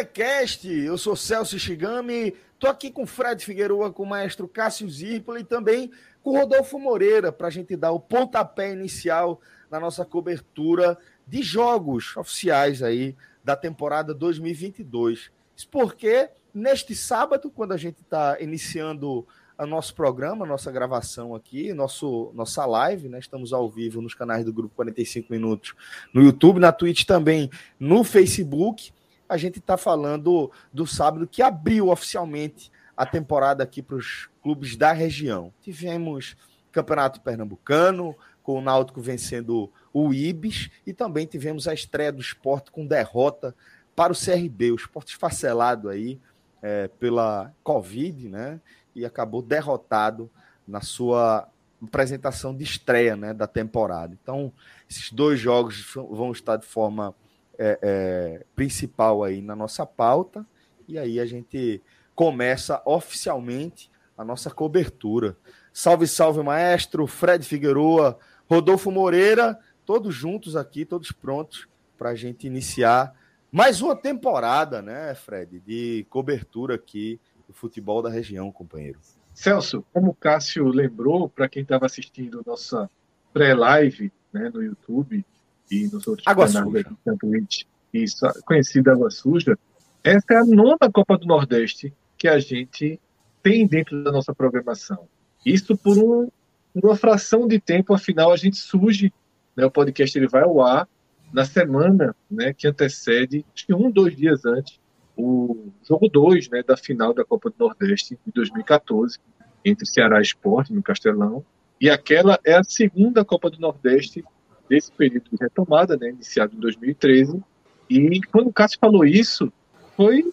Telecast. Eu sou Celso Shigami, tô aqui com Fred Figueroa, com o maestro Cássio Zirpoli e também com Rodolfo Moreira para a gente dar o pontapé inicial na nossa cobertura de jogos oficiais aí da temporada 2022. Isso porque neste sábado, quando a gente está iniciando o nosso programa, nossa gravação aqui, nosso, nossa live, né? Estamos ao vivo nos canais do Grupo 45 Minutos, no YouTube, na Twitch também, no Facebook. A gente está falando do sábado que abriu oficialmente a temporada aqui para os clubes da região. Tivemos Campeonato Pernambucano, com o Náutico vencendo o Ibis, e também tivemos a estreia do esporte com derrota para o CRB, o esporte esfacelado aí é, pela Covid, né? e acabou derrotado na sua apresentação de estreia né, da temporada. Então, esses dois jogos vão estar de forma é, é, principal aí na nossa pauta, e aí a gente começa oficialmente a nossa cobertura. Salve, salve, maestro, Fred Figueroa, Rodolfo Moreira, todos juntos aqui, todos prontos para a gente iniciar mais uma temporada, né, Fred, de cobertura aqui do futebol da região, companheiro. Celso, como o Cássio lembrou, para quem estava assistindo nossa pré-live né, no YouTube e nos outros Água Suja. Twitch, isso, conhecida Água Suja, essa é a nona Copa do Nordeste que a gente tem dentro da nossa programação. Isso por um, uma fração de tempo, afinal, a gente surge, né, o podcast ele vai ao ar na semana né, que antecede, acho que um, dois dias antes, o jogo 2 né, da final da Copa do Nordeste de 2014, entre Ceará e Esporte, no Castelão. E aquela é a segunda Copa do Nordeste desse período de retomada, né, iniciado em 2013. E quando o Cássio falou isso, foi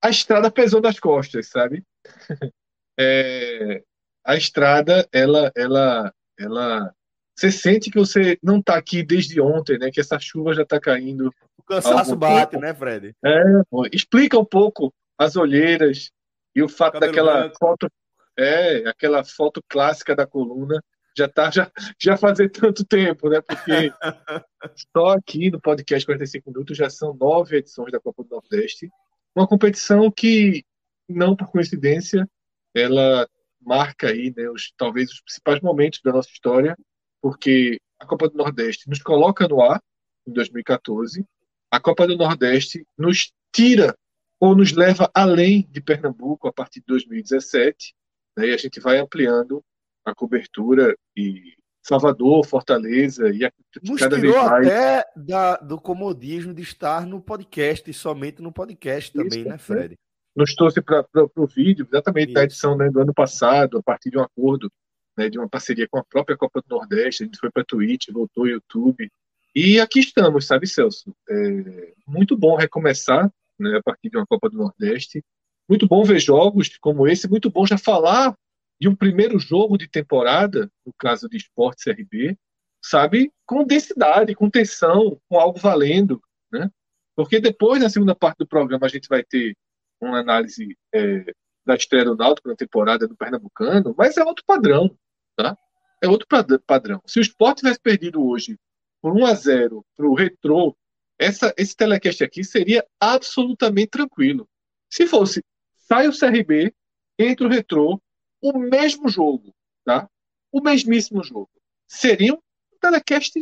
a estrada pesou nas costas, sabe? é, a estrada, ela, ela, ela, você sente que você não está aqui desde ontem, né? Que essa chuva já está caindo O cansaço bate, tempo. né, Fred? é, explica um pouco as olheiras e o fato Cabelo daquela branco. foto, é, aquela foto clássica da coluna já tá já, já fazer tanto tempo, né? Porque só aqui no podcast 45 minutos já são nove edições da Copa do Nordeste, uma competição que não por coincidência ela marca aí, né, os, talvez os principais momentos da nossa história, porque a Copa do Nordeste nos coloca no ar em 2014 a Copa do Nordeste nos tira ou nos leva além de Pernambuco a partir de 2017, né, e a gente vai ampliando a cobertura e Salvador, Fortaleza e a- Nos cada vez tirou mais. até da- do comodismo de estar no podcast, e somente no podcast também, Isso, né, Fred? nos trouxe para o vídeo, exatamente Isso. edição né, do ano passado, a partir de um acordo, né, de uma parceria com a própria Copa do Nordeste, a gente foi para Twitch, voltou ao YouTube, e aqui estamos, sabe, Celso? É muito bom recomeçar né, a partir de uma Copa do Nordeste, muito bom ver jogos como esse, muito bom já falar de um primeiro jogo de temporada, no caso de Esporte CRB, sabe, com densidade, com tensão, com algo valendo, né? Porque depois, na segunda parte do programa, a gente vai ter uma análise é, da estreia do Náutico na temporada do Pernambucano, mas é outro padrão, tá? É outro pad- padrão. Se o Sport tivesse perdido hoje por 1 a 0 para o Retrô, essa, esse telecast aqui seria absolutamente tranquilo. Se fosse, sai o CRB, entra o Retrô, o mesmo jogo, tá? O mesmíssimo jogo. Seria um telecast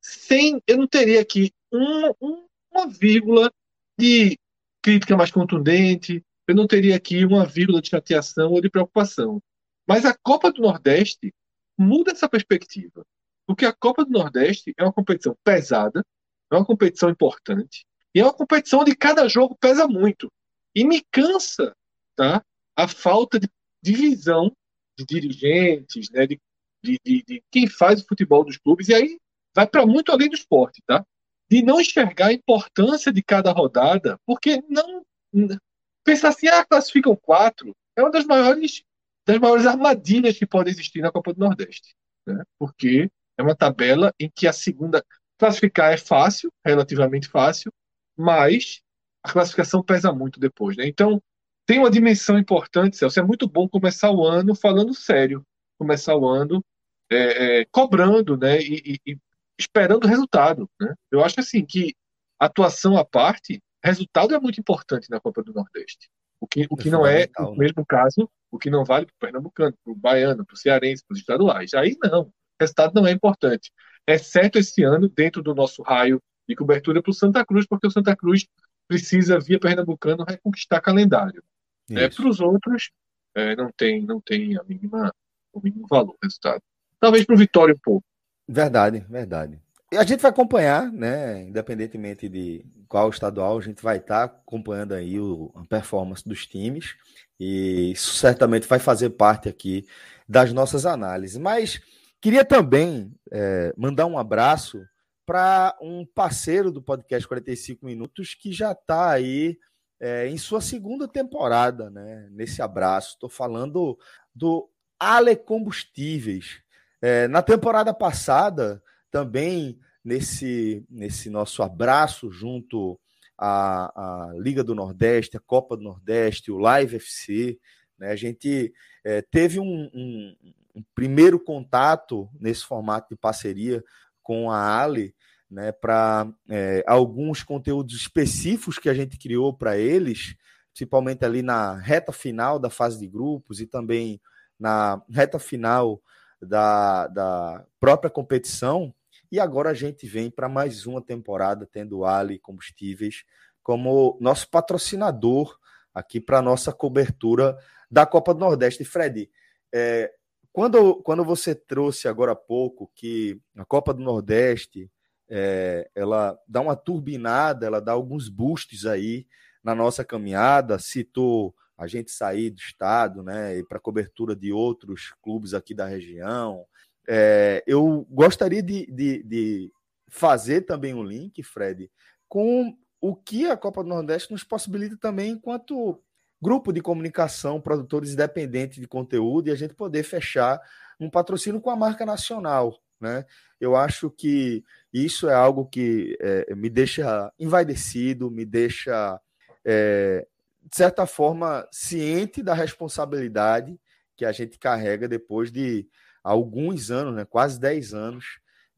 sem, eu não teria aqui um, um, uma vírgula de crítica mais contundente, eu não teria aqui uma vírgula de chateação ou de preocupação. Mas a Copa do Nordeste muda essa perspectiva. Porque a Copa do Nordeste é uma competição pesada, é uma competição importante, e é uma competição onde cada jogo pesa muito. E me cansa tá, a falta de divisão de dirigentes, né, de, de, de, de quem faz o futebol dos clubes, e aí vai para muito além do esporte, tá? De não enxergar a importância de cada rodada, porque não. Pensar assim, ah, classificam quatro, é uma das maiores, das maiores armadilhas que pode existir na Copa do Nordeste. Né? Porque é uma tabela em que a segunda. Classificar é fácil, relativamente fácil, mas a classificação pesa muito depois. Né? Então, tem uma dimensão importante, Celso. É muito bom começar o ano falando sério, começar o ano é, é, cobrando né? E, e, e, esperando resultado. Né? Eu acho assim que atuação à parte, resultado é muito importante na Copa do Nordeste. O que, o que é não é, no né? mesmo caso, o que não vale para o pernambucano, para o baiano, para o cearense, para os estaduais. Aí não, resultado não é importante. Exceto esse ano, dentro do nosso raio de cobertura para o Santa Cruz, porque o Santa Cruz precisa, via pernambucano, reconquistar calendário. É, para os outros, é, não tem não tem a mínima, o mínimo valor resultado. Talvez para o Vitória um pouco. Verdade, verdade. E a gente vai acompanhar, né? Independentemente de qual estadual, a gente vai estar tá acompanhando aí o, a performance dos times. E isso certamente vai fazer parte aqui das nossas análises. Mas queria também é, mandar um abraço para um parceiro do podcast 45 Minutos que já está aí é, em sua segunda temporada, né? Nesse abraço. Estou falando do Ale Combustíveis. É, na temporada passada, também nesse, nesse nosso abraço junto à, à, Liga do Nordeste, a Copa do Nordeste, o Live FC, né, a gente é, teve um, um, um, primeiro contato nesse formato de parceria com a Ali, né, para é, alguns conteúdos específicos que a gente criou para eles, principalmente ali na reta final da fase de grupos e também na reta final da, da própria competição. E agora a gente vem para mais uma temporada tendo Ali Combustíveis como nosso patrocinador aqui para nossa cobertura da Copa do Nordeste. Fred, é, quando, quando você trouxe agora há pouco que a Copa do Nordeste é, ela dá uma turbinada, ela dá alguns boosts aí na nossa caminhada, citou a gente sair do estado, né, e para cobertura de outros clubes aqui da região. É, eu gostaria de, de, de, fazer também um link, Fred, com o que a Copa do Nordeste nos possibilita também enquanto grupo de comunicação, produtores independentes de conteúdo, e a gente poder fechar um patrocínio com a marca nacional. Né? Eu acho que isso é algo que é, me deixa envaidecido, me deixa é, de certa forma, ciente da responsabilidade que a gente carrega depois de alguns anos, né, quase 10 anos,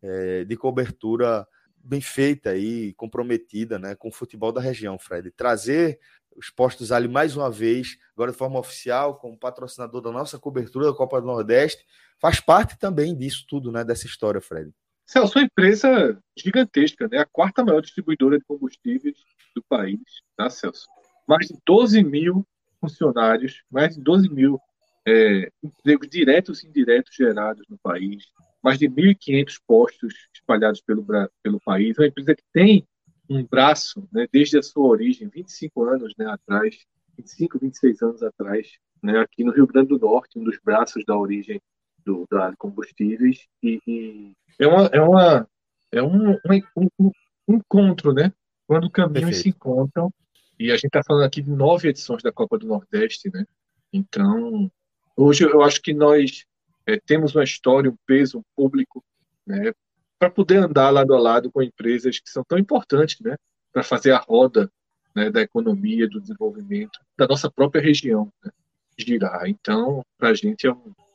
é, de cobertura bem feita e comprometida né, com o futebol da região, Fred. Trazer os postos ali mais uma vez, agora de forma oficial, como patrocinador da nossa cobertura da Copa do Nordeste, faz parte também disso tudo, né, dessa história, Fred. Celso, uma empresa gigantesca, né? a quarta maior distribuidora de combustíveis do país, tá, Celso? mais de 12 mil funcionários, mais de 12 mil é, empregos diretos e indiretos gerados no país, mais de 1.500 postos espalhados pelo, pelo país. É uma empresa que tem um braço, né, desde a sua origem, 25 anos né, atrás, 25, 26 anos atrás, né, aqui no Rio Grande do Norte, um dos braços da origem do, da combustíveis. E, e, é, uma, é, uma, é um, um, um, encontro, né? Quando caminhos Perfeito. se encontram e a gente está falando aqui de nove edições da Copa do Nordeste, né? Então, hoje eu acho que nós é, temos uma história, um peso, um público, né? Para poder andar lado a lado com empresas que são tão importantes, né? Para fazer a roda né, da economia, do desenvolvimento da nossa própria região né, girar. Então, para a gente é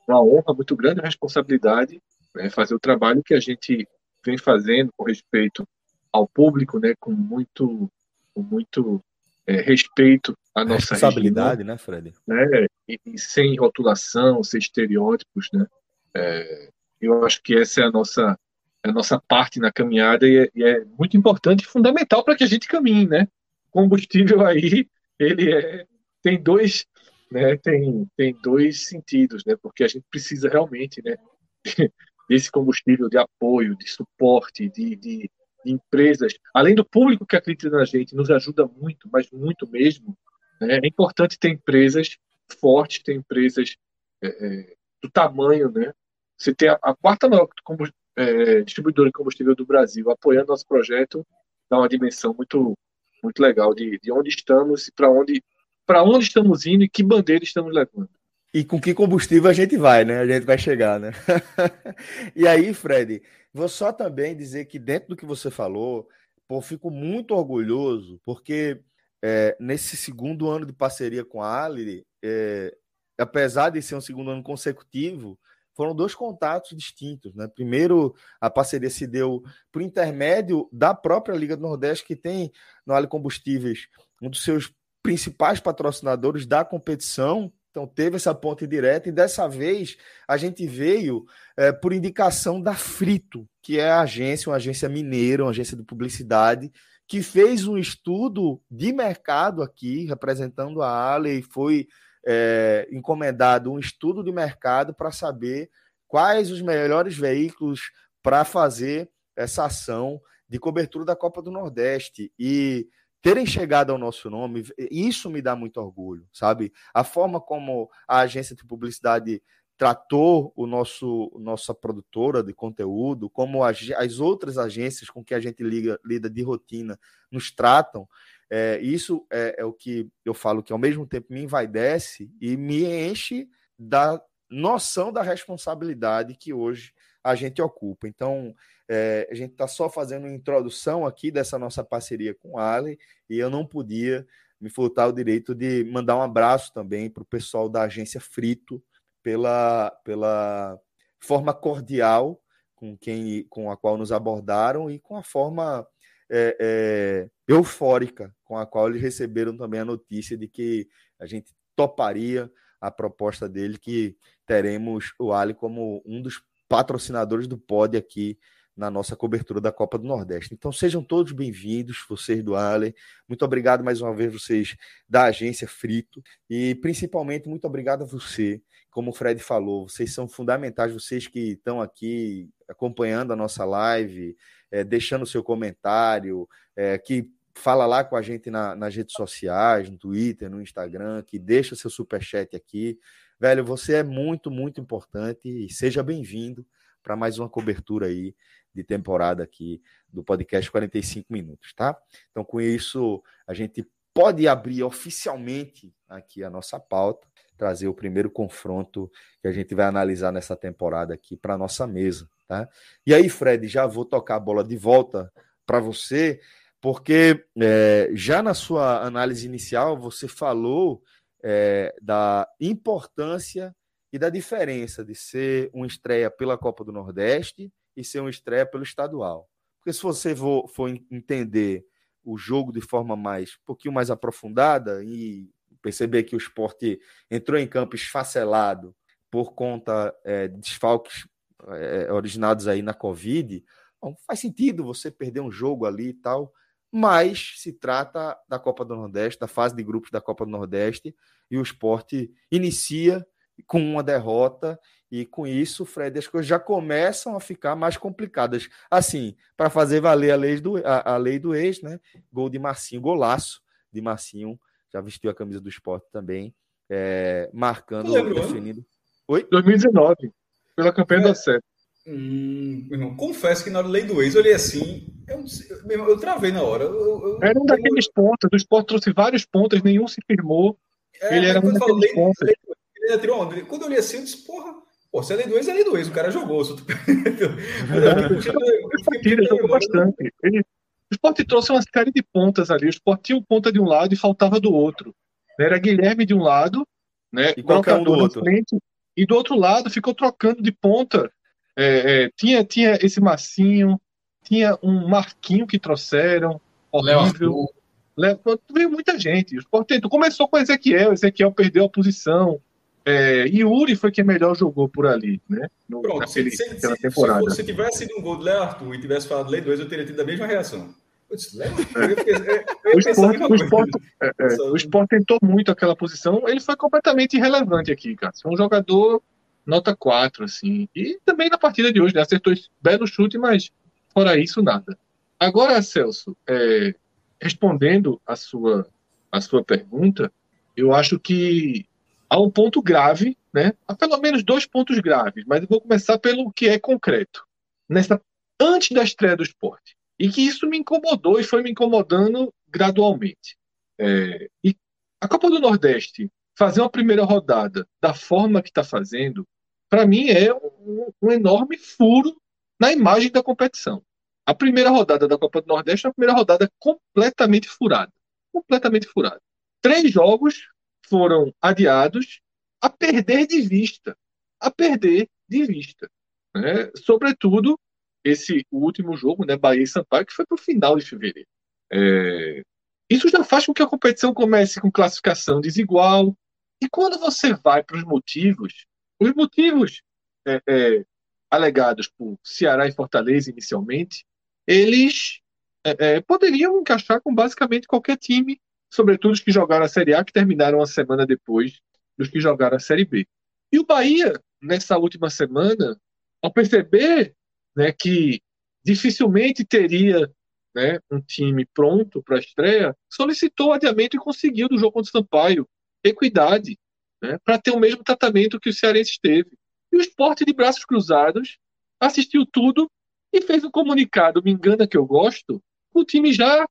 uma honra muito grande, a responsabilidade né, fazer o trabalho que a gente vem fazendo com respeito ao público, né, com muito, com muito é, respeito à nossa responsabilidade, região, né, Fred? Né, e, e, sem rotulação, sem estereótipos, né? É, eu acho que essa é a nossa a nossa parte na caminhada e é, e é muito importante e fundamental para que a gente caminhe, né? O combustível aí, ele é, tem dois né, tem, tem dois sentidos, né? Porque a gente precisa realmente, né, desse combustível de apoio, de suporte, de, de, de empresas, além do público que acredita na gente, nos ajuda muito, mas muito mesmo. Né, é importante ter empresas fortes, ter empresas é, é, do tamanho, né? Você tem a, a quarta maior é, de combustível do Brasil apoiando nosso projeto, dá uma dimensão muito muito legal de, de onde estamos e para onde para onde estamos indo e que bandeira estamos levando. E com que combustível a gente vai, né? A gente vai chegar, né? e aí, Fred, vou só também dizer que dentro do que você falou, pô, fico muito orgulhoso, porque é, nesse segundo ano de parceria com a Ali, é, apesar de ser um segundo ano consecutivo, foram dois contatos distintos. Né? Primeiro, a parceria se deu por intermédio da própria Liga do Nordeste, que tem no Ali Combustíveis um dos seus principais patrocinadores da competição. Então, teve essa ponte direta, e dessa vez a gente veio é, por indicação da Frito, que é a agência, uma agência mineira, uma agência de publicidade, que fez um estudo de mercado aqui, representando a Ale, e foi é, encomendado um estudo de mercado para saber quais os melhores veículos para fazer essa ação de cobertura da Copa do Nordeste. E terem chegado ao nosso nome, isso me dá muito orgulho, sabe? A forma como a agência de publicidade tratou o nosso nossa produtora de conteúdo, como as, as outras agências com que a gente liga, lida de rotina nos tratam, é, isso é, é, o que eu falo que ao mesmo tempo me envaidece e me enche da noção da responsabilidade que hoje a gente ocupa. Então, é, a gente está só fazendo uma introdução aqui dessa nossa parceria com a Ale e eu não podia me furtar o direito de mandar um abraço também para o pessoal da agência Frito pela, pela forma cordial com quem com a qual nos abordaram e com a forma é, é, eufórica com a qual eles receberam também a notícia de que a gente toparia a proposta dele, que teremos o Ali como um dos patrocinadores do pod aqui na nossa cobertura da Copa do Nordeste. Então sejam todos bem-vindos, vocês do Ali. Muito obrigado mais uma vez vocês da agência Frito e principalmente muito obrigado a você, como o Fred falou, vocês são fundamentais, vocês que estão aqui acompanhando a nossa live, é, deixando seu comentário, é, que fala lá com a gente na, nas redes sociais, no Twitter, no Instagram, que deixa seu superchat aqui. Velho, você é muito, muito importante e seja bem-vindo para mais uma cobertura aí de temporada aqui do podcast 45 minutos, tá? Então, com isso, a gente pode abrir oficialmente aqui a nossa pauta, trazer o primeiro confronto que a gente vai analisar nessa temporada aqui para nossa mesa. Tá? E aí, Fred, já vou tocar a bola de volta para você, porque é, já na sua análise inicial você falou é, da importância e da diferença de ser uma estreia pela Copa do Nordeste e ser uma estreia pelo estadual. Porque se você for, for entender o jogo de forma mais um pouquinho mais aprofundada e perceber que o esporte entrou em campo esfacelado por conta é, de desfalques é, originados aí na Covid, bom, faz sentido você perder um jogo ali e tal, mas se trata da Copa do Nordeste, da fase de grupos da Copa do Nordeste, e o esporte inicia com uma derrota, e com isso, Fred, as coisas já começam a ficar mais complicadas. Assim, para fazer valer a lei, do, a, a, lei do ex, né? Gol de Marcinho, golaço de Marcinho, já vestiu a camisa do esporte também, é, marcando, definindo. Oi? 2019 pela campanha é. da sete. Hum, irmão, confesso que na hora da lei do ex eu olhei assim, eu, eu, eu travei na hora. Eu, era um daqueles pontos, o esporte trouxe vários pontos, nenhum se firmou. É, ele era um daqueles lei, pontos. Lei. Quando eu olhei assim, eu disse, porra, pô, se é lei do ex, é lei do ex, o cara jogou. Só... jogou bastante. Ele, o esporte trouxe uma série de pontas ali. O esporte tinha um ponta de um lado e faltava do outro. Era Guilherme de um lado, né? E qualquer um do outro. Frente, e do outro lado ficou trocando de ponta. É, é, tinha, tinha esse Massinho, tinha um Marquinho que trouxeram, horrível. Veio muita gente. O Sport começou com Ezequiel, Ezequiel perdeu a posição. É, Yuri foi quem melhor jogou por ali, né? No, Pronto, naquele, se, se, temporada. Se, se, tivesse sido um gol do Léo Arthur e tivesse falado Lei 2, eu teria tido a mesma reação. o esporte, o, esporte, é, é, o esporte tentou muito aquela posição, ele foi completamente irrelevante aqui, cara. Foi um jogador nota 4, assim. E também na partida de hoje, né? Acertou esse belo chute, mas fora isso, nada. Agora, Celso, é, respondendo a sua, a sua pergunta, eu acho que há um ponto grave, né? Há pelo menos dois pontos graves, mas eu vou começar pelo que é concreto. Nessa, antes da estreia do esporte. E que isso me incomodou e foi me incomodando gradualmente. É, e a Copa do Nordeste fazer uma primeira rodada da forma que está fazendo, para mim é um, um, enorme furo na imagem da competição. A primeira rodada da Copa do Nordeste é uma primeira rodada completamente furada. Completamente furada. Três jogos foram adiados a perder de vista. A perder de vista. Né? Sobretudo, esse último jogo, né, Bahia e Sampaio, que foi para o final de fevereiro. É... Isso já faz com que a competição comece com classificação desigual, e quando você vai para os motivos, os motivos é, é, alegados por Ceará e Fortaleza inicialmente, eles é, é, poderiam encaixar com basicamente qualquer time, sobretudo os que jogaram a Série A, que terminaram uma semana depois dos que jogaram a Série B. E o Bahia, nessa última semana, ao perceber né, que dificilmente teria né, um time pronto para a estreia, solicitou adiamento e conseguiu do jogo contra o Sampaio equidade, né, para ter o mesmo tratamento que o Cearense teve. E o esporte de braços cruzados assistiu tudo e fez um comunicado, me engana que eu gosto, o time já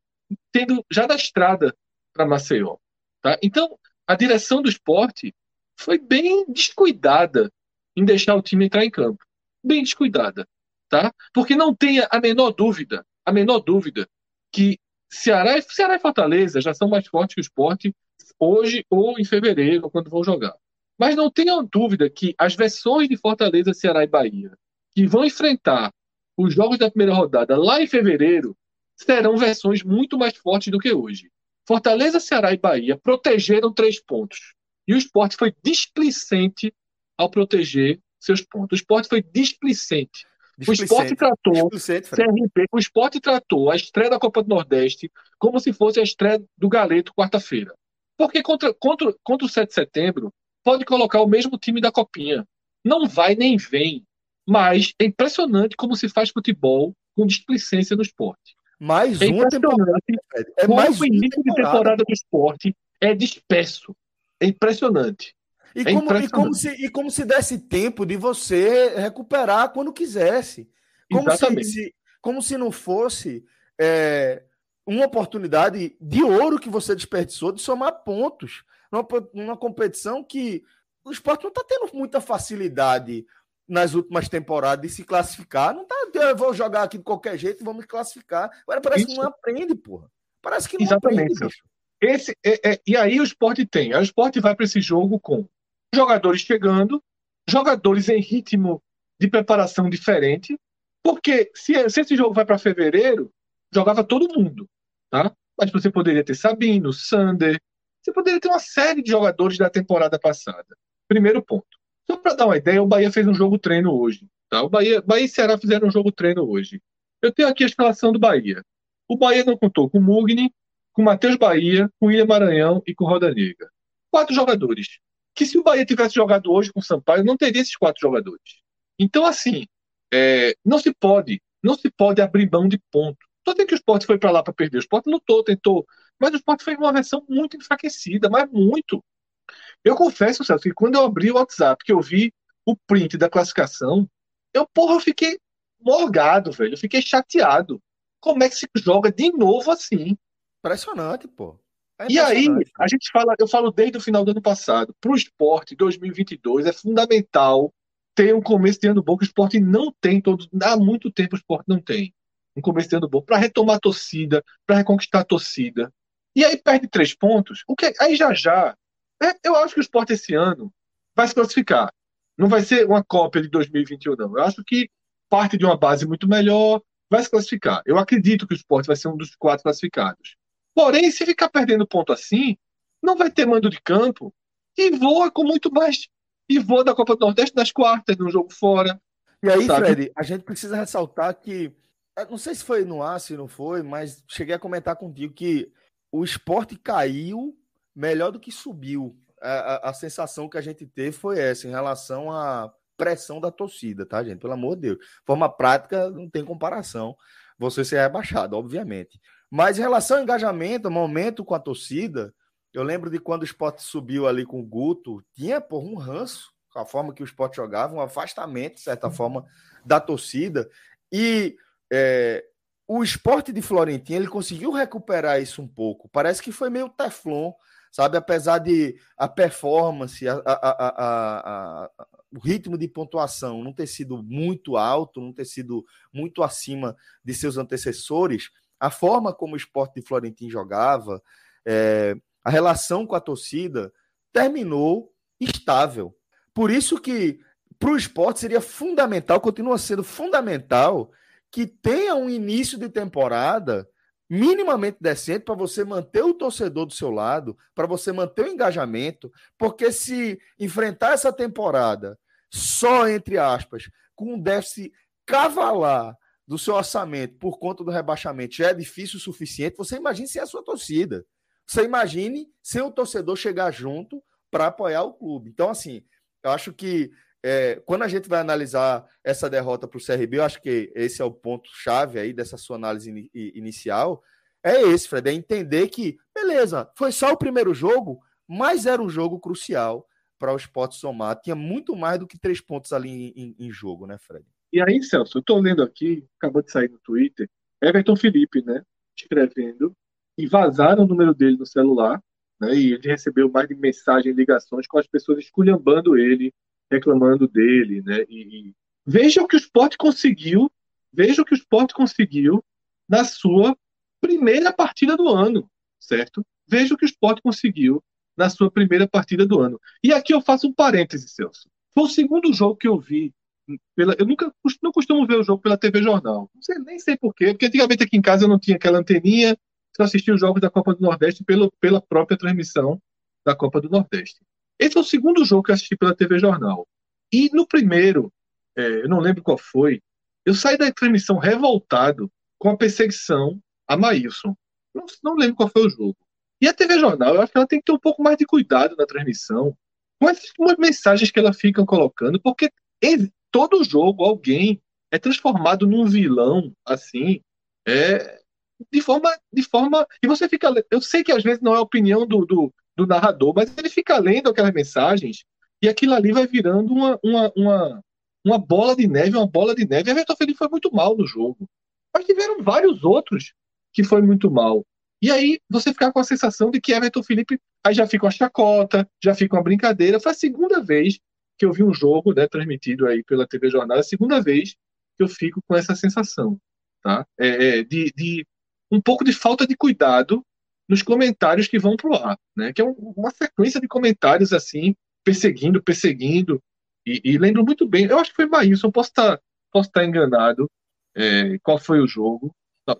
tendo já da estrada para Maceió. Tá? Então, a direção do esporte foi bem descuidada em deixar o time entrar em campo. Bem descuidada. Tá? Porque não tenha a menor dúvida, a menor dúvida, que Ceará Ceará e Fortaleza já são mais fortes que o esporte hoje ou em fevereiro, quando vão jogar. Mas não tenham dúvida que as versões de Fortaleza, Ceará e Bahia, que vão enfrentar os jogos da primeira rodada lá em fevereiro, serão versões muito mais fortes do que hoje. Fortaleza, Ceará e Bahia protegeram três pontos. E o esporte foi displicente ao proteger seus pontos. O esporte foi displicente. O esporte tratou CRP, o esporte tratou a estreia da Copa do Nordeste como se fosse a estreia do Galeto quarta-feira. Porque contra, contra, contra o 7 de setembro, pode colocar o mesmo time da Copinha. Não vai nem vem. Mas é impressionante como se faz futebol com displicência no esporte. Mais é uma temporada. É mais o início de temporada do esporte é disperso. É impressionante. E, é como, e, como se, e como se desse tempo de você recuperar quando quisesse. Como, Exatamente. Se, como se não fosse é, uma oportunidade de ouro que você desperdiçou de somar pontos numa, numa competição que o esporte não está tendo muita facilidade nas últimas temporadas de se classificar. Não tá, eu vou jogar aqui de qualquer jeito vamos classificar. Agora parece Isso. que não aprende, porra. Parece que não Exatamente. aprende. Esse, é, é, e aí o esporte tem. Aí o esporte vai para esse jogo com jogadores chegando, jogadores em ritmo de preparação diferente, porque se, se esse jogo vai para fevereiro, jogava todo mundo, tá? Mas você poderia ter Sabino, Sander, você poderia ter uma série de jogadores da temporada passada. Primeiro ponto. Só para dar uma ideia, o Bahia fez um jogo treino hoje. Tá? O Bahia, Bahia e Ceará fizeram um jogo treino hoje. Eu tenho aqui a escalação do Bahia. O Bahia não contou com Mugni, com Matheus Bahia, com William Maranhão e com Roda Negra. Quatro jogadores. Que se o Bahia tivesse jogado hoje com o Sampaio, não teria esses quatro jogadores. Então, assim, é, não se pode, não se pode abrir mão de ponto. Tô dizendo que o esporte foi para lá para perder. O esporte lutou, tentou. Mas o esporte foi uma versão muito enfraquecida, mas muito. Eu confesso, Celso, que quando eu abri o WhatsApp, que eu vi o print da classificação, eu, porra, eu fiquei morgado, velho. Eu fiquei chateado. Como é que se joga de novo assim? Impressionante, pô. É e aí, a gente fala, eu falo desde o final do ano passado, para o esporte 2022 é fundamental ter um começo de ano bom que o esporte não tem todos, há muito tempo o esporte não tem um começo de ano bom para retomar a torcida, para reconquistar a torcida. E aí perde três pontos. O que aí já já, é, eu acho que o esporte esse ano vai se classificar. Não vai ser uma cópia de 2021 não. Eu acho que parte de uma base muito melhor, vai se classificar. Eu acredito que o esporte vai ser um dos quatro classificados. Porém, se ficar perdendo ponto assim, não vai ter mando de campo e voa com muito mais. E voa da Copa do Nordeste nas quartas, num jogo fora. E aí, sabe? Fred, a gente precisa ressaltar que é, não sei se foi no ar, se não foi, mas cheguei a comentar contigo que o esporte caiu melhor do que subiu. A, a, a sensação que a gente teve foi essa em relação à pressão da torcida, tá, gente? Pelo amor de Deus. Forma prática, não tem comparação. Você ser rebaixado, obviamente. Mas em relação ao engajamento, momento com a torcida, eu lembro de quando o esporte subiu ali com o Guto, tinha por um ranço com a forma que o esporte jogava, um afastamento, de certa forma, da torcida. E é, o esporte de Florentino ele conseguiu recuperar isso um pouco. Parece que foi meio teflon, sabe? Apesar de a performance, a, a, a, o ritmo de pontuação não ter sido muito alto, não ter sido muito acima de seus antecessores, a forma como o esporte de Florentino jogava, é, a relação com a torcida terminou estável. Por isso que para o esporte seria fundamental, continua sendo fundamental, que tenha um início de temporada minimamente decente para você manter o torcedor do seu lado, para você manter o engajamento, porque se enfrentar essa temporada só, entre aspas, com um déficit cavalar do seu orçamento por conta do rebaixamento já é difícil o suficiente, você imagine se é a sua torcida. Você imagine sem o torcedor chegar junto para apoiar o clube. Então, assim, eu acho que é, quando a gente vai analisar essa derrota para o CRB, eu acho que esse é o ponto-chave aí dessa sua análise in, inicial. É esse, Fred, é entender que, beleza, foi só o primeiro jogo, mas era um jogo crucial para o esporte somar. Tinha muito mais do que três pontos ali em, em jogo, né, Fred? E aí, Celso, eu estou lendo aqui, acabou de sair no Twitter, Everton Felipe, né, escrevendo e vazaram o número dele no celular, né? E ele recebeu mais de mensagens, ligações com as pessoas esculhambando ele, reclamando dele, né? E, e... veja o que o esporte conseguiu, veja o que o esporte conseguiu na sua primeira partida do ano, certo? Veja o que o esporte conseguiu na sua primeira partida do ano. E aqui eu faço um parêntese, Celso. Foi o segundo jogo que eu vi. Pela, eu nunca não costumo ver o jogo pela TV Jornal. Sei, nem sei porquê, porque antigamente aqui em casa eu não tinha aquela anteninha, só assistia os jogos da Copa do Nordeste pelo, pela própria transmissão da Copa do Nordeste. Esse é o segundo jogo que eu assisti pela TV Jornal. E no primeiro, é, eu não lembro qual foi, eu saí da transmissão revoltado com a perseguição a Maílson. Não, não lembro qual foi o jogo. E a TV Jornal, eu acho que ela tem que ter um pouco mais de cuidado na transmissão com essas mensagens que ela fica colocando, porque todo jogo alguém é transformado num vilão assim, é, de forma, de forma. E você fica. Eu sei que às vezes não é a opinião do, do, do narrador, mas ele fica lendo aquelas mensagens e aquilo ali vai virando uma, uma, uma, uma bola de neve, uma bola de neve. Everton Felipe foi muito mal no jogo. Mas tiveram vários outros que foi muito mal. E aí você fica com a sensação de que Everton Felipe aí já fica uma chacota, já fica uma brincadeira. Foi a segunda vez que eu vi um jogo né, transmitido aí pela TV Jornal, a segunda vez que eu fico com essa sensação, tá? É, é de, de um pouco de falta de cuidado nos comentários que vão pro ar, né? Que é uma sequência de comentários assim, perseguindo, perseguindo. E, e lembro muito bem, eu acho que foi Maílson, posso estar tá, posso estar tá enganado é, qual foi o jogo.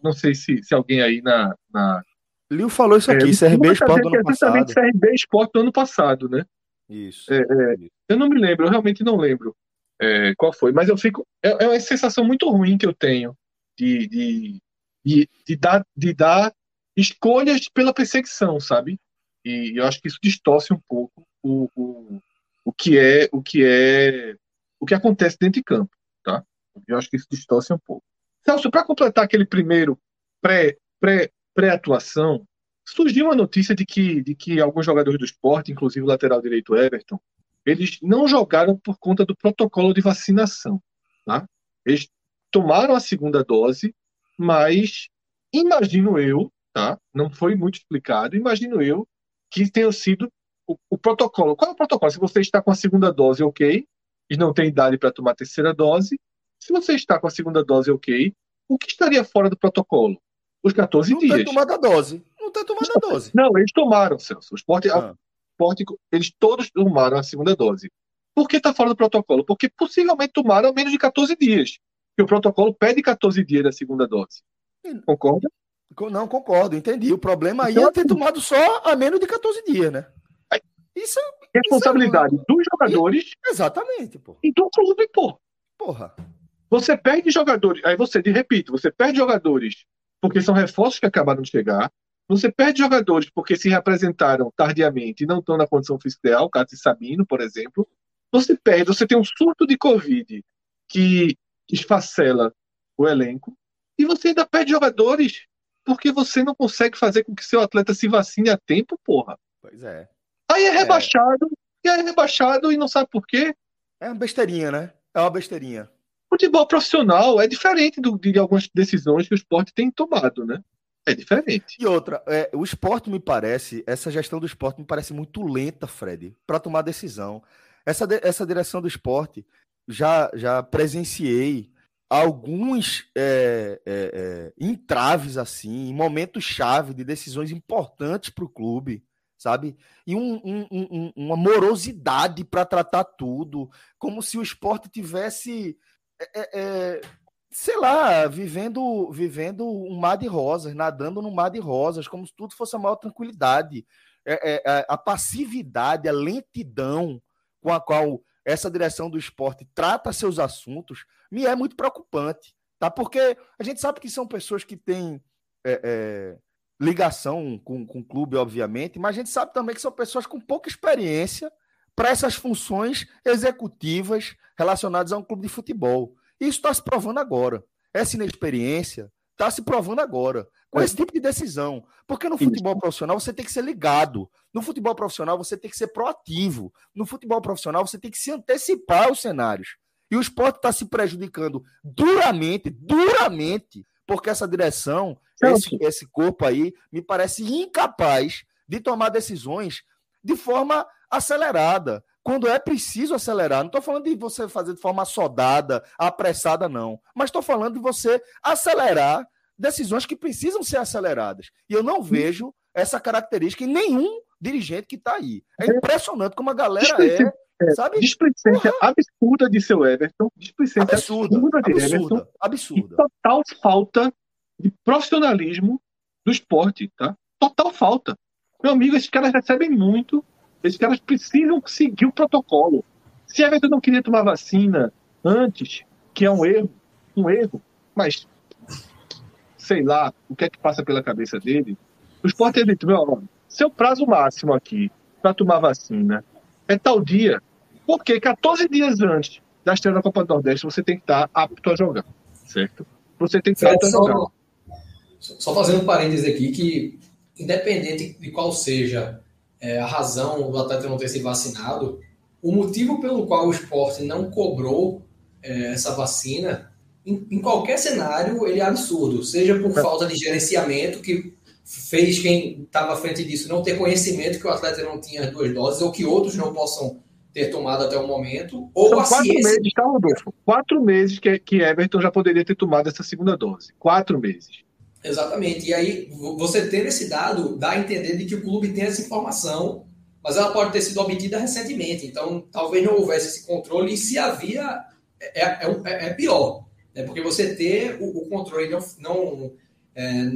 Não sei se, se alguém aí na. na Liu falou isso aqui, é, CRB Sport do ano passado. CRB Sport do ano passado, né? Isso, é, é, Eu não me lembro, eu realmente não lembro é, qual foi, mas eu fico. É, é uma sensação muito ruim que eu tenho de, de de, de, dar, de dar escolhas pela perseguição, sabe? E eu acho que isso distorce um pouco o, o, o que é o que é o que acontece dentro de campo, tá? Eu acho que isso distorce um pouco. Celso, para completar aquele primeiro pré, pré, pré-atuação, surgiu uma notícia de que, de que alguns jogadores do esporte, inclusive o lateral direito Everton, eles não jogaram por conta do protocolo de vacinação. Tá? Eles tomaram a segunda dose, mas imagino eu, tá? Não foi muito explicado, imagino eu que tenha sido o, o protocolo. Qual é o protocolo? Se você está com a segunda dose, ok, e não tem idade para tomar a terceira dose. Se você está com a segunda dose, ok, o que estaria fora do protocolo? Os 14 não dias. Não tem tomado a dose. Não tem tomado a dose. Não, eles tomaram, Celso. O esporte, ah. esporte, eles todos tomaram a segunda dose. Por que está fora do protocolo? Porque possivelmente tomaram menos de 14 dias que o protocolo pede 14 dias da segunda dose. Concorda? Não, concordo, entendi. O problema aí então, é ter tomado só a menos de 14 dias, né? Isso Responsabilidade isso é... dos jogadores. Exatamente, pô. E do clube, pô. Porra. Você perde jogadores, aí você, de repito, você perde jogadores porque são reforços que acabaram de chegar, você perde jogadores porque se representaram tardiamente e não estão na condição física ideal, o caso de Sabino, por exemplo. Você perde, você tem um surto de Covid que esfacela o elenco, e você ainda perde jogadores porque você não consegue fazer com que seu atleta se vacine a tempo, porra. Pois é. Aí é rebaixado, é. e aí é rebaixado e não sabe por quê. É uma besteirinha, né? É uma besteirinha. Futebol profissional é diferente do, de algumas decisões que o esporte tem tomado, né? É diferente. E outra, é, o esporte me parece, essa gestão do esporte me parece muito lenta, Fred, para tomar decisão. Essa, essa direção do esporte, já, já presenciei alguns é, é, é, entraves assim, em momentos chave de decisões importantes para o clube, sabe? E um, um, um, uma morosidade para tratar tudo, como se o esporte tivesse, é, é, é, sei lá, vivendo, vivendo um mar de rosas, nadando num mar de rosas, como se tudo fosse a maior tranquilidade. a passividade, a lentidão com a qual essa direção do esporte trata seus assuntos, me é muito preocupante, tá? Porque a gente sabe que são pessoas que têm é, é, ligação com, com o clube, obviamente, mas a gente sabe também que são pessoas com pouca experiência para essas funções executivas relacionadas a um clube de futebol. Isso está se provando agora. Essa inexperiência está se provando agora com esse tipo de decisão. Porque no futebol profissional você tem que ser ligado. No futebol profissional você tem que ser proativo. No futebol profissional você tem que se antecipar aos cenários. E o esporte está se prejudicando duramente, duramente, porque essa direção, esse, esse corpo aí, me parece incapaz de tomar decisões de forma acelerada. Quando é preciso acelerar, não estou falando de você fazer de forma assodada, apressada, não. Mas estou falando de você acelerar decisões que precisam ser aceleradas. E eu não vejo essa característica em nenhum dirigente que está aí. É impressionante como a galera é. É, sabe? Displicência absurda de seu Everton. Displicência absurda, absurda de absurda, Everton. Absurda. E total falta de profissionalismo do esporte, tá? Total falta. Meu amigo, esses caras recebem muito. Esses caras precisam seguir o protocolo. Se Everton não queria tomar vacina antes, que é um erro, um erro, mas sei lá o que é que passa pela cabeça dele, o esporte é dito, meu, seu prazo máximo aqui para tomar vacina é tal dia. Porque 14 dias antes da estreia da Copa do Nordeste, você tem que estar apto a jogar, certo? Você tem que estar apto a jogar. Só fazendo um parênteses aqui, que independente de qual seja é, a razão do atleta não ter se vacinado, o motivo pelo qual o esporte não cobrou é, essa vacina em, em, qualquer cenário, ele é absurdo. Seja por é. falta de gerenciamento, que fez quem estava à frente disso não ter conhecimento que o atleta não tinha as duas doses, ou que outros não possam ter tomado até o momento, ou São a quatro ciência... meses, tá, Rodolfo? Quatro meses que, que Everton já poderia ter tomado essa segunda dose. Quatro meses. Exatamente. E aí, você ter esse dado dá a entender de que o clube tem essa informação, mas ela pode ter sido obtida recentemente. Então, talvez não houvesse esse controle, e se havia, é, é, é, é pior. Né? Porque você ter o, o controle, não, não, é,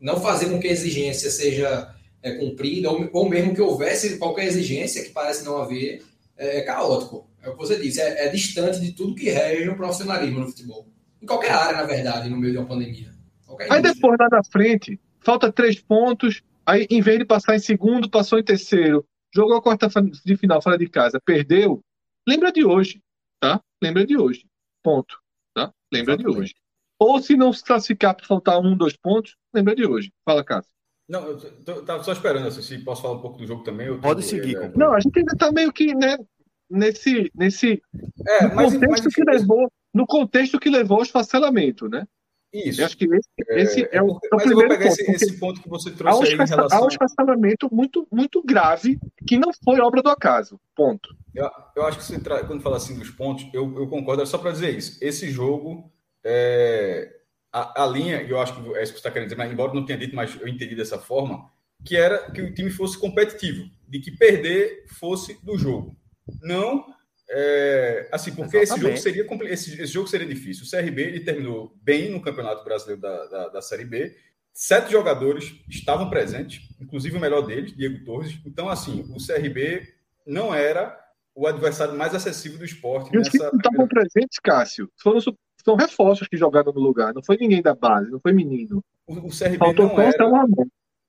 não fazer com que a exigência seja é, cumprida, ou, ou, mesmo que houvesse qualquer exigência, que parece não haver, é, é caótico. É o que você disse, é, é, distante de tudo que rege o profissionalismo no futebol. Em qualquer área, na verdade, no meio de uma pandemia. Qualquer aí indústria. depois, lá na frente, falta três pontos, aí em vez de passar em segundo, passou em terceiro, jogou a quarta de final fora de casa, perdeu, lembra de hoje, tá? Lembra de hoje. Ponto. Tá? Lembra Exatamente. de hoje. Ou se não se classificar para faltar um, dois pontos, lembra de hoje. Fala, Cássio. Não, eu estava só esperando assim, se posso falar um pouco do jogo também. Pode seguir. É, não, a gente ainda está meio que né, nesse, nesse é, no mas, contexto mas, que levou, no contexto que levou ao esfacelamento, né? Isso. Eu acho que esse, é, esse é, é o, é o primeiro eu vou pegar ponto, esse, esse, ponto que você trouxe aí em relação... Há um esfacelamento muito, muito grave que não foi obra do acaso. Ponto. Eu, eu acho que você tra... quando fala assim dos pontos, eu, eu concordo, é só para dizer isso. Esse jogo, é... a, a, linha, e eu acho que é isso que você está querendo dizer, mas embora não tenha dito, mas eu entendi dessa forma, que era que o time fosse competitivo, de que perder fosse do jogo. Não, é... assim, porque esse jogo, seria, esse, esse, jogo seria difícil. O CRB ele terminou bem no Campeonato Brasileiro da, da, da Série B, sete jogadores estavam presentes, inclusive o melhor deles, Diego Torres. Então, assim, o CRB não era o adversário mais acessível do esporte. E os que estavam presentes, Cássio, foram, são reforços que jogaram no lugar, não foi ninguém da base, não foi menino. O, o CRB Faltou não era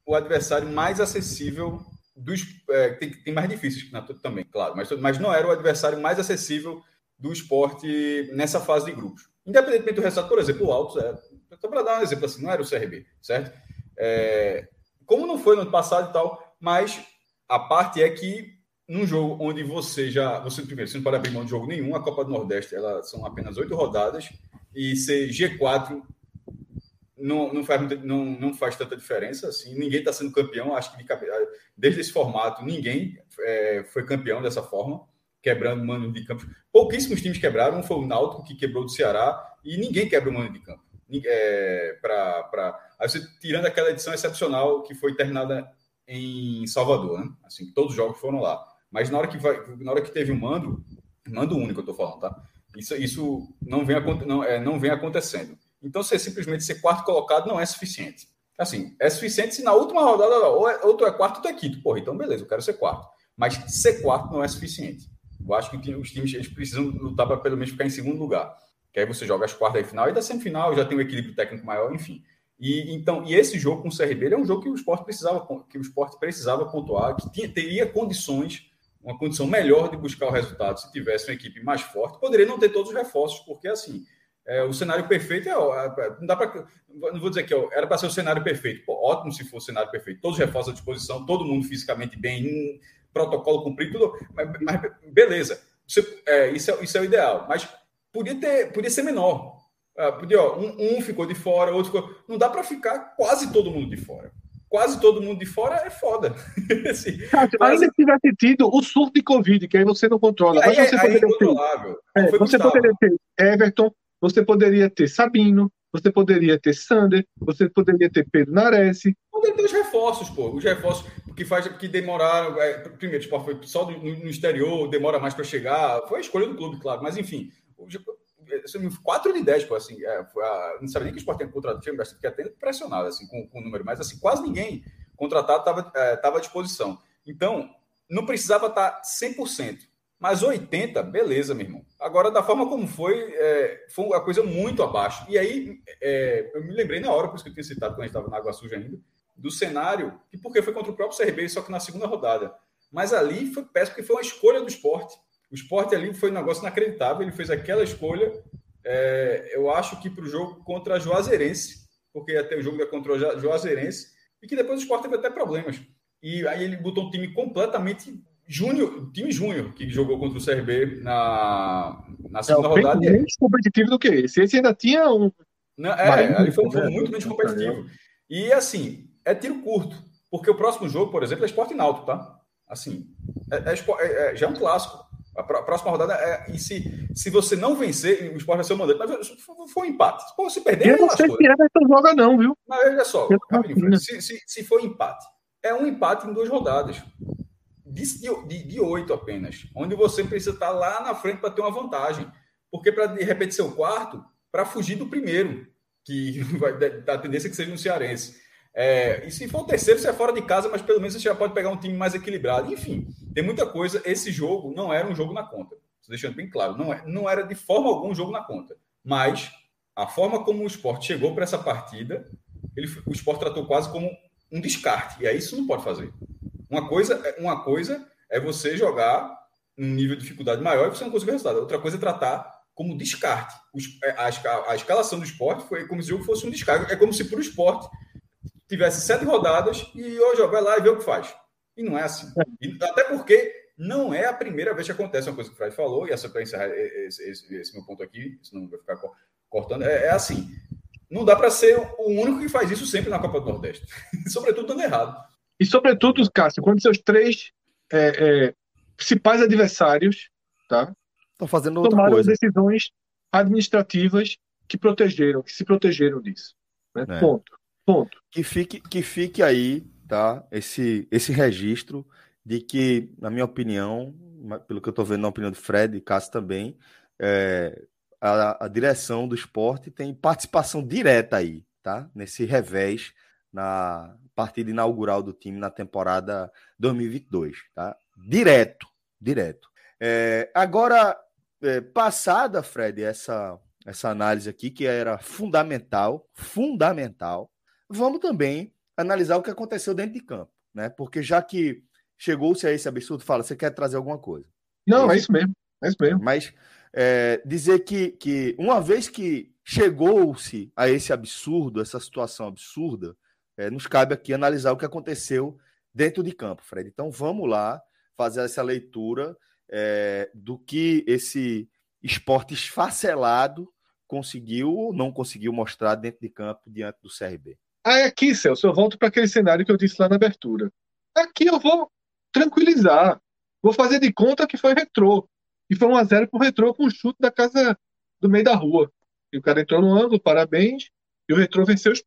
o adversário mais acessível dos. É, tem, tem mais difíceis também, claro, mas, mas não era o adversário mais acessível do esporte nessa fase de grupos. Independentemente do resultado, por exemplo, o Altos, é, só para dar um exemplo assim, não era o CRB, certo? É, como não foi no ano passado e tal, mas a parte é que num jogo onde você já. Você, primeiro, você não pode abrir mão de jogo nenhum, a Copa do Nordeste ela, são apenas oito rodadas, e ser G4 não, não, faz, não, não faz tanta diferença. Assim, ninguém está sendo campeão, acho que de, desde esse formato, ninguém é, foi campeão dessa forma, quebrando o mano de campo. Pouquíssimos times quebraram, foi o Náutico que quebrou do Ceará, e ninguém quebra o mano de campo. É, pra, pra, aí você, tirando aquela edição excepcional que foi terminada em Salvador, né? Assim, todos os jogos foram lá. Mas na hora que, vai, na hora que teve um mando, mando único, eu estou falando, tá? Isso, isso não, vem, não, é, não vem acontecendo. Então, ser simplesmente ser quarto colocado não é suficiente. Assim, é suficiente se na última rodada, ou, é, ou tu é quarto ou tu é quinto. Porra, então beleza, eu quero ser quarto. Mas ser quarto não é suficiente. Eu acho que os times eles precisam lutar para pelo menos ficar em segundo lugar. Que aí você joga as quartas e final e da semifinal já tem um equilíbrio técnico maior, enfim. E então, e esse jogo com o CRB é um jogo que o esporte precisava, que o esporte precisava pontuar, que tinha, teria condições uma condição melhor de buscar o resultado se tivesse uma equipe mais forte. Poderia não ter todos os reforços, porque assim, é, o cenário perfeito é, é não dá para não vou dizer que é, era para ser o cenário perfeito. Pô, ótimo se fosse o cenário perfeito. Todos os reforços à disposição, todo mundo fisicamente bem, protocolo cumprido, tudo, mas, mas beleza. Você, é, isso, é, isso é o ideal. Mas podia ter, podia ser menor. Ah, podia, ó, um, um ficou de fora, outro ficou. Não dá para ficar quase todo mundo de fora quase todo mundo de fora é foda. assim, mas... Ainda tivesse tido o surto de Covid, que aí você não controla. Mas aí, você, aí poderia é, ter, é, você poderia ter Everton, você poderia ter Sabino, você poderia ter Sander, você poderia ter Pedro Nares. Poderia ter os reforços, pô. Os reforços que faz que demoraram. É, primeiro, o esporte foi só no, no exterior, demora mais para chegar. Foi a escolha do clube, claro. Mas enfim, 4 de 10, pô, assim, é, a, não sabia nem que o Sport tinha contratado, tinha fiquei até impressionado assim, com, com o número, mas assim, quase ninguém contratado estava é, tava à disposição. Então, não precisava estar 100%, mas 80%, beleza, meu irmão. Agora, da forma como foi, é, foi uma coisa muito abaixo. E aí, é, eu me lembrei na hora, por isso que eu tinha citado quando a gente estava na Água Suja ainda, do cenário, e porque foi contra o próprio CRB, só que na segunda rodada. Mas ali foi péssimo, porque foi uma escolha do esporte. O esporte ali foi um negócio inacreditável. Ele fez aquela escolha, é, eu acho que para o jogo contra a Juazeirense, porque ia ter o jogo contra a Juazeirense, e que depois o esporte teve até problemas. E aí ele botou um time completamente júnior, time júnior, que jogou contra o CRB na, na segunda é, rodada. menos competitivo do que esse. Esse ainda tinha um. Não, é, ali foi, foi né? muito menos competitivo. E assim, é tiro curto, porque o próximo jogo, por exemplo, é esporte náutico, tá? Assim, é, é, é, é já é um clássico. A próxima rodada é. E se, se você não vencer, o esporte vai ser o mandante. Mas foi um empate. Pô, se perder, eu não sei se Everton joga, não, viu? Mas olha só, se, se, se for empate, é um empate em duas rodadas. De, de, de oito apenas. Onde você precisa estar lá na frente para ter uma vantagem. Porque para de repente ser o quarto, para fugir do primeiro, que vai a tendência é que seja um cearense. É, e se for o terceiro, você é fora de casa, mas pelo menos você já pode pegar um time mais equilibrado. Enfim, tem muita coisa. Esse jogo não era um jogo na conta. Deixando bem claro, não, é, não era de forma alguma um jogo na conta. Mas a forma como o esporte chegou para essa partida, ele, o esporte tratou quase como um descarte. E aí isso não pode fazer. Uma coisa, uma coisa é você jogar num nível de dificuldade maior e você não conseguir resultado. Outra coisa é tratar como descarte. É, a, a, escalação do esporte foi como se o jogo fosse um descarte. É como se para o esporte tivesse sete rodadas e hoje ó, vai lá e vê o que faz. E não é assim. E, até porque não é a primeira vez que acontece uma coisa que o Fred falou, e essa para encerrar esse, esse, esse, meu ponto aqui, senão vai ficar cortando, é, é assim. Não dá para ser o único que faz isso sempre na Copa do Nordeste. sobretudo dando errado. E sobretudo, Cássio, quando seus três é, é, principais adversários tá, estão fazendo outra tomaram coisa. decisões administrativas que protegeram, que se protegeram disso. Né? É. Ponto. Ponto. Que fique, que fique aí, tá? Esse, esse registro de que, na minha opinião, pelo que eu estou vendo na opinião de Fred e Cássio também, é, a, a, direção do esporte tem participação direta aí, tá? Nesse revés na partida inaugural do time na temporada 2022, tá? Direto, direto. É, agora, é, passada, Fred, essa essa análise aqui, que era fundamental, fundamental, vamos também analisar o que aconteceu dentro de campo, né? Porque já que chegou-se a esse absurdo, fala, você quer trazer alguma coisa? Não, é isso mesmo, é isso mesmo. Mas é, dizer que, que uma vez que chegou-se a esse absurdo, essa situação absurda, é, nos cabe aqui analisar o que aconteceu dentro de campo, Fred. Então vamos lá fazer essa leitura é, do que esse esporte esfacelado conseguiu ou não conseguiu mostrar dentro de campo diante do CRB. Aí aqui, Celso, eu volto para aquele cenário que eu disse lá na abertura. Aqui eu vou tranquilizar. Vou fazer de conta que foi retrô. E foi 1x0 pro retrô com um chute da casa do meio da rua. E o cara entrou no ângulo, parabéns. E o retrô venceu os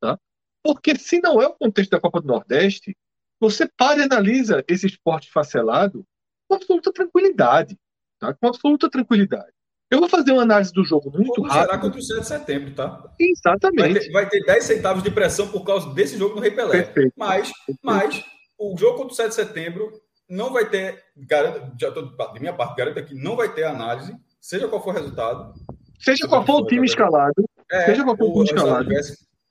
tá? Porque se não é o contexto da Copa do Nordeste, você para e analisa esse esporte facelado com absoluta tranquilidade. Tá? Com absoluta tranquilidade. Eu vou fazer uma análise do jogo muito Como rápido. será contra o 7 de setembro, tá? Exatamente. Vai ter, vai ter 10 centavos de pressão por causa desse jogo no Rei Pelé. Perfeito. Mas, Perfeito. mas o jogo contra o 7 de setembro não vai ter, garanto, já tô, de minha parte, garanto que não vai ter análise, seja qual for o resultado. Seja qual for o time escalado. É, seja qual for o time escalado.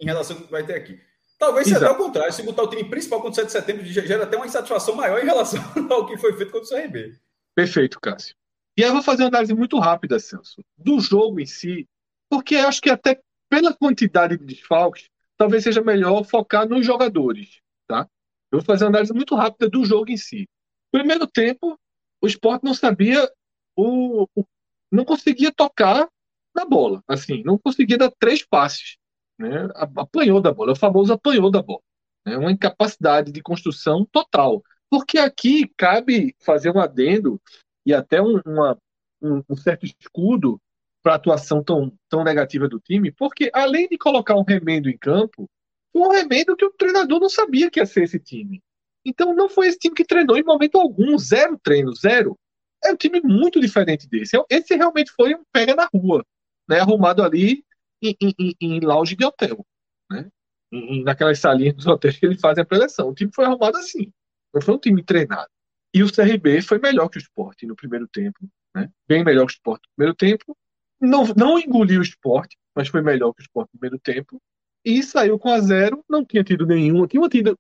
Em relação ao que vai ter aqui. Talvez seja até o contrário. Se botar o time principal contra o 7 de setembro, gera até uma insatisfação maior em relação ao que foi feito contra o CRB. Perfeito, Cássio. E aí eu vou fazer uma análise muito rápida, Celso, do jogo em si, porque acho que até pela quantidade de desfalques, talvez seja melhor focar nos jogadores, tá? Eu vou fazer uma análise muito rápida do jogo em si. Primeiro tempo, o esporte não sabia, o, o não conseguia tocar na bola, assim, não conseguia dar três passes, né? Apanhou da bola, o famoso apanhou da bola, né? Uma incapacidade de construção total. Porque aqui cabe fazer um adendo e até um, uma, um, um certo escudo para a atuação tão, tão negativa do time, porque além de colocar um remendo em campo, foi um remendo que o treinador não sabia que ia ser esse time. Então não foi esse time que treinou em momento algum, zero treino, zero. É um time muito diferente desse. Esse realmente foi um pega na rua, né? Arrumado ali em, em, em lounge de hotel, né? Em, naquelas salinhas dos hotéis que eles fazem a preleção. O time foi arrumado assim. Não foi um time treinado. E o CRB foi melhor que o esporte no primeiro tempo, né? bem melhor que o esporte no primeiro tempo. Não, não engoliu o esporte, mas foi melhor que o esporte no primeiro tempo. E saiu com a zero, não tinha tido nenhuma, tinha tido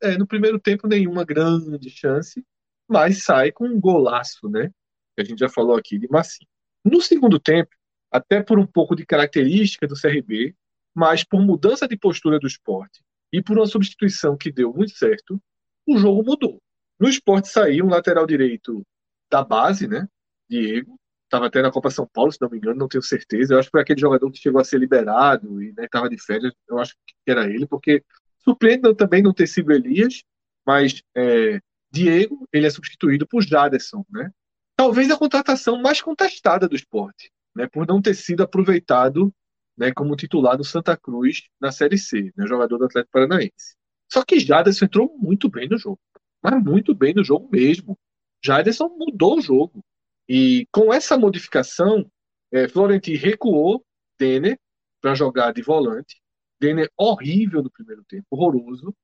é, no primeiro tempo nenhuma grande chance, mas sai com um golaço, né? Que a gente já falou aqui de Massim. No segundo tempo, até por um pouco de característica do CRB, mas por mudança de postura do esporte e por uma substituição que deu muito certo, o jogo mudou. No esporte saiu um lateral direito da base, né? Diego. Estava até na Copa São Paulo, se não me engano, não tenho certeza. Eu acho que foi aquele jogador que chegou a ser liberado e estava né, de férias. Eu acho que era ele, porque surpreende também não ter sido Elias, mas é, Diego ele é substituído por Jaderson, né? Talvez a contratação mais contestada do esporte, né? Por não ter sido aproveitado né, como titular do Santa Cruz na Série C, né, jogador do Atlético Paranaense. Só que Jaderson entrou muito bem no jogo mas muito bem no jogo mesmo. Jaderson mudou o jogo. E com essa modificação, é, Florentino recuou Denner para jogar de volante. Denner horrível no primeiro tempo, horroroso.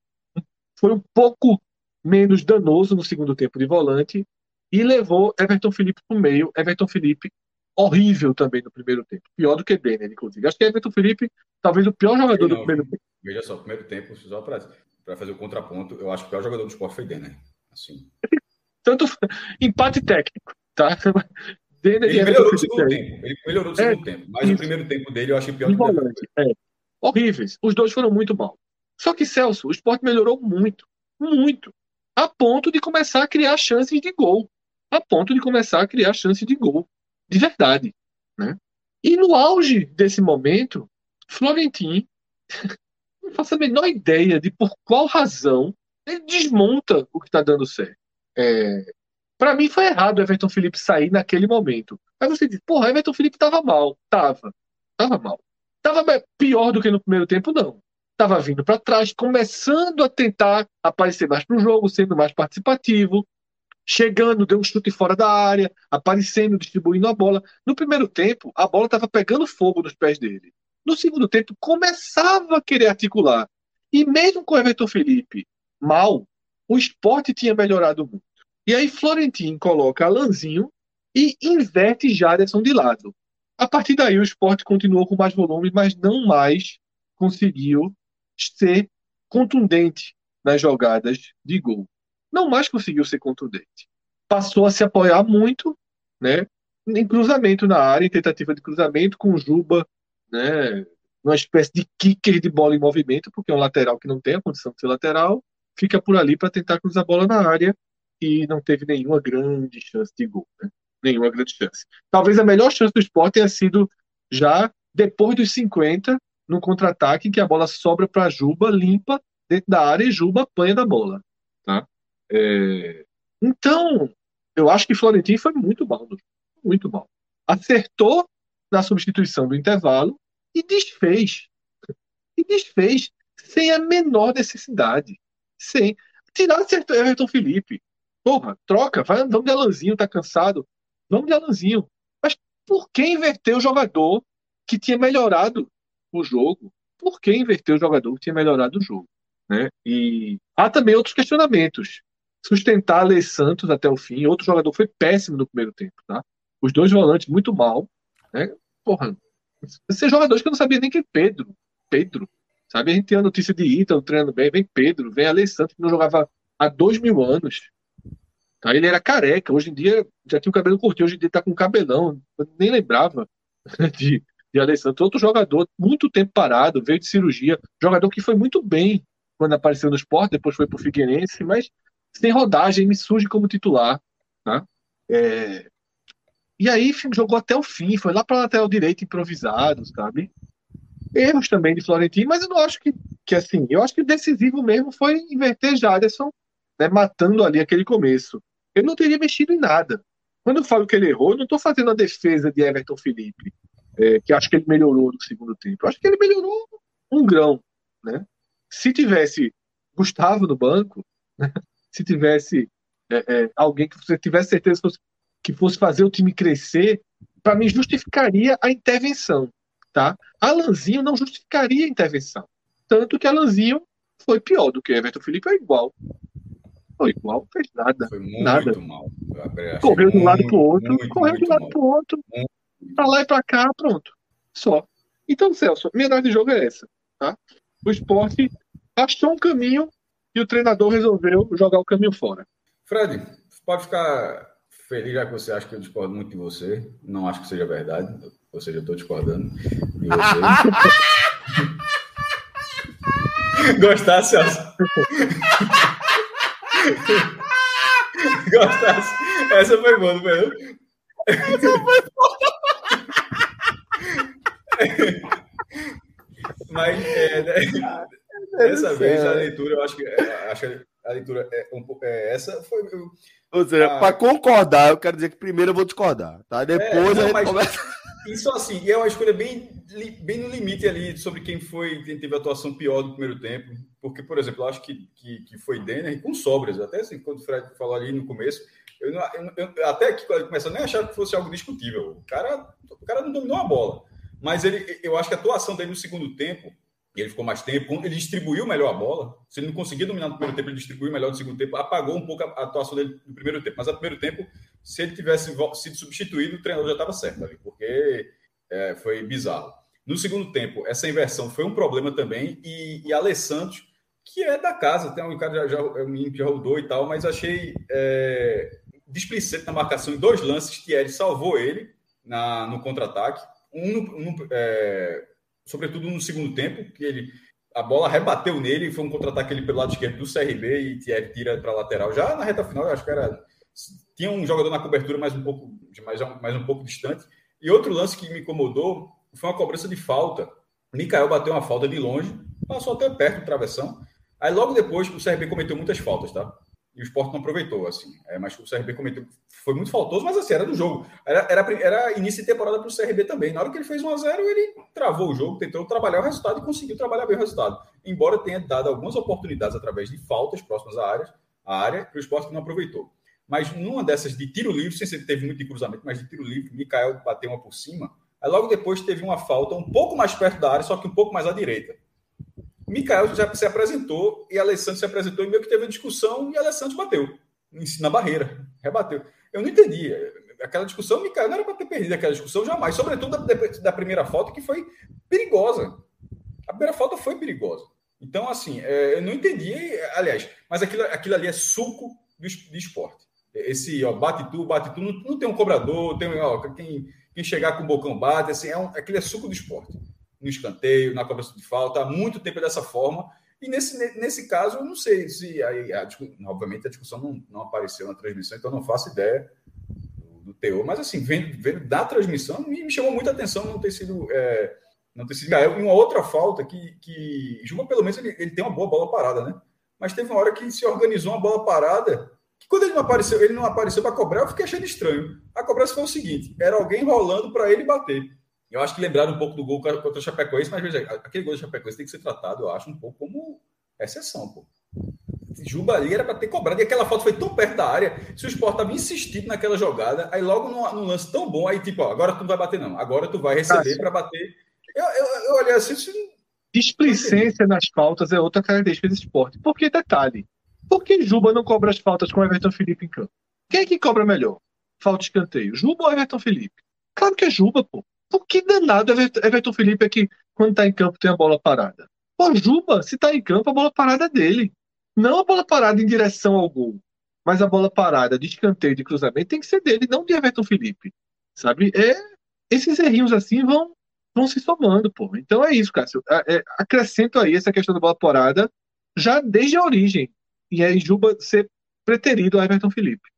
Foi um pouco menos danoso no segundo tempo de volante e levou Everton Felipe para o meio. Everton Felipe horrível também no primeiro tempo. Pior do que Denner, inclusive. Acho que Everton Felipe, talvez o pior jogador não, do primeiro tempo. Veja só, primeiro tempo, só para para fazer o contraponto, eu acho que o pior jogador do esporte foi Denner. Assim. Tanto empate técnico, tá? Denner ele melhorou no segundo tempo. Ele melhorou no é, segundo tempo. Mas isso. o primeiro tempo dele eu achei pior que o é. Horríveis. Os dois foram muito mal. Só que, Celso, o esporte melhorou muito. Muito. A ponto de começar a criar chances de gol. A ponto de começar a criar chances de gol. De verdade. Né? E no auge desse momento, Florentin não faço a menor ideia de por qual razão ele desmonta o que está dando certo. É, para mim foi errado o Everton Felipe sair naquele momento. Aí você diz, porra, Everton Felipe estava mal. Tava. Tava mal. Tava pior do que no primeiro tempo, não. Tava vindo para trás, começando a tentar aparecer mais pro jogo, sendo mais participativo, chegando, deu um chute fora da área, aparecendo, distribuindo a bola. No primeiro tempo, a bola estava pegando fogo nos pés dele. No segundo tempo, começava a querer articular. E mesmo com o Everton Felipe mal, o esporte tinha melhorado muito. E aí Florentino coloca Alanzinho e inverte Jaderson de lado. A partir daí, o esporte continuou com mais volume, mas não mais conseguiu ser contundente nas jogadas de gol. Não mais conseguiu ser contundente. Passou a se apoiar muito né, em cruzamento na área, em tentativa de cruzamento, com Juba, né, uma espécie de kicker de bola em movimento, porque é um lateral que não tem a condição de ser lateral, fica por ali para tentar cruzar a bola na área e não teve nenhuma grande chance de gol. Né? Nenhuma grande chance. Talvez a melhor chance do esporte tenha sido já depois dos 50, no contra-ataque, que a bola sobra para Juba, limpa dentro da área e Juba apanha da bola. Tá? É... Então, eu acho que Florentino foi muito mal. Muito mal. Acertou na substituição do intervalo e desfez. E desfez sem a menor necessidade. Sem. Tirar certo Everton Felipe. Porra, troca, vai, vamos de Alanzinho, tá cansado. Vamos de Alanzinho. Mas por que inverter o jogador que tinha melhorado o jogo? Por que inverter o jogador que tinha melhorado o jogo? Né? E há também outros questionamentos. Sustentar Lei Santos até o fim. Outro jogador foi péssimo no primeiro tempo. Tá? Os dois volantes muito mal. Né? Porra, esses jogadores que eu não sabia nem que é Pedro. Pedro. Sabe? A gente tem a notícia de Ítalo treinando bem. Vem Pedro, vem Alessandro, que não jogava há dois mil anos. Tá? Ele era careca. Hoje em dia já tinha o cabelo curtinho. Hoje em dia tá com cabelão. Eu nem lembrava de, de Alessandro. Outro jogador, muito tempo parado, veio de cirurgia. Jogador que foi muito bem quando apareceu no esporte, depois foi pro Figueirense, mas sem rodagem, me surge como titular. Tá? É, e aí jogou até o fim, foi lá para lateral direito improvisado, sabe? Erros também de Florentino, mas eu não acho que, que assim, eu acho que o decisivo mesmo foi inverter Jaderson, né, matando ali aquele começo. Ele não teria mexido em nada. Quando eu falo que ele errou, eu não estou fazendo a defesa de Everton Felipe, é, que acho que ele melhorou no segundo tempo. Eu acho que ele melhorou um grão, né? Se tivesse Gustavo no banco, né? se tivesse é, é, alguém que você tivesse certeza fosse que fosse fazer o time crescer, para mim justificaria a intervenção, tá? Alanzinho não justificaria a intervenção. Tanto que Alanzinho foi pior do que Everton Felipe, é igual. Foi igual, não fez nada. Foi muito nada. mal. Correu de um lado pro outro, muito, correu de um lado mal. pro outro, para lá e para cá, pronto. Só. Então, Celso, minha análise de jogo é essa, tá? O esporte achou um caminho e o treinador resolveu jogar o caminho fora. Fred, pode ficar Feliz já que você acha que eu discordo muito de você. Não acho que seja verdade. Ou seja, eu estou discordando de você. Gostasse, Celso? Gostasse? Essa foi boa, não foi? Essa foi boa. Mas é, né? dessa vez a leitura, eu acho que, é, acho que a leitura é, um, é essa foi. Eu, ou seja, ah, para concordar, eu quero dizer que primeiro eu vou discordar, tá? Depois é, não, a gente começa... Isso assim, é uma escolha bem, bem no limite ali sobre quem foi, quem teve a atuação pior do primeiro tempo. Porque, por exemplo, eu acho que, que, que foi Denner com sobras. Até assim, quando o Fred falou ali no começo, eu, não, eu, eu até que começa nem achar que fosse algo discutível. O cara, o cara não dominou a bola. Mas ele, eu acho que a atuação dele no segundo tempo ele ficou mais tempo. Ele distribuiu melhor a bola. Se ele não conseguia dominar no primeiro tempo, ele distribuiu melhor no segundo tempo. Apagou um pouco a atuação dele no primeiro tempo. Mas no primeiro tempo, se ele tivesse sido substituído, o treinador já estava certo ali, porque é, foi bizarro. No segundo tempo, essa inversão foi um problema também. E, e Alessandro, que é da casa, tem um cara já, já, é um menino que já rodou e tal, mas achei é, displicente na marcação em dois lances. Thierry salvou ele na, no contra-ataque. Um, um é, sobretudo no segundo tempo, que ele a bola rebateu nele, foi um contra-ataque ele pelo lado esquerdo do CRB e Thierry tira para lateral. Já na reta final, eu acho que era tinha um jogador na cobertura mais um pouco mais, mais um pouco distante. E outro lance que me incomodou foi uma cobrança de falta. Mikael bateu uma falta de longe, passou até perto do travessão. Aí logo depois o CRB cometeu muitas faltas, tá? E o esporte não aproveitou, assim. É, mas o CRB cometeu. Foi muito faltoso, mas assim, era do jogo. Era, era, era início de temporada para o CRB também. Na hora que ele fez 1x0, ele travou o jogo, tentou trabalhar o resultado e conseguiu trabalhar bem o resultado. Embora tenha dado algumas oportunidades através de faltas próximas à área, à área para o esporte que não aproveitou. Mas numa dessas de tiro livre, sem ser teve muito de cruzamento, mas de tiro livre, Mikael bateu uma por cima. Aí logo depois teve uma falta um pouco mais perto da área, só que um pouco mais à direita. Mikael já se apresentou e Alessandro se apresentou e meio que teve uma discussão e Alessandro bateu na barreira, rebateu. Eu não entendi. aquela discussão, Micael, não era para ter perdido aquela discussão jamais, sobretudo da, da, primeira falta, que foi perigosa. A primeira falta foi perigosa. Então, assim, é, eu não entendi, aliás, mas aquilo, aquilo ali é suco do esporte. Esse, ó, bate tu, bate tu, não, não tem um cobrador, tem, ó, quem, quem chegar com o bocão bate, assim, é um, aquilo é suco do esporte. No escanteio, na cobrança de falta, há muito tempo é dessa forma, e nesse, nesse caso, eu não sei se. Aí, a, obviamente, a discussão não, não apareceu na transmissão, então não faço ideia do, do teor. Mas, assim, vendo, vendo da transmissão, me, me chamou muita atenção não ter sido. É, não ter sido Gael. E uma outra falta que, que Juba, pelo menos, ele, ele tem uma boa bola parada, né? Mas teve uma hora que se organizou uma bola parada que quando ele não apareceu, ele não apareceu para cobrar, eu fiquei achando estranho. A cobrança foi o seguinte: era alguém rolando para ele bater. Eu acho que lembraram um pouco do gol contra o Chapecoense, mas veja, aquele gol do Chapecoense tem que ser tratado, eu acho, um pouco como exceção, pô. Juba ali era para ter cobrado, e aquela falta foi tão perto da área, se o Sport estava insistindo naquela jogada, aí logo num, lance tão bom, aí tipo, ó, agora tu não vai bater não, agora tu vai receber para bater. Eu, eu, eu olhei assim... Isso... Displicência nas faltas é outra característica desse esporte. Porque, detalhe, por que Juba não cobra as faltas com o Everton Felipe em campo? Quem é que cobra melhor? Falta de escanteio, Juba ou Everton Felipe? Claro que é Juba, pô. Por que danado Everton Felipe é que, quando está em campo, tem a bola parada? Pô, Juba, se está em campo, a bola parada é dele. Não a bola parada em direção ao gol. Mas a bola parada de escanteio, de cruzamento, tem que ser dele, não de Everton Felipe. Sabe? É, esses errinhos assim vão, vão se somando, pô. Então é isso, Cássio. É, acrescento aí essa questão da bola parada já desde a origem. E aí Juba ser preterido a Everton Felipe.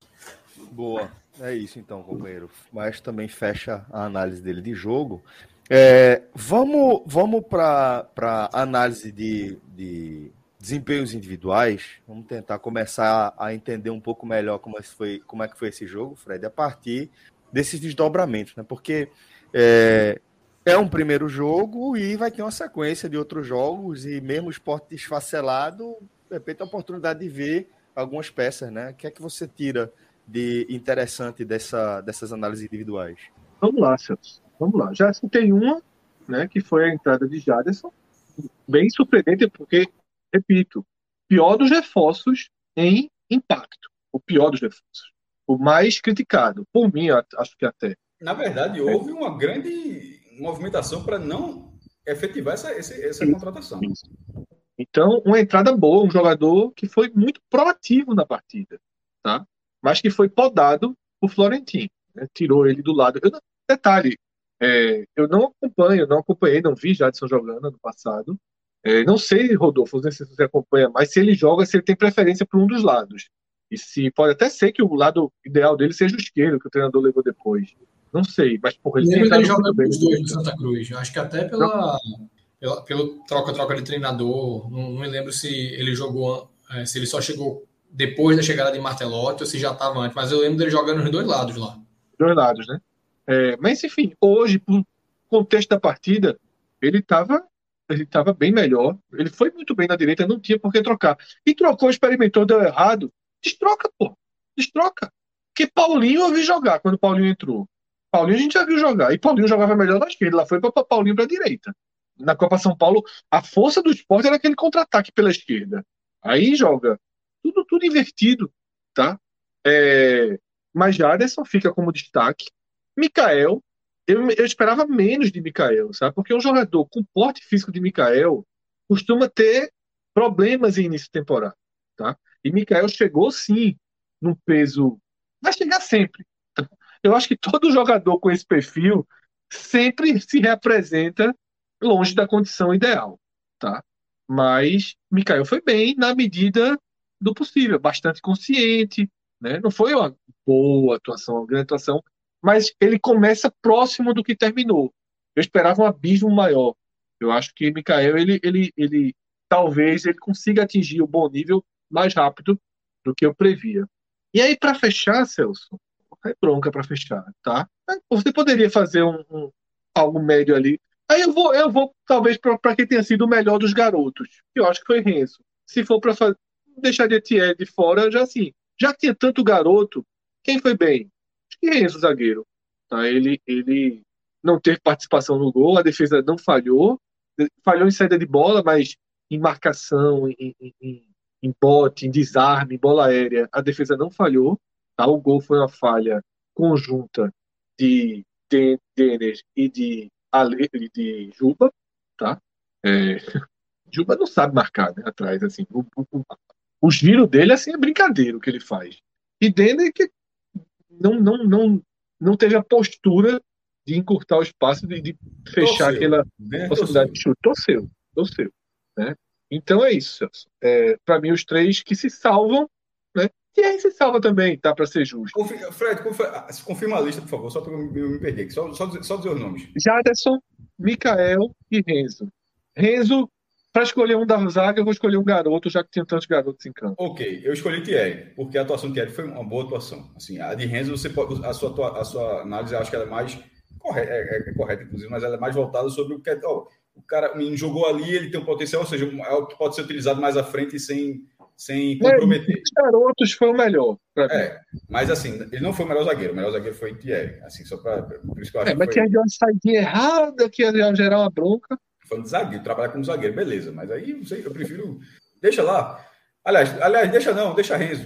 Boa. É isso então, companheiro. Mas também fecha a análise dele de jogo. É, vamos vamos para análise de, de desempenhos individuais. Vamos tentar começar a entender um pouco melhor como, é foi, como é que foi esse jogo, Fred, a partir desses desdobramentos, né? Porque é, é um primeiro jogo e vai ter uma sequência de outros jogos, e mesmo o esporte desfacelado, de repente a oportunidade de ver algumas peças, né? O que é que você tira de interessante dessa, dessas análises individuais? Vamos lá, Celso. Vamos lá. Já citei uma, né, que foi a entrada de Jaderson, bem surpreendente, porque, repito, pior dos reforços em impacto. O pior dos reforços. O mais criticado. Por mim, acho que até. Na verdade, houve uma grande movimentação para não efetivar essa, essa, essa contratação. Então, uma entrada boa, um jogador que foi muito proativo na partida. Tá? Mas que foi podado por Florentino. Né? Tirou ele do lado. Eu, detalhe, é, eu não acompanho, não acompanhei, não vi Jadson jogando no passado. É, não sei, Rodolfo, não sei se você acompanha, mas se ele joga, se ele tem preferência por um dos lados. E se pode até ser que o lado ideal dele seja o esquerdo, que o treinador levou depois. Não sei, mas por ele tem ele joga bem. os dois no Santa Cruz. Acho que até pela, pela pelo troca-troca de treinador, não, não me lembro se ele jogou, é, se ele só chegou depois da chegada de Martelotti ou se já estava antes, mas eu lembro dele jogando nos dois lados lá. Dois lados, né? É, mas enfim, hoje, por contexto da partida, ele estava ele tava bem melhor. Ele foi muito bem na direita, não tinha por que trocar. E trocou, experimentou, deu errado. Destroca, pô. Destroca. Porque Paulinho eu vi jogar quando Paulinho entrou. Paulinho a gente já viu jogar. E Paulinho jogava melhor na esquerda. Lá foi para Paulinho para a direita. Na Copa São Paulo, a força do esporte era aquele contra-ataque pela esquerda. Aí joga tudo, tudo invertido, tá? É, mas Jaderson fica como destaque. Mikael, eu, eu esperava menos de Mikael, sabe? Porque um jogador com porte físico de Mikael costuma ter problemas em início de temporada, tá? E Mikael chegou sim num peso, vai chegar sempre. Eu acho que todo jogador com esse perfil sempre se representa longe da condição ideal, tá? Mas Mikael foi bem na medida do possível, bastante consciente, né? Não foi uma boa atuação, uma grande atuação, mas ele começa próximo do que terminou. Eu esperava um abismo maior. Eu acho que Mikael, ele, ele, ele talvez ele consiga atingir o bom nível mais rápido do que eu previa. E aí, para fechar, Celso, é bronca para fechar, tá? Você poderia fazer um, um, algo médio ali. Aí eu vou, eu vou talvez para quem tenha sido o melhor dos garotos, eu acho que foi Renzo. Se for para deixar de Etienne de fora, já assim, já tinha tanto garoto, quem foi bem? Acho que Renzo, zagueiro. Tá? Ele, ele não teve participação no gol, a defesa não falhou, falhou em saída de bola, mas em marcação, em, em, em bote, em desarme, em bola aérea, a defesa não falhou. Tá? O gol foi uma falha conjunta de Denner e de, Ale, de Juba, tá? É, Juba não sabe marcar né, atrás, assim. O, o, os giros dele, assim, é brincadeira o que ele faz. E Denner que não, não, não, não teve a postura de encurtar o espaço, de, de fechar aquela possibilidade de chute. Torceu, torceu. Né? Então é isso. É, Para mim, os três que se salvam, né? E aí se salva também, tá? Para ser justo. Confirma, Fred, confirma, confirma, a lista, por favor, só para eu me perder aqui. Só, só, dizer, só dizer os nomes. Jaderson, Mikael e Renzo. Renzo, para escolher um da zaga, eu vou escolher um garoto, já que tinha tantos garotos em campo. Ok, eu escolhi Thierry, porque a atuação de Thierry foi uma boa atuação. Assim, a de Renzo, você pode, a, sua, a sua análise, eu acho que ela é mais correta, é, é, é correta, inclusive, mas ela é mais voltada sobre o que é. Oh, o cara o jogou ali, ele tem um potencial, ou seja, é algo que pode ser utilizado mais à frente sem, sem comprometer. Os garotos foi o melhor. É, mas assim, ele não foi o melhor zagueiro, o melhor zagueiro foi Thierry. Assim, só para. É, mas foi... tinha uma saída errada que ia gerar uma bronca. Falando de zagueiro, trabalhar como zagueiro, beleza. Mas aí, não sei, eu prefiro. Deixa lá. Aliás, aliás, deixa não, deixa Renzo.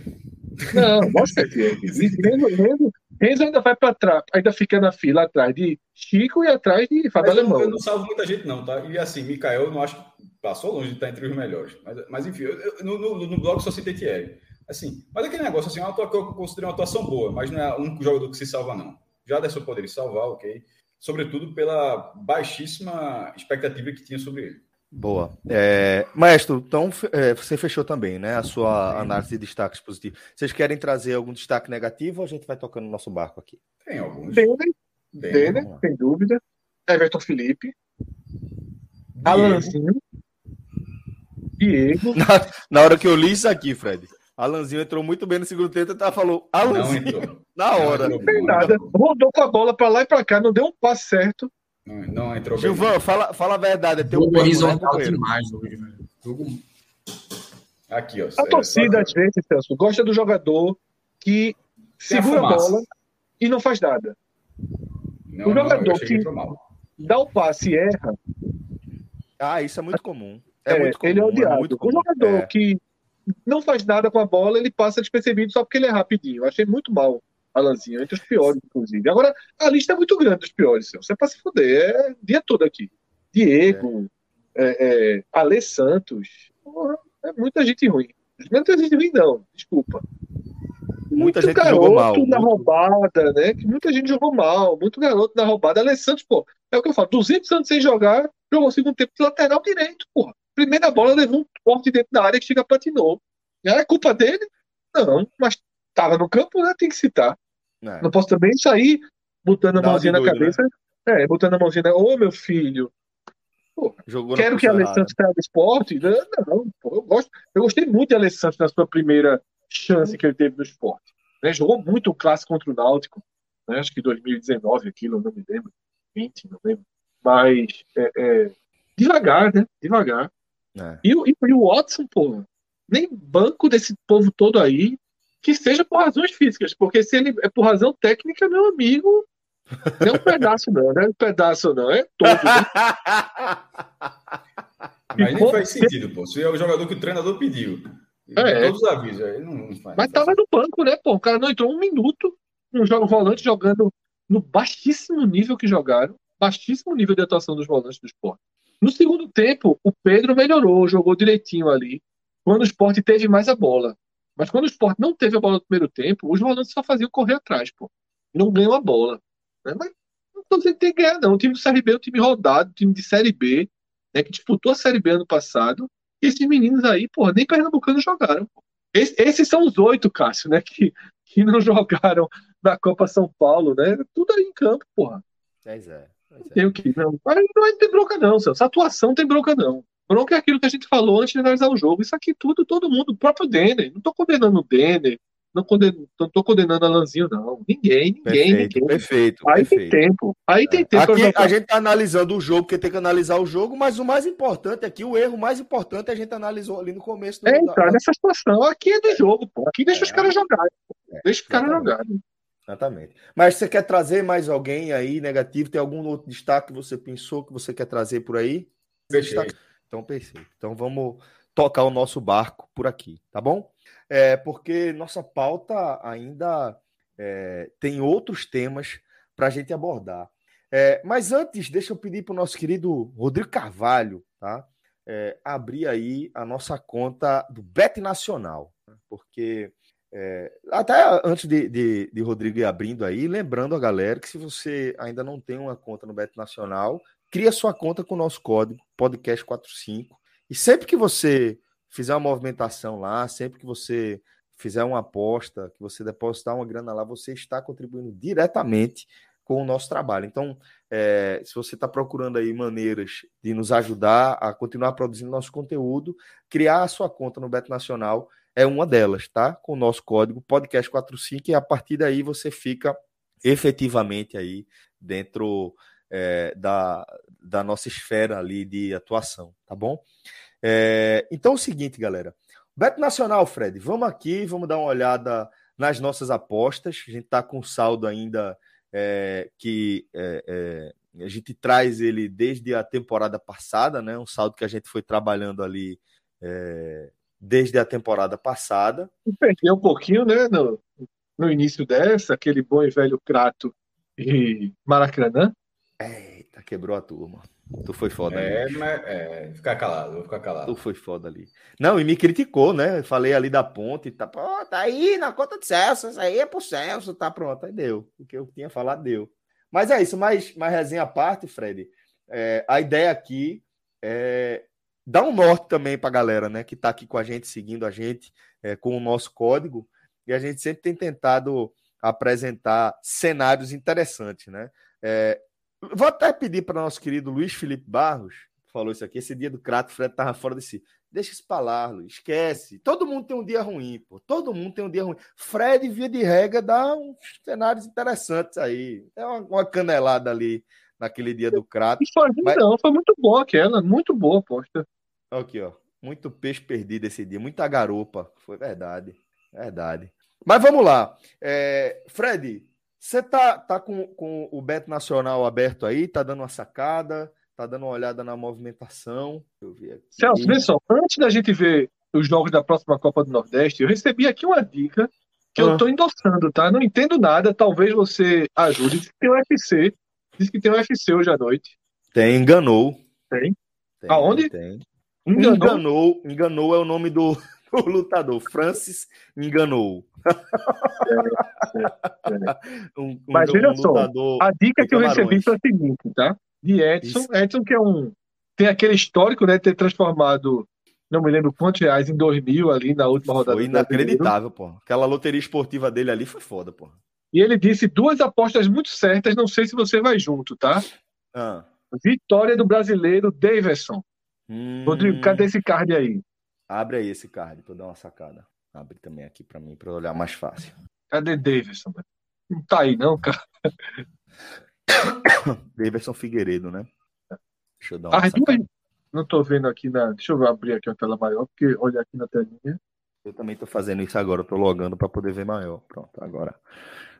Não, mostra que Renzo, Renzo, Renzo ainda vai para trás, ainda fica na fila atrás de Chico e atrás de Fábio Alemão. Eu não salvo muita gente, não, tá? E assim, Mikael, eu não acho que passou longe de estar entre os melhores. Mas, mas enfim, eu, eu, no, no, no blog só citei Thierry. Assim, mas aquele negócio, assim, é uma que eu considero uma atuação boa, mas não é único jogador que se salva, não. Já dessa poderia salvar, ok. Sobretudo pela baixíssima expectativa que tinha sobre ele. Boa. É, maestro, então é, você fechou também, né? A sua análise de destaques positivos. Vocês querem trazer algum destaque negativo ou a gente vai tocando no nosso barco aqui? Tem alguns. Denner, sem dúvida. Everton Felipe. Alanzinho. Diego. Na, na, hora que eu li isso aqui, Fred, Alanzinho entrou muito bem no segundo tempo e tá, falou Alanzinho na hora. Não, tem nada. Rodou com a bola para lá e para cá, não deu um passe certo. Não, não entrou Gilvan, bem. fala, fala a verdade. É teu Jogo horizontal né, demais hoje, velho. Jogo... Aqui, ó. A é, torcida, às vezes, Celso, gosta do jogador que Tem segura a, a, bola e não faz nada. Não, o jogador não, que dá o passe e erra. Ah, isso é muito comum. É, é muito comum, ele é odiado. É o jogador é. que não faz nada com a bola, ele passa despercebido só porque ele é rapidinho. Eu achei muito mal Alanzinho, entre os piores, inclusive. Agora, a lista é muito grande dos piores, Você é pra se fuder, é o dia todo aqui. Diego, é. É, Ale Santos, porra, é muita gente ruim. Não tem gente ruim, não, desculpa. Muita muito gente jogou mal. na muito... roubada, né? Que muita gente jogou mal, muito garoto na roubada. Ale Santos, pô, é o que eu falo, 200 anos sem jogar, jogou segundo tempo de lateral direito, porra. Primeira bola levou um corte dentro da área que chega patinou. É culpa dele? Não, mas tava no campo, né? Tem que citar. É. Não posso também sair botando a Dá mãozinha na doido, cabeça. Né? É, botando a mãozinha na. Ô, meu filho. Pô, quero que a Alessandro saia do esporte? Não, não pô, eu, gosto, eu gostei muito de Alessandro na sua primeira chance que ele teve no esporte. Né? Jogou muito o clássico contra o Náutico. Né? Acho que 2019 aquilo, não me lembro. 20, não lembro. Mas é, é, devagar, né? Devagar. É. E, e, e, o Watson, pô, nem banco desse povo todo aí que seja por razões físicas, porque se ele é por razão técnica, meu amigo, não é um pedaço não, não é um pedaço não, é todo. Né? Mas nem faz sentido, pô. Se é o jogador que o treinador pediu. É. Todos os avisos, aí não, não faz. Mas tava no banco, né, pô? O cara não entrou um minuto no jogo volante jogando no baixíssimo nível que jogaram, baixíssimo nível de atuação dos volantes do esporte. No segundo tempo, o Pedro melhorou, jogou direitinho ali, quando o esporte teve mais a bola. Mas quando o esporte não teve a bola no primeiro tempo, os volantes só faziam correr atrás, pô. Não ganham a bola. Né? Mas não tô dizendo que tem que ganhar, não. O time do CRB é um time rodado, um time de Série B, né, que disputou a Série B ano passado. E esses meninos aí, pô, nem Pernambucano jogaram. Esse, esses são os oito, Cássio, né, que, que não jogaram na Copa São Paulo, né? Tudo aí em campo, porra. Pois é. Pois é. Tem o que? Não. Mas não tem bronca, não, Essa atuação tem bronca, não. Bronca é aquilo que a gente falou antes de analisar o jogo. Isso aqui tudo, todo mundo, o próprio Denner. Não estou condenando o Denner, não estou condenando a Lanzinho, não. Ninguém, ninguém, perfeito, ninguém. Perfeito. Aí perfeito. tem tempo. Aí tem tempo. Aqui a gente está analisando o jogo, porque tem que analisar o jogo, mas o mais importante aqui, o erro mais importante, a gente analisou ali no começo. Do, é entrar da... nessa situação. Aqui é do jogo, pô. Aqui deixa é, os caras jogarem. É, deixa os caras jogarem. Exatamente. Mas você quer trazer mais alguém aí negativo? Tem algum outro destaque que você pensou que você quer trazer por aí? Destaque... Então, perfeito. Então, vamos tocar o nosso barco por aqui, tá bom? É, porque nossa pauta ainda é, tem outros temas para a gente abordar. É, mas antes, deixa eu pedir para o nosso querido Rodrigo Carvalho, tá? É, abrir aí a nossa conta do Bet Nacional, né? porque é, até antes de, de, de, Rodrigo ir abrindo aí, lembrando a galera que se você ainda não tem uma conta no Bet Nacional, cria sua conta com o nosso código podcast45 e sempre que você fizer uma movimentação lá, sempre que você fizer uma aposta, que você depositar uma grana lá, você está contribuindo diretamente com o nosso trabalho. Então, é, se você está procurando aí maneiras de nos ajudar a continuar produzindo nosso conteúdo, criar a sua conta no Beto Nacional é uma delas, tá? Com o nosso código podcast45 e a partir daí você fica efetivamente aí dentro é, da, da nossa esfera ali de atuação, tá bom? É, então é o seguinte, galera. Beto Nacional, Fred, vamos aqui, vamos dar uma olhada nas nossas apostas. A gente está com saldo ainda é, que é, é, a gente traz ele desde a temporada passada, né? Um saldo que a gente foi trabalhando ali é, desde a temporada passada. Perdeu um pouquinho, né? No, no início dessa, aquele bom e velho Crato e Maracanã. Eita, quebrou a turma. Tu foi foda é, ali. Mas, é, ficar calado, vou ficar calado. Tu foi foda ali. Não, e me criticou, né? Falei ali da ponte, tá, pô, tá aí na conta de Celso, isso aí é pro Celso, tá pronto. Aí deu. O que eu tinha falado deu. Mas é isso, mais, mais resenha à parte, Fred. É, a ideia aqui é dar um norte também pra galera, né? Que tá aqui com a gente, seguindo a gente, é, com o nosso código. E a gente sempre tem tentado apresentar cenários interessantes, né? É, Vou até pedir para nosso querido Luiz Felipe Barros, que falou isso aqui, esse dia do crato, o Fred estava fora de si. Deixa isso para lá, Luiz, esquece. Todo mundo tem um dia ruim, pô. Todo mundo tem um dia ruim. Fred, via de regra, dá uns cenários interessantes aí. É uma, uma canelada ali naquele dia do crato. Foi, mas... Não, foi muito boa aquela, muito boa aposta. Aqui, ó. Muito peixe perdido esse dia, muita garopa. Foi verdade, verdade. Mas vamos lá. É, Fred, você tá, tá com, com o Beto Nacional aberto aí, tá dando uma sacada, tá dando uma olhada na movimentação. Eu vi aqui. Celso, vê só, antes da gente ver os jogos da próxima Copa do Nordeste, eu recebi aqui uma dica que ah. eu tô endossando, tá? Não entendo nada, talvez você ajude. Diz que tem um UFC. Diz que tem um UFC hoje à noite. Tem, enganou. Tem? tem Aonde? Tem. Enganou. enganou. Enganou é o nome do, do lutador. Francis enganou. um, um, Mas veja um só, a dica que eu recebi foi a seguinte, tá? De Edson, Isso. Edson que é um tem aquele histórico, né, ter transformado não me lembro quantos reais em 2000 ali na última rodada. Foi inacreditável, pô. Aquela loteria esportiva dele ali foi foda, pô. E ele disse duas apostas muito certas, não sei se você vai junto, tá? Ah. Vitória do brasileiro Davidson. Hum... Rodrigo, cadê esse card aí? Abre aí esse card pra eu dar uma sacada. Abre também aqui para mim, para olhar mais fácil. Cadê Davidson? Não tá aí, não, cara. Davidson Figueiredo, né? Deixa eu dar uma. Ah, duas... Não tô vendo aqui na. Deixa eu abrir aqui a tela maior, porque olha aqui na telinha. Eu também tô fazendo isso agora, eu tô logando para poder ver maior. Pronto, agora.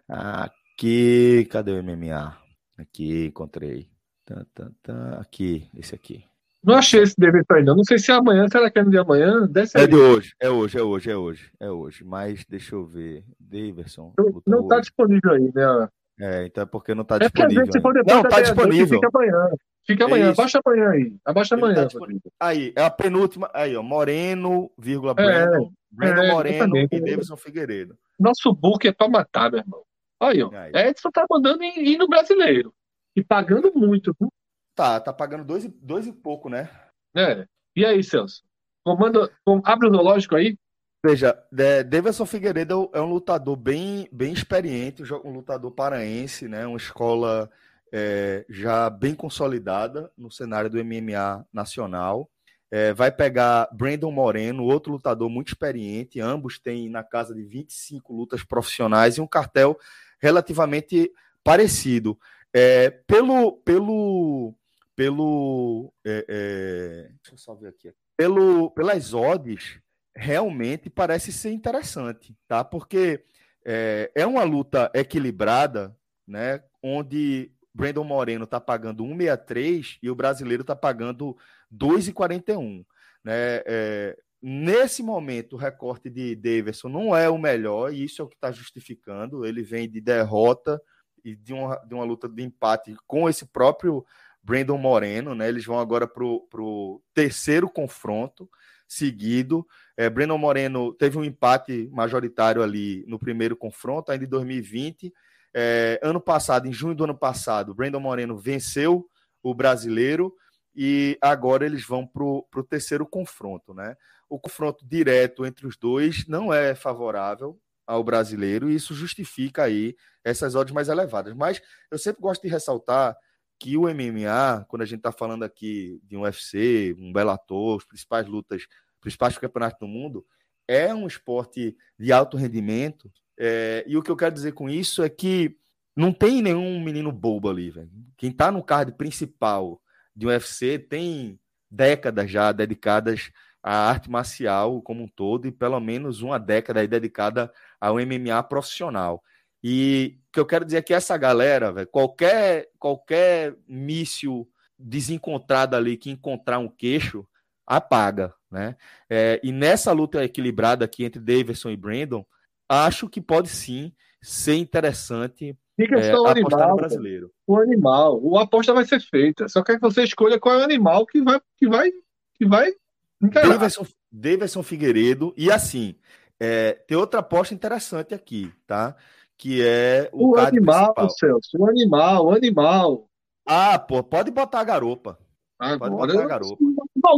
Aqui, cadê o MMA? Aqui, encontrei. Tá, tá, tá. Aqui, esse aqui. Não achei esse DVD ainda. Não sei se é amanhã. Será que é no de amanhã? É de hoje. É hoje, é hoje, é hoje. É hoje. Mas deixa eu ver. Daverson. Não está disponível aí, né? É, então é porque não está é disponível. Se for depois, não, está disponível. Fica amanhã. Fica amanhã. Abaixa amanhã aí. Abaixa Ele amanhã. Tá aí, é a penúltima. Aí, ó. Moreno, vírgula, é, Brandon. Brandon é, Moreno e Davidson Figueiredo. Nosso book é para matar, meu irmão. Aí, ó. Aí. Edson tá mandando ir no brasileiro. E pagando muito, viu? Tá, tá pagando dois, dois e pouco, né? É. E aí, Celso? Comanda, com, abre o zoológico aí. Veja, é, Davidson Figueiredo é um lutador bem, bem experiente, um lutador paraense, né? Uma escola é, já bem consolidada no cenário do MMA nacional. É, vai pegar Brandon Moreno, outro lutador muito experiente. Ambos têm na casa de 25 lutas profissionais e um cartel relativamente parecido. É, pelo, pelo, pelo. É, é, deixa eu só ver aqui. Pelo, pelas odds, realmente parece ser interessante, tá? Porque é, é uma luta equilibrada, né? Onde Brandon Moreno está pagando 1,63 e o brasileiro está pagando 2,41. Né? É, nesse momento, o recorte de Davidson não é o melhor, e isso é o que está justificando. Ele vem de derrota e de uma, de uma luta de empate com esse próprio Brandon Moreno, né? Eles vão agora para o terceiro confronto seguido. É, Brandon Moreno teve um empate majoritário ali no primeiro confronto, ainda em 2020. É, ano passado, em junho do ano passado, Brandon Moreno venceu o brasileiro e agora eles vão para o terceiro confronto, né? O confronto direto entre os dois não é favorável ao brasileiro e isso justifica aí essas odds mais elevadas. Mas eu sempre gosto de ressaltar que o MMA, quando a gente está falando aqui de um UFC, um Bellator, as principais lutas, principais campeonatos do mundo, é um esporte de alto rendimento. É, e o que eu quero dizer com isso é que não tem nenhum menino bobo ali, velho. Quem está no card principal de um UFC tem décadas já dedicadas à arte marcial como um todo e pelo menos uma década dedicada ao MMA profissional. E que eu quero dizer é que essa galera, véio, qualquer, qualquer míssil desencontrado ali que encontrar um queixo, apaga, né? É, e nessa luta equilibrada aqui entre Davidson e Brandon, acho que pode sim ser interessante é, só o animal, brasileiro. O animal, o aposta vai ser feita. Só quer que você escolha qual é o animal que vai que vai que vai Davidson, Davidson Figueiredo e assim é, tem outra aposta interessante aqui, tá? Que é o, o animal, principal. Celso, o animal, o animal. Ah, pô, pode botar a garopa. Agora, pode botar a garopa.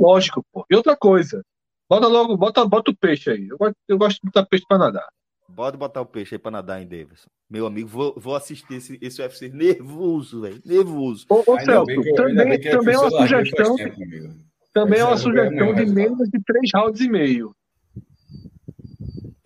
Lógico, pô. E outra coisa, bota logo, bota, bota o peixe aí. Eu, eu gosto de botar peixe para nadar. Pode botar o peixe aí pra nadar em Davidson. Meu amigo, vou, vou assistir esse, esse UFC nervoso, velho. Nervoso. Ô, ô Celso, também, também é uma sugestão. Tempo, também é uma sugestão de menos de três rounds e meio.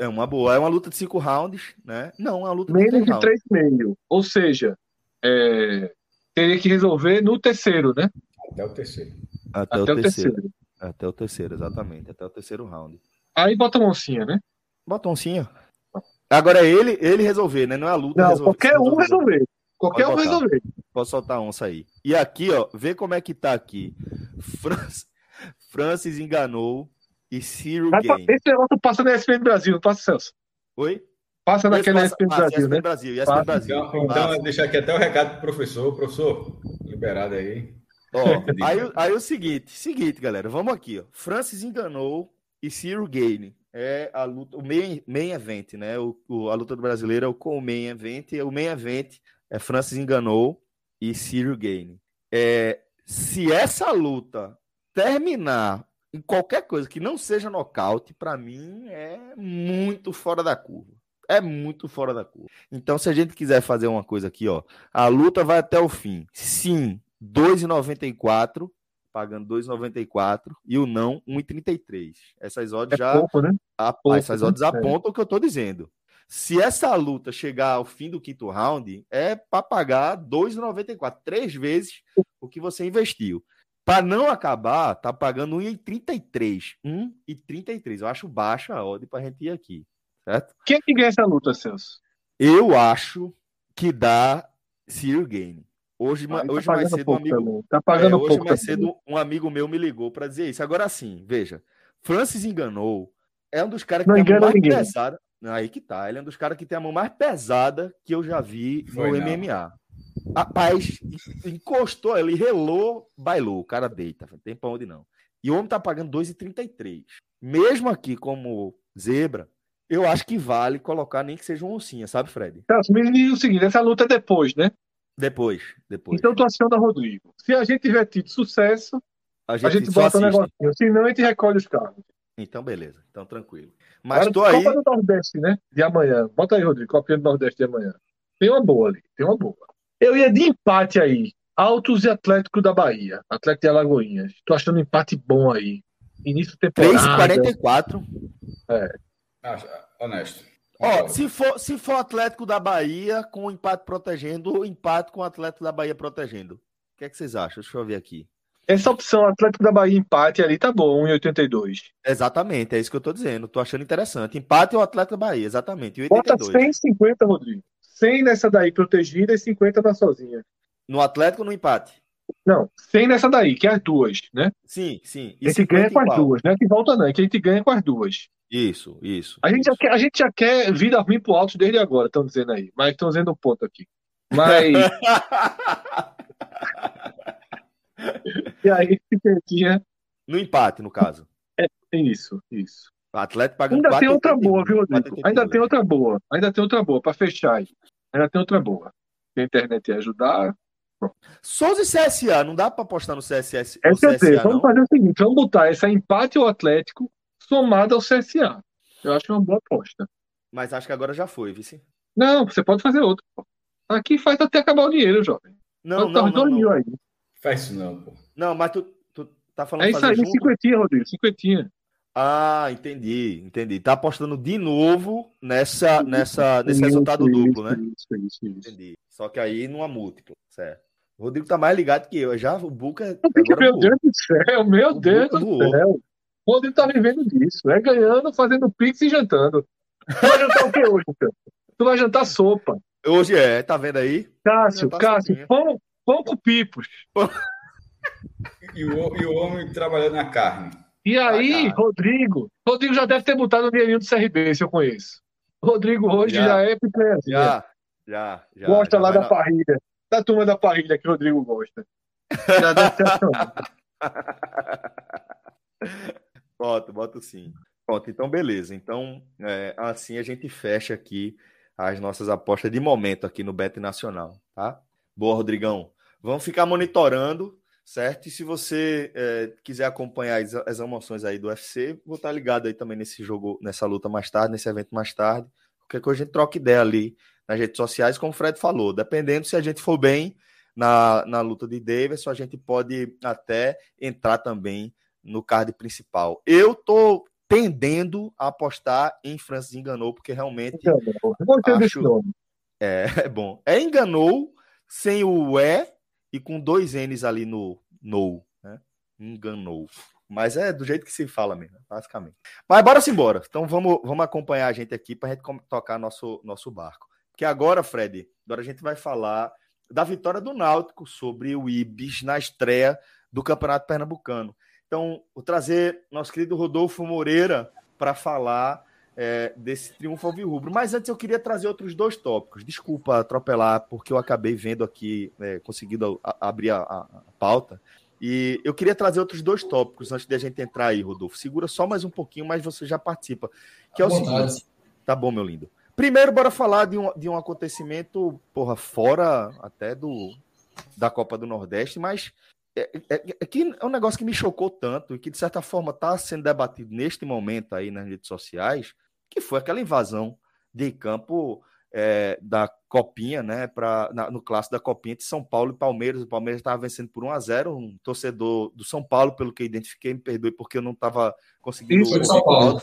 É uma boa. É uma luta de cinco rounds, né? Não, é uma luta de menos de três e meio. Ou seja, é... teria que resolver no terceiro, né? Até o terceiro. Até, Até o, o terceiro. terceiro. Até o terceiro, exatamente. Até o terceiro round. Aí bota a oncinha, né? Bota a oncinha. Agora é ele, ele resolver, né? Não é a luta. Não, resolver, qualquer um resolver. Qualquer um resolver. Posso soltar a onça aí. E aqui, ó, vê como é que tá aqui. Francis, Francis enganou e Ciro Game. Esse negócio passa na ESPN Brasil, não passa, Celso? Oi? Passa naquela ESPN Brasil, ESPN né? Brasil, ESPN Brasil. Então, então deixar aqui até o recado pro professor. Professor, liberado aí. Ó, aí, aí o seguinte, seguinte, galera, vamos aqui, ó. Francis enganou e Ciro Game é a luta, o main, main event, né? O, o, a luta do brasileiro é o com main event, e o main event é Francis enganou e Ciro Gaine. É, se essa luta terminar em qualquer coisa que não seja nocaute, para mim é muito fora da curva. É muito fora da curva. Então, se a gente quiser fazer uma coisa aqui, ó, a luta vai até o fim. Sim, 2,94 pagando 2,94 e o não 1,33. Essas odds é já pouco, né? pouco, essas né? odds né? apontam o que eu estou dizendo. Se essa luta chegar ao fim do quinto round, é para pagar 2,94, três vezes o que você investiu. Para não acabar, tá pagando 1,33. 1,33. Eu acho baixa a odd para a gente ir aqui, certo? Quem é que ganha essa luta, Celso? Eu acho que dá Cyril Gain. Hoje, ah, hoje tá mais cedo um amigo, tá pagando é, hoje mais cedo um amigo meu me ligou para dizer isso. Agora sim, veja, Francis enganou. É um dos caras que não tem a mão mais ninguém. pesada. Aí que tá. Ele é um dos caras que tem a mão mais pesada que eu já vi Foi no não. MMA. Rapaz, encostou, ele relou, bailou. O cara deita, não tem pra onde não. E o homem tá pagando 2,33. Mesmo aqui como zebra, eu acho que vale colocar nem que seja uma oncinha, sabe, Fred? Tá, diz o seguinte, essa luta é depois, né? Depois, depois. Então tô acionando a Rodrigo. Se a gente tiver tido sucesso, a gente, a gente bota o um negocinho. Senão a gente recolhe os carros. Então, beleza. Então, tranquilo. Mas Agora, tô aí. Copa do Nordeste, né? De amanhã. Bota aí, Rodrigo. Copa do Nordeste de amanhã. Tem uma boa ali. Tem uma boa. Eu ia de empate aí. Altos e Atlético da Bahia. Atlético de Alagoinhas. Tô achando um empate bom aí. Início de temporada. 3,44. É. Ah, honesto. Ó, se for, se for Atlético da Bahia com o empate protegendo, ou empate com o Atlético da Bahia protegendo. O que é que vocês acham? Deixa eu ver aqui. Essa opção Atlético da Bahia empate ali tá bom, 1,82. Exatamente, é isso que eu tô dizendo. Tô achando interessante. Empate ou Atlético da Bahia, exatamente. 1,82. Bota 150, Rodrigo. 100 nessa daí protegida e 50 na sozinha. No Atlético ou no empate? Não, sem nessa daí, que é as duas, né? Sim, sim. E a gente ganha com as duas, né? Que volta não, é que a gente ganha com as duas. Isso, isso. A gente, isso. Já, quer, a gente já quer vida ruim pro alto desde agora, estão dizendo aí. Mas estão dizendo um ponto aqui. Mas. e aí, cinquentinha. No empate, no caso. É, isso, isso. O Atlético paga Ainda tem outra boa, viu, Rodrigo? Ainda tem outra boa. Ainda tem outra boa, para fechar aí. Ainda tem outra boa. Se a internet ia ajudar. Souza e CSA, não dá para apostar no CSS. É CSA, certeza. Vamos fazer o seguinte: vamos botar esse empate ao Atlético somado ao CSA. Eu acho uma boa aposta. Mas acho que agora já foi, vice. Não, você pode fazer outro. Aqui faz até acabar o dinheiro, jovem. Não, não, não, dois não. mil aí. Faz isso não, pô. Não, mas tu, tu tá falando É isso aí, junto? cinquentinha, Rodrigo, cinquentinha. Ah, entendi, entendi. Tá apostando de novo nessa, nessa, nesse resultado isso, duplo, né? Isso, isso, isso. Entendi. Só que aí numa múltipla, certo. O Rodrigo tá mais ligado que eu. Já o Buca. Meu voou. Deus do céu, meu O Deus do voou. céu. O Rodrigo tá vivendo disso. É ganhando, fazendo pix e jantando. Tu vai jantar o que hoje, cara? Tu vai jantar sopa. Hoje é, tá vendo aí? Cássio, Cássio, sopinha. pão, pão com pipos. E o, e o homem trabalhando na carne. E aí, cara. Rodrigo, Rodrigo já deve ter botado o dinheirinho do CRB, se eu conheço. Rodrigo hoje Já. já, é picanhazinha. Já, já, já. gosta já lá da na- parrilha. Da turma da parrilha que o Rodrigo gosta. Já deve ter. Boto, boto sim. Pronto, então beleza. Então, é, assim a gente fecha aqui as nossas apostas de momento aqui no Bet Nacional, tá? Boa, Rodrigão. Vamos ficar monitorando, certo? E se você é, quiser acompanhar as, as emoções aí do UFC, vou estar ligado aí também nesse jogo, nessa luta mais tarde, nesse evento mais tarde. Qualquer coisa a gente troca ideia ali nas redes sociais, como o Fred falou. Dependendo se a gente for bem na, na luta de Davidson, a gente pode até entrar também no card principal. Eu tô tendendo a apostar em Francis enganou, porque realmente Enganou. Acho- é, é bom. É enganou sem o E e com dois N's ali no no, né? Enganou. Mas é do jeito que se fala mesmo, basicamente. Mas bora se embora. Então vamos, vamos acompanhar a gente aqui para a gente tocar nosso, nosso barco. Porque agora, Fred, agora a gente vai falar da vitória do Náutico sobre o Ibis na estreia do Campeonato Pernambucano. Então, vou trazer nosso querido Rodolfo Moreira para falar é, desse triunfo alvirrubro. Mas antes eu queria trazer outros dois tópicos. Desculpa atropelar, porque eu acabei vendo aqui, é, conseguindo a- abrir a, a- pauta. E eu queria trazer outros dois tópicos antes de a gente entrar aí, Rodolfo. Segura só mais um pouquinho, mas você já participa. Que é o seguinte. Tá bom, meu lindo. Primeiro, bora falar de um, de um acontecimento, porra, fora até do da Copa do Nordeste, mas é, é- é que é um negócio que me chocou tanto e que, de certa forma, está sendo debatido neste momento aí nas redes sociais, que foi aquela invasão de campo é, da Copinha, né, pra, na- no clássico da Copinha de São Paulo e Palmeiras. O Palmeiras estava vencendo por 1 a 0 um torcedor do São Paulo, pelo que identifiquei, me perdoe porque eu não estava conseguindo Isso, São Paulo.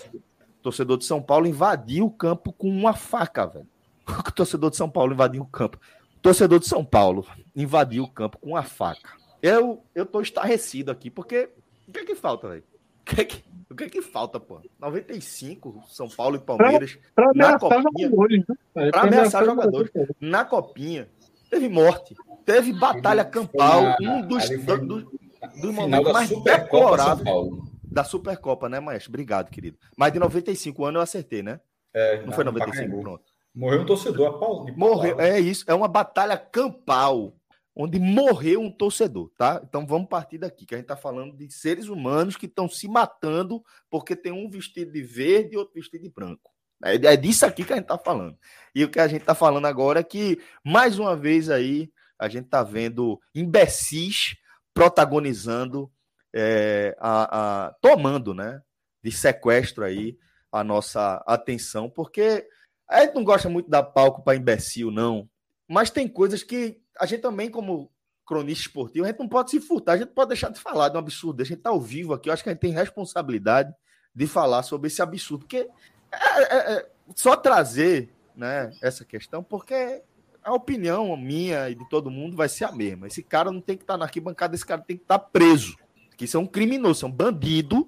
torcedor de São Paulo invadiu o campo com uma faca, velho. O torcedor de São Paulo invadiu o campo. O torcedor de São Paulo invadiu o campo com uma faca. Eu, eu tô estarrecido aqui, porque o que é que falta, velho? O que é que, o que, é que falta, pô? 95, São Paulo e Palmeiras, Pra Na ameaçar copinha. jogadores, né? Pra ameaçar jogadores. na copinha, teve morte, teve batalha Foi campal, na- um dos, foi do- do- dos momentos mais deploráveis Paulo. da Supercopa, né, Maestro? Obrigado, querido. Mas de 95 anos eu acertei, né? É, Não foi no 95, Pacaembu. pronto. Morreu um torcedor a pau. de Morreu, paulada. é isso, é uma batalha campal, onde morreu um torcedor, tá? Então vamos partir daqui, que a gente tá falando de seres humanos que estão se matando porque tem um vestido de verde e outro vestido de branco. É, é disso aqui que a gente tá falando. E o que a gente tá falando agora é que, mais uma vez aí, a gente tá vendo imbecis protagonizando, é, a, a- tomando, né, de sequestro aí a nossa atenção, porque a gente não gosta muito dar palco para imbecil, não. Mas tem coisas que a gente também, como cronista esportivo, a gente não pode se furtar, a gente pode deixar de falar de um absurdo. A gente está ao vivo aqui, eu acho que a gente tem responsabilidade de falar sobre esse absurdo, porque é, é- é só trazer né, essa questão, porque a opinião minha e de todo mundo vai ser a mesma. Esse cara não tem que estar na arquibancada, esse cara tem que estar preso. Que isso é um criminoso, é um bandido,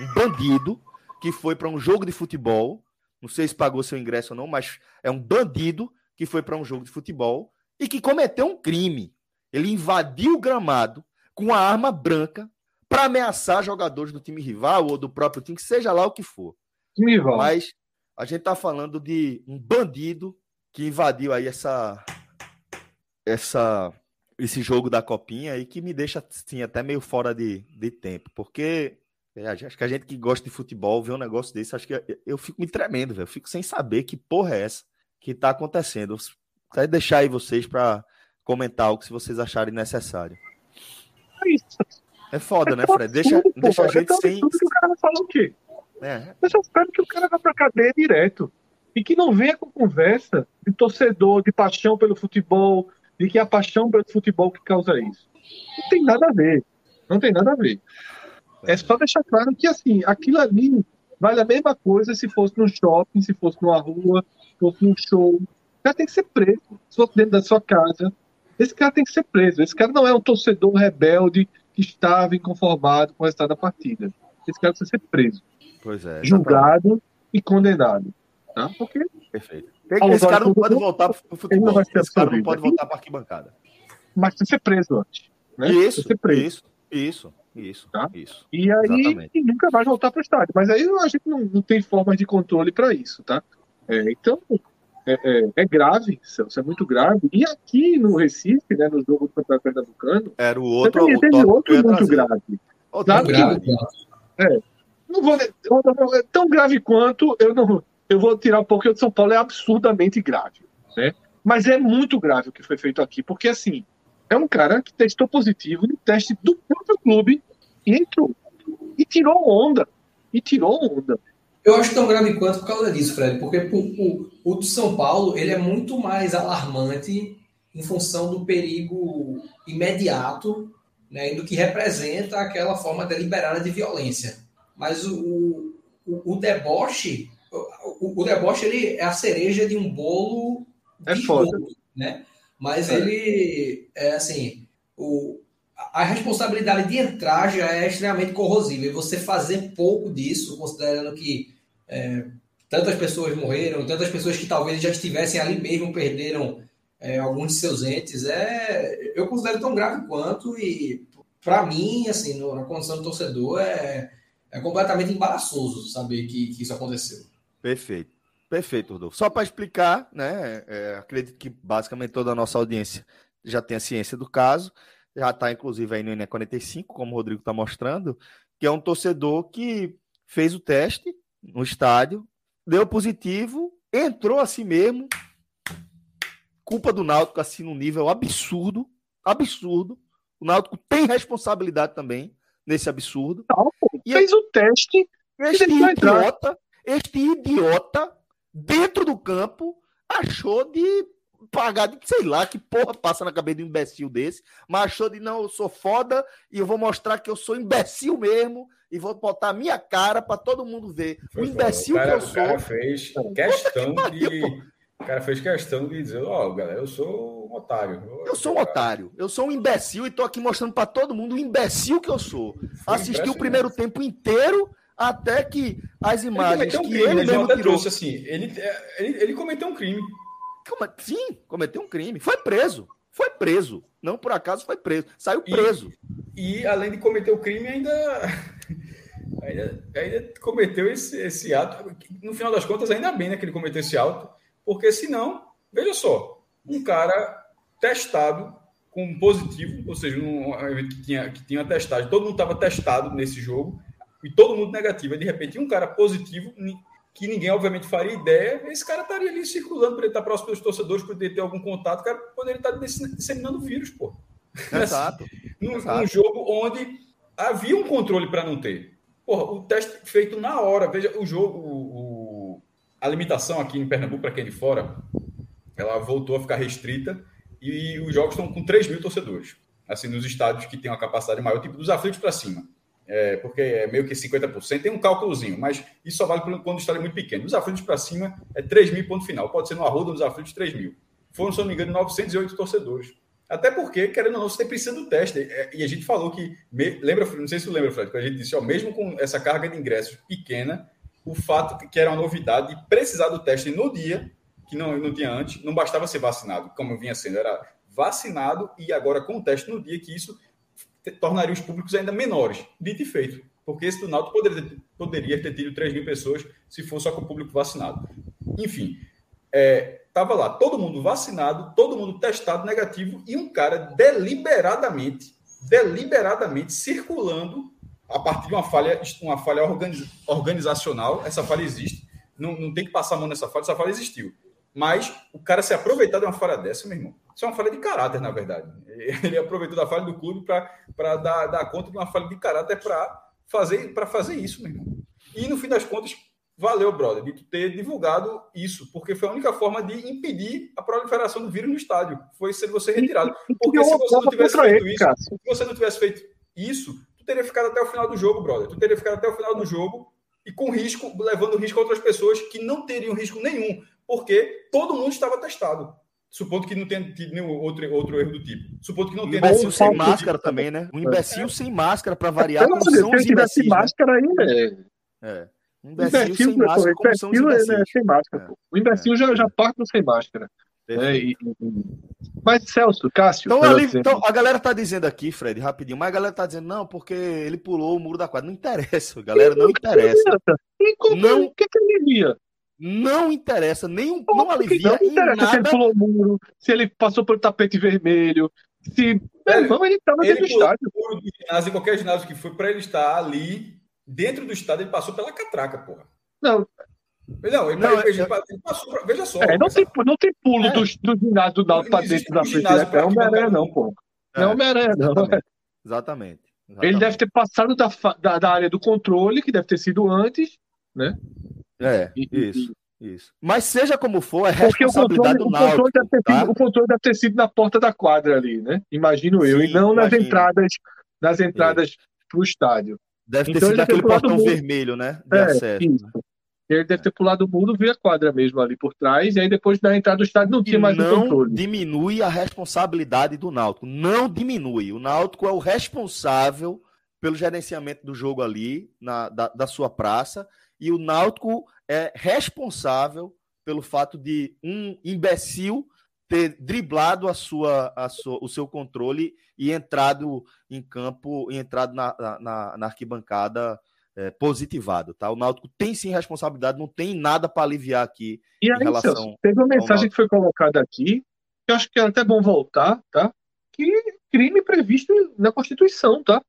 um bandido que foi para um jogo de futebol, não sei se pagou seu ingresso ou não, mas é um bandido que foi para um jogo de futebol e que cometeu um crime. Ele invadiu o gramado com a arma branca para ameaçar jogadores do time rival ou do próprio time, que seja lá o que for. Rival. Mas a gente está falando de um bandido que invadiu aí essa, essa, esse jogo da copinha e que me deixa assim, até meio fora de, de tempo, porque é, acho que a gente que gosta de futebol vê um negócio desse, acho que eu, eu fico me tremendo, velho. Eu fico sem saber que porra é essa que tá acontecendo. Vou deixar aí vocês para comentar algo se vocês acharem necessário. É. É foda, é né, Fred? Deixa, tudo, deixa a gente então, sem. Tudo que o cara vai falar o quê? É. Eu só espero que o cara vá pra cadeia direto. E que não venha com conversa de torcedor, de paixão pelo futebol, de que é a paixão pelo futebol que causa isso. Não tem nada a ver. Não tem nada a ver. É só deixar claro que, assim, aquilo ali vale a mesma coisa se fosse no shopping, se fosse numa rua, se fosse num show. O cara tem que ser preso. Se fosse dentro da sua casa, esse cara tem que ser preso. Esse cara não é um torcedor rebelde que estava inconformado com o resultado da partida. Esse cara precisa ser preso. Pois é. Julgado e condenado. Tá? Porque. Perfeito. Esse cara não pode voltar para o futebol. Não esse cara não pode voltar para a arquibancada. Mas precisa ser preso antes. Né? Isso, ser preso. isso, isso. Isso, tá? isso. E aí nunca vai voltar para o estádio. Mas aí a gente não, não tem forma de controle para isso, tá? É, então, é, é, é, grave, Celso, é muito grave. E aqui no Recife, né, no jogo do Campeonato Pernambucano, era o outro, o teve outro muito trazer. grave. Outro grave. é, não vou, é tão grave quanto, eu não, eu vou tirar um o de São Paulo é absurdamente grave, né? Mas é muito grave o que foi feito aqui, porque assim, é um cara que testou positivo no teste do próprio clube e entrou. E tirou onda. E tirou onda. Eu acho tão grave quanto por causa disso, Fred, porque o, o, do São Paulo ele é muito mais alarmante em função do perigo imediato né, do que representa aquela forma deliberada de violência. Mas o, o, o deboche, o, o, deboche ele é a cereja de um bolo é de foda. Jogo, né? Mas é. ele, é assim, o, a responsabilidade de entrar já é extremamente corrosiva. E você fazer pouco disso, considerando que é, tantas pessoas morreram, tantas pessoas que talvez já estivessem ali mesmo perderam é, alguns de seus entes, é, eu considero tão grave quanto. E para mim, assim, no, na condição do torcedor, é, é completamente embaraçoso saber que, que isso aconteceu. Perfeito. Perfeito, Rodolfo. Só para explicar, né? É, acredito que basicamente toda a nossa audiência já tem a ciência do caso, já está inclusive aí no INE 45, como o Rodrigo está mostrando, que é um torcedor que fez o teste no estádio, deu positivo, entrou assim mesmo, culpa do Náutico assim num nível absurdo, absurdo. O Náutico tem responsabilidade também nesse absurdo. Não, e fez o teste. Este idiota, este idiota dentro do campo, achou de pagar de sei lá que porra passa na cabeça de um imbecil desse, mas achou de não, eu sou foda e eu vou mostrar que eu sou imbecil mesmo e vou botar a minha cara para todo mundo ver. Foi o imbecil cara, que eu sou. O cara fez questão que de. O cara fez questão de dizer, ó, oh, galera, eu sou um otário. Eu, eu sou um otário. Eu sou um imbecil e tô aqui mostrando para todo mundo o imbecil que eu sou. Foi Assisti o primeiro tempo inteiro até que as imagens ele que um ele mesmo tirou... trouxe assim, ele, ele, ele cometeu um crime. Sim, cometeu um crime. Foi preso. Foi preso. Não por acaso foi preso. Saiu preso. E, e além de cometer o crime, ainda, ainda, ainda cometeu esse, esse ato. No final das contas, ainda bem né, que ele cometeu esse ato, porque senão, veja só, um cara testado com positivo, ou seja, um evento que tinha, que tinha testagem, todo mundo estava testado nesse jogo, e todo mundo negativo. de repente, um cara positivo, que ninguém, obviamente, faria ideia, esse cara estaria ali circulando para ele estar próximo dos torcedores, poderia ter algum contato, o cara poderia estar disseminando vírus, pô. Exato. num, Exato. num jogo onde havia um controle para não ter. Porra, o teste feito na hora. Veja, o jogo, o, a limitação aqui em Pernambuco, para quem é de fora, ela voltou a ficar restrita e os jogos estão com 3 mil torcedores. Assim, nos estádios que têm uma capacidade maior, tipo dos aflitos para cima é, porque é meio que 50%, tem um cálculozinho, mas isso só vale quando o estádio é muito pequeno. Nos aflitos para cima é 3 mil ponto final, pode ser no Arruda, nos aflitos 3 mil. Foram, se não me engano, 908 torcedores. Até porque, querendo ou não, você precisa do teste. É, e a gente falou que, lembra, não sei se você lembra, Fred, que a gente disse, ó, mesmo com essa carga de ingressos pequena, o fato que era uma novidade de precisar do teste no dia, que não, não tinha antes, não bastava ser vacinado, como vinha sendo, era vacinado e agora com o teste no dia que isso tornaria os públicos ainda menores. Dito e feito. Porque esse do Náutico poderia poderia ter tido 3 mil pessoas se fosse só com o público vacinado. Enfim, estava é, lá todo mundo vacinado, todo mundo testado negativo e um cara deliberadamente, deliberadamente circulando a partir de uma falha, uma falha organizacional. Essa falha existe, não, não tem que passar a mão nessa falha, essa falha existiu. Mas o cara se aproveitar de uma falha dessa, meu irmão, isso é uma falha de caráter, na verdade. Ele aproveitou da falha do clube para dar, dar conta de uma falha de caráter para fazer, fazer isso, meu irmão. E no fim das contas, valeu, brother, de ter divulgado isso, porque foi a única forma de impedir a proliferação do vírus no estádio. Foi ser você retirado. Porque se você não tivesse feito isso, se você não tivesse feito isso, tu teria ficado até o final do jogo, brother. Tu teria ficado até o final do jogo e com risco, levando risco a outras pessoas que não teriam risco nenhum, porque todo mundo estava testado. Supondo que não tenha tido nenhum outro, outro erro do tipo. Supondo que não tenha. Um imbecil sem máscara tipo. também, né? Um imbecil é. sem máscara para variar. Como são os imbecis, né? máscara aí, né? É. Um imbecil, imbecil sem máscara, como são os É sem máscara, é. O imbecil é. já, já parte sem máscara. É, e, mas, Celso, Cássio. Então, ali, então, a galera tá dizendo aqui, Fred, rapidinho, mas a galera tá dizendo, não, porque ele pulou o muro da quadra. Não interessa, galera, não interessa. Não, o que, que ele iria? Não interessa, nem, não, não alivia não interessa nada. se ele pulou o muro, se ele passou pelo tapete vermelho, se... Meu irmão, ele estava dentro do estádio. O ginásio, qualquer ginásio que foi, para ele estar ali, dentro do estádio, ele passou pela catraca, porra. Não, não, ele, não, ele, ele passou pra, veja só. É, não, tem, não tem pulo é. do, do ginásio do Náutico para dentro da frente. Né? Não é Homem-Aranha, não, pô. Não é Homem-Aranha, não. Exatamente. Exatamente. Ele deve ter passado da, da, da, área do controle, que deve ter sido antes, né? É, isso. Isso. Mas seja como for, é responsabilidade do Náutico. O controle, deve ter tá? sido, o controle deve ter sido na porta da quadra ali, né? Imagino eu. Sim, e não nas entradas, nas entradas para o estádio. Deve ter então, sido aquele portão vermelho, né? De é, acesso. Isso. Né? Ele deve ter pulado o muro, via a quadra mesmo ali por trás, e aí depois da entrada do estádio não tinha mais não controle. diminui a responsabilidade do Náutico. Não diminui. O Náutico é o responsável pelo gerenciamento do jogo ali, na, da, da sua praça, e o Náutico é responsável pelo fato de um imbecil ter driblado a sua, a sua, o seu controle e entrado em campo, e entrado na, na, na arquibancada é, positivado, tá? O Náutico tem sim responsabilidade, não tem nada para aliviar aqui e aí, em relação. Celso, teve uma mensagem que foi colocada aqui, que eu acho que é até bom voltar, tá? Que crime previsto na Constituição, tá?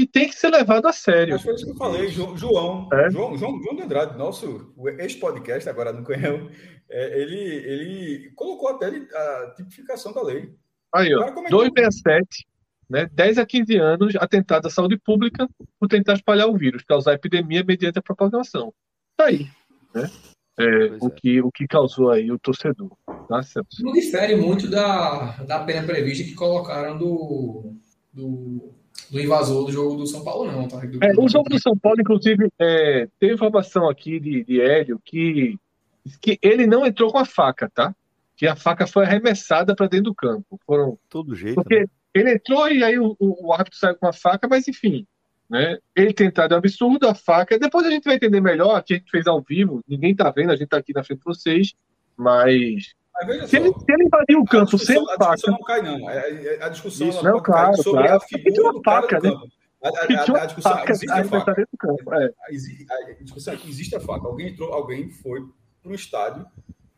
E tem que ser levado a sério. Mas foi isso que eu falei, João, João, é? João, João, João de Andrade, nosso ex-podcast, agora no Canhão, é, ele, ele colocou até a tipificação da lei. Aí, ó, 267, né, 10 a 15 anos, atentado à saúde pública por tentar espalhar o vírus, causar epidemia mediante a propagação. Tá aí, né? É, o, é. que, o que causou aí o torcedor. Tá, Não difere muito da, da pena prevista que colocaram do, do do invasor do jogo do São Paulo, não, tá? Do, é, o jogo do São Paulo, inclusive, é, tem informação aqui de, de Hélio que, que ele não entrou com a faca, tá? Que a faca foi arremessada para dentro do campo. Foram. Todo jeito. Porque né? ele entrou e aí o, o, o, árbitro saiu com a faca, mas enfim. Né? Ele tem entrado é um absurdo, a faca. Depois a gente vai entender melhor, que a gente fez ao vivo, ninguém tá vendo, a gente tá aqui na frente de vocês, mas se, ele, se ele invadir o campo sem faca. A discussão não cai, não. A, é, é, a discussão Isso, não, claro, sobre claro. a figura do faca, né? A, a, a, a, discussão existe a faca. Do campo, é. a, discussão é que existe a faca. Alguém entrou, alguém foi para o estádio,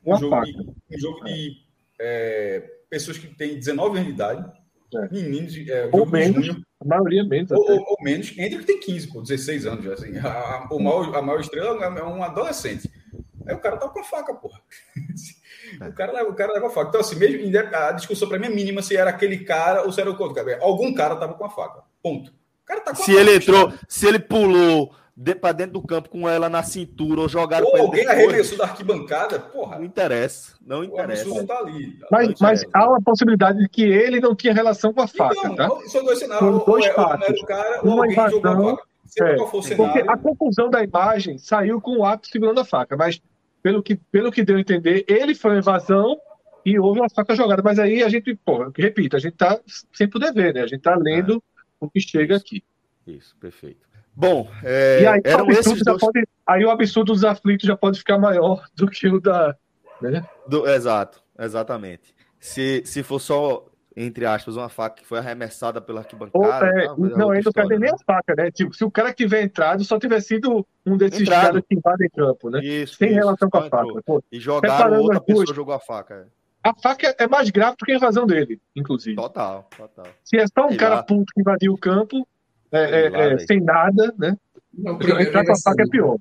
um jogo, de, um jogo de é, pessoas que têm 19 anos de idade, é. meninos, é, ou menos, junho, a maioria menos. Ou, ou, ou, menos, entre que tem 15, pô, 16 anos. Assim, a, a, o maior, a maior estrela é um adolescente. Aí o cara tá com a faca, porra. É. O, cara leva, o cara leva a faca. Então, assim, mesmo a discussão para mim é mínima se era aquele cara ou se era o outro cara. Algum cara tava com a faca. Ponto. O cara tá com se a faca. ele entrou, se ele pulou de, para dentro do campo com ela na cintura ou jogaram ou alguém arremessou da arquibancada, porra. Não interessa, não interessa. O tá ali. Tá mas, mas há uma possibilidade de que ele não tinha relação com a faca, então, tá? São dois cenários. dois ou, fatos. É, ou o cara, ou uma alguém invasão, jogou a faca. É, porque a conclusão da imagem saiu com o ato segurando a faca, mas pelo que, pelo que deu a entender, ele foi uma invasão e houve uma faca jogada. Mas aí a gente, pô, repito, a gente está sem poder ver, né? A gente está lendo é. o que chega aqui. Isso, perfeito. Bom, é, e aí, eram esses dois... pode, aí o absurdo dos aflitos já pode ficar maior do que o da. Né? Do, exato, exatamente. Se, se for só entre aspas, uma faca que foi arremessada pela arquibancada. Ou, é, tá, não, ainda não quer nem a faca, né? Tipo, se o cara tiver entrado, só tiver sido um desses Entrado. caras que invadem campo, né? Isso, Sem isso, relação com a faca. Pô, e jogaram, outra pessoa duas... jogou a faca. É. A faca é mais grave do que a invasão dele, inclusive. Total, total. Se é só um Sei cara lá. puto que invadiu o campo, é, é, lá, é sem nada, né? Não, entrar com a faca é pior.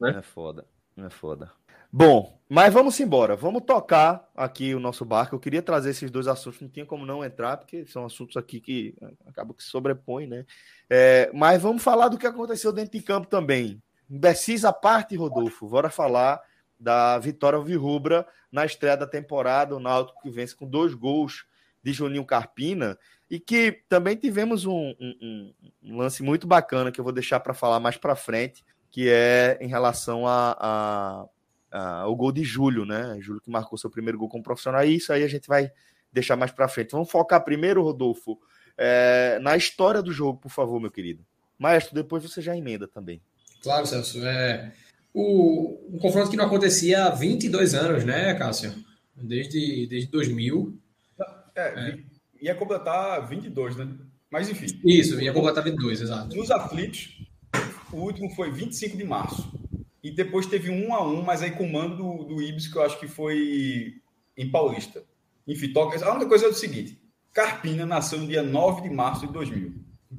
Né? É foda, é foda. Bom, mas vamos embora. Vamos tocar aqui o nosso barco. Eu queria trazer esses dois assuntos, não tinha como não entrar, porque são assuntos aqui que acabam que se sobrepõem, né? É, mas vamos falar do que aconteceu dentro de campo também. Indecisa parte, Rodolfo. Bora falar da vitória Virrubra na estreia da temporada, o Náutico que vence com dois gols de Juninho Carpina e que também tivemos um, um, um lance muito bacana que eu vou deixar para falar mais para frente, que é em relação a, a, o gol de Júlio, né? Júlio que marcou seu primeiro gol como profissional. E isso aí a gente vai deixar mais para frente. Vamos focar primeiro, Rodolfo, é, na história do jogo, por favor, meu querido. Maestro, depois você já emenda também. Claro, Celso. É, o, um confronto que não acontecia há 22 anos, né, Cássio? Desde, desde 2000. É, é. ia completar 22, né? Mas enfim. Isso, ia completar 22, exato. Nos aflitos, o último foi 25 de março. E depois teve um a um, mas aí com o mando do, do Ibis, que eu acho que foi em Paulista. Enfim, toca. A única coisa é o seguinte: Carpina nasceu no dia 9 de março de 2000.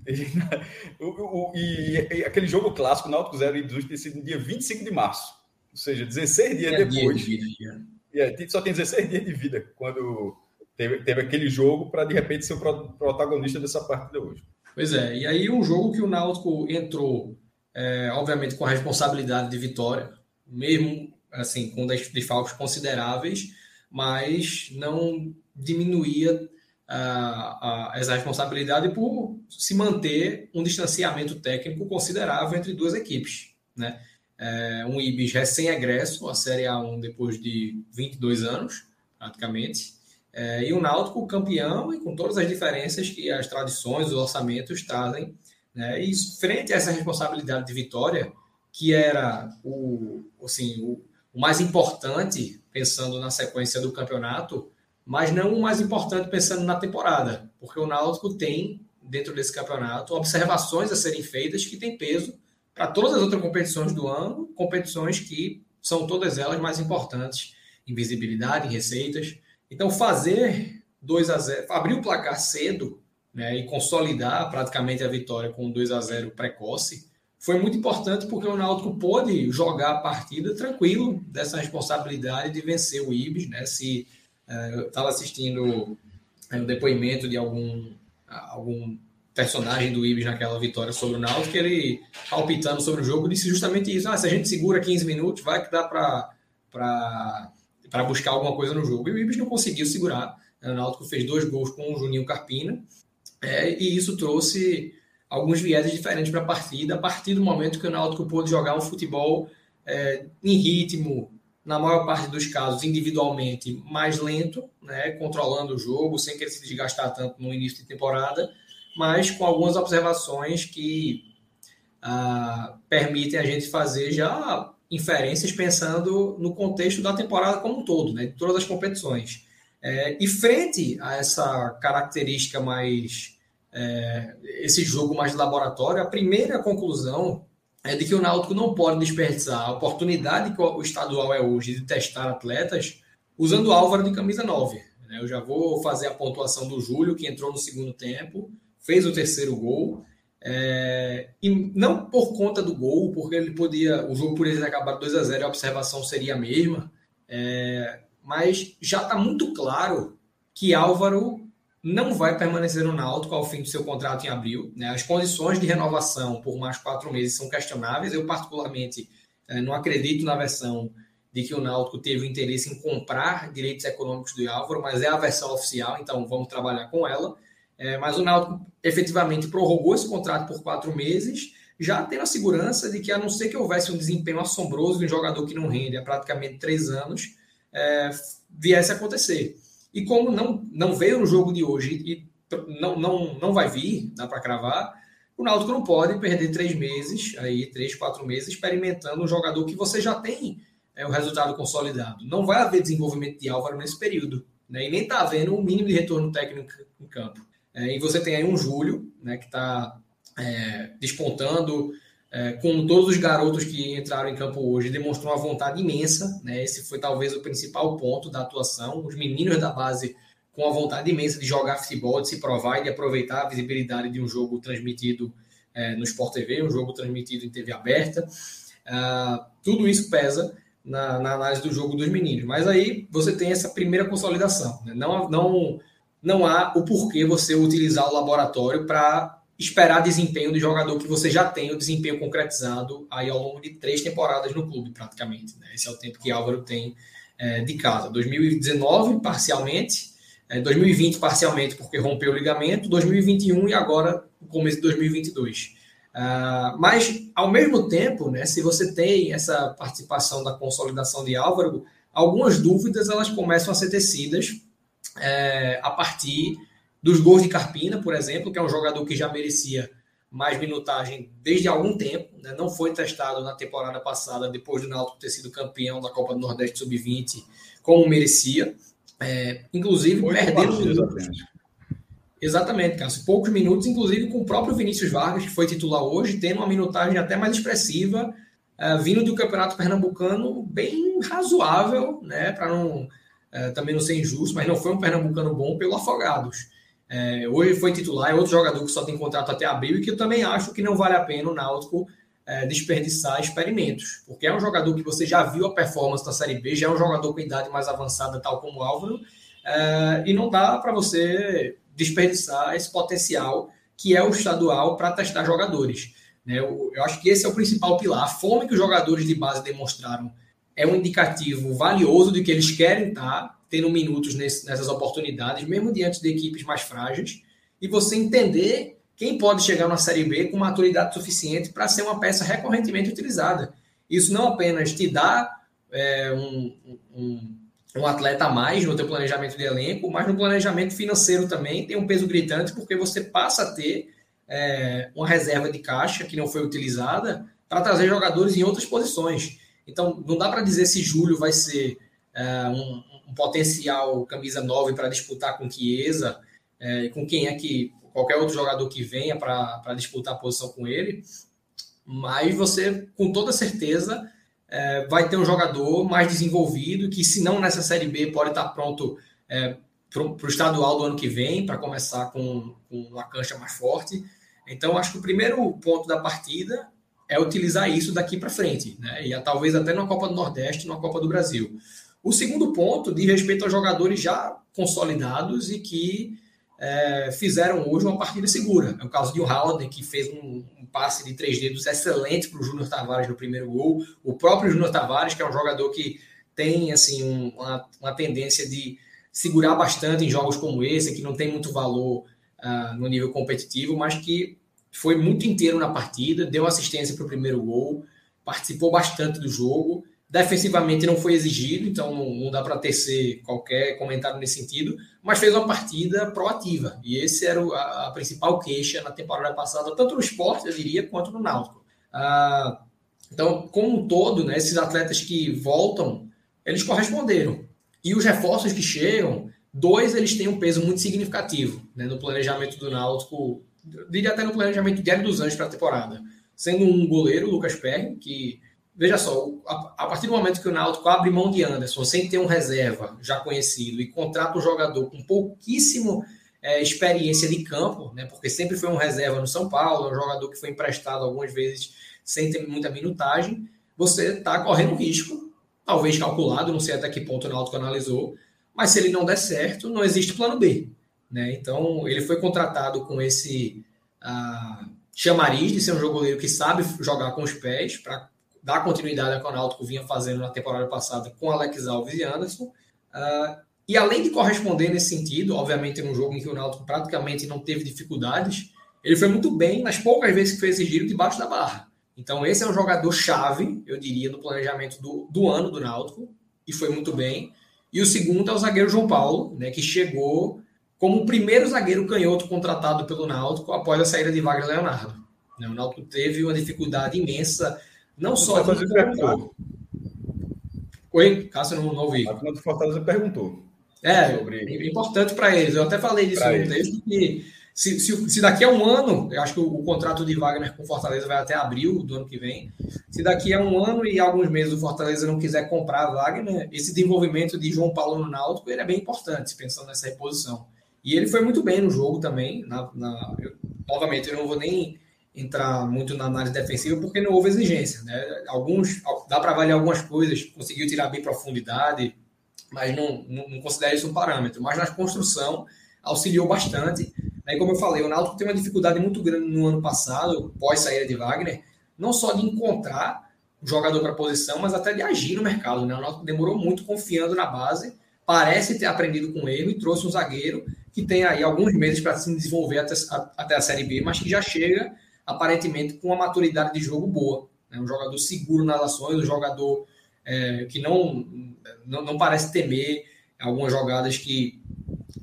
o, o, e, e, aquele jogo clássico, Náutico 0 e Ibis, ter sido no dia 25 de março. Ou seja, 16 dias é depois. Dia de vida, é, só tem 16 dias de vida quando teve, teve aquele jogo para de repente ser o protagonista dessa partida hoje. Pois é, e aí um jogo que o Náutico entrou, é, obviamente, com a responsabilidade de vitória, mesmo assim, com desfalques consideráveis, mas não diminuía a, a, essa responsabilidade por se manter um distanciamento técnico considerável entre duas equipes. Né? É, um Ibis recém-egresso, a Série A1 depois de 22 anos, praticamente, é, e o Náutico campeão e com todas as diferenças que as tradições, os orçamentos trazem. Né? E frente a essa responsabilidade de vitória, que era o, assim, o, o mais importante, pensando na sequência do campeonato, mas não o mais importante pensando na temporada, porque o Náutico tem, dentro desse campeonato, observações a serem feitas que têm peso para todas as outras competições do ano, competições que são todas elas mais importantes em visibilidade, em receitas. Então, fazer 2 a 0 abrir o placar cedo né, e consolidar praticamente a vitória com 2 a 0 precoce, foi muito importante porque o Náutico pôde jogar a partida tranquilo dessa responsabilidade de vencer o Ibis. Né? Se uh, eu estava assistindo um depoimento de algum, algum personagem do Ibis naquela vitória sobre o Náutico, ele palpitando sobre o jogo disse justamente isso. Ah, se a gente segura 15 minutos, vai que dá para buscar alguma coisa no jogo. E o Ibis não conseguiu segurar. O Náutico fez dois gols com o Juninho Carpina, é, e isso trouxe alguns vieses diferentes para a partida, a partir do momento que o Náutico pôde jogar um futebol é, em ritmo, na maior parte dos casos, individualmente, mais lento, né, controlando o jogo, sem querer se desgastar tanto no início de temporada, mas com algumas observações que ah, permitem a gente fazer já inferências pensando no contexto da temporada como um todo, né, de todas as competições. É, e frente a essa característica mais, é, esse jogo mais de laboratório, a primeira conclusão é de que o Náutico não pode desperdiçar a oportunidade que o estadual é hoje de testar atletas usando Álvaro de camisa 9. Né? Eu já vou fazer a pontuação do Júlio, que entrou no segundo tempo, fez o terceiro gol, é, e não por conta do gol, porque ele podia, o jogo poderia ter acabado 2 a 0 a observação seria a mesma, é, mas já está muito claro que Álvaro não vai permanecer no Náutico ao fim do seu contrato em abril. Né? As condições de renovação por mais quatro meses são questionáveis. Eu, particularmente, é, não acredito na versão de que o Náutico teve interesse em comprar direitos econômicos do Álvaro, mas é a versão oficial, então vamos trabalhar com ela. É, mas o Náutico efetivamente prorrogou esse contrato por quatro meses, já tendo a segurança de que, a não ser que houvesse um desempenho assombroso de um jogador que não rende há praticamente três anos, é, viesse a acontecer. E como não, não veio no jogo de hoje e não, não, não vai vir, dá para cravar, o Náutico não pode perder três meses, aí três, quatro meses, experimentando um jogador que você já tem é, o resultado consolidado. Não vai haver desenvolvimento de Álvaro nesse período. né, e nem está havendo o um mínimo de retorno técnico em campo. É, e você tem aí um Júlio, né, que está é, despontando, é, com todos os garotos que entraram em campo hoje, demonstrou uma vontade imensa. Né, esse foi talvez o principal ponto da atuação. Os meninos da base com a vontade imensa de jogar futebol, de se provar e de aproveitar a visibilidade de um jogo transmitido é, no Sport TV, um jogo transmitido em TV aberta. Uh, tudo isso pesa na, na, análise do jogo dos meninos. Mas aí você tem essa primeira consolidação. Né? Não, não, não há o porquê você utilizar o laboratório para esperar desempenho do jogador que você já tem o desempenho concretizado aí ao longo de três temporadas no clube, praticamente. Né? Esse é o tempo que Álvaro tem é, de casa. 2019, parcialmente, é, 2020 parcialmente porque rompeu o ligamento, 2021 e agora o começo de 2022. Uh, mas, ao mesmo tempo, né, se você tem essa participação da consolidação de Álvaro, algumas dúvidas elas começam a ser tecidas é, a partir dos gols de Carpina, por exemplo, que é um jogador que já merecia mais minutagem desde algum tempo, né, não foi testado na temporada passada, depois do Náutico ter sido campeão da Copa do Nordeste Sub-20, como merecia. É, inclusive, Oito perdendo minutos. Exatamente, Cássio. Poucos minutos, inclusive com o próprio Vinícius Vargas, que foi titular hoje, tendo uma minutagem até mais expressiva, uh, vindo do Campeonato Pernambucano bem razoável, né? Para não uh, também não ser injusto, mas não foi um Pernambucano bom pelo Afogados. Uh, hoje foi titular, é outro jogador que só tem contrato até abril e que eu também acho que não vale a pena o Náutico desperdiçar experimentos, porque é um jogador que você já viu a performance da Série B, já é um jogador com idade mais avançada, tal como o Álvaro, uh, e não dá para você desperdiçar esse potencial que é o estadual para testar jogadores. Né? Eu, eu, acho que esse é o principal pilar. A fome que os jogadores de base demonstraram é um indicativo valioso de que eles querem estar tendo minutos nesse, nessas oportunidades, mesmo diante de equipes mais frágeis, e você entender quem pode chegar na Série B com maturidade suficiente para ser uma peça recorrentemente utilizada. Isso não apenas te dá é, um, um, um, atleta a mais no teu planejamento de elenco, mas no planejamento financeiro também tem um peso gritante, porque você passa a ter é, uma reserva de caixa que não foi utilizada para trazer jogadores em outras posições. Então, não dá para dizer se Júlio vai ser é, um, um, potencial camisa 9 para disputar com Chiesa, é, com quem é que qualquer outro jogador que venha para disputar a posição com ele, mas você, com toda certeza, é, vai ter um jogador mais desenvolvido, que se não nessa Série B, pode estar pronto é, para o estadual do ano que vem, para começar com, com uma cancha mais forte. Então, acho que o primeiro ponto da partida é utilizar isso daqui para frente, né? e talvez até na Copa do Nordeste, na Copa do Brasil. O segundo ponto diz respeito aos jogadores já consolidados e que é, fizeram hoje uma partida segura. É o caso de o Howard, que fez um, um, passe de três dedos excelente para o Júnior Tavares no primeiro gol. O próprio Júnior Tavares, que é um jogador que tem assim um, uma, uma, tendência de segurar bastante em jogos como esse, que não tem muito valor uh, no nível competitivo, mas que foi muito inteiro na partida, deu assistência para o primeiro gol, participou bastante do jogo Defensivamente não foi exigido, então não, dá para tecer qualquer comentário nesse sentido, mas fez uma partida proativa. E esse era a, a principal queixa na temporada passada, tanto no esporte, eu diria, quanto no Náutico. Ah, então, como um todo, né, esses atletas que voltam, eles corresponderam. E os reforços que chegam, dois eles têm um peso muito significativo né, no planejamento do Náutico, diria até no planejamento diário dos Anjos para a temporada. Sendo um goleiro, Lucas Perry, que veja só, a, partir do momento que o Náutico abre mão de Anderson sem ter um reserva já conhecido e contrata um jogador com pouquíssimo é, experiência de campo, né, porque sempre foi um reserva no São Paulo, um jogador que foi emprestado algumas vezes sem ter muita minutagem, você está correndo risco, talvez calculado, não sei até que ponto o Náutico analisou, mas se ele não der certo, não existe plano B. Né? Então, ele foi contratado com esse uh, chamariz de ser um jogador que sabe jogar com os pés para dar continuidade ao que o Náutico vinha fazendo na temporada passada com Alex Alves e Anderson. Uh, e além de corresponder nesse sentido, obviamente em um jogo em que o Náutico praticamente não teve dificuldades, ele foi muito bem nas poucas vezes que fez esse giro debaixo da barra. Então esse é um jogador chave, eu diria, no planejamento do, do ano do Náutico, e foi muito bem. E o segundo é o zagueiro João Paulo, né, que chegou como o primeiro zagueiro canhoto contratado pelo Náutico após a saída de Wagner Leonardo. Né, o Náutico teve uma dificuldade imensa não só. Fortaleza perguntou. Oi, Cássio, não, não ouvi. A turma do Fortaleza perguntou. É, sobre... é importante para eles. Eu até falei disso no texto que se, se, se, daqui a um ano, eu acho que o, o, contrato de Wagner com Fortaleza vai até abril do ano que vem. Se daqui a um ano e alguns meses o Fortaleza não quiser comprar Wagner, esse desenvolvimento de João Paulo no Náutico ele é bem importante, pensando nessa reposição. E ele foi muito bem no jogo também. Na, na eu, novamente, eu não vou nem entrar muito na análise defensiva porque não houve exigência. Né? Alguns, dá para avaliar algumas coisas, conseguiu tirar bem profundidade, mas não, não, não considero isso um parâmetro. Mas na construção auxiliou bastante. Né? Como eu falei, o Náutico tem uma dificuldade muito grande no ano passado, pós saída de Wagner, não só de encontrar o jogador para a posição, mas até de agir no mercado. Né? O Náutico demorou muito confiando na base, parece ter aprendido com erro e trouxe um zagueiro que tem aí alguns meses para se desenvolver até até a Série B, mas que já chega aparentemente com uma maturidade de jogo boa. Né? Um jogador seguro nas ações, um jogador é, que não, não, não parece temer algumas jogadas que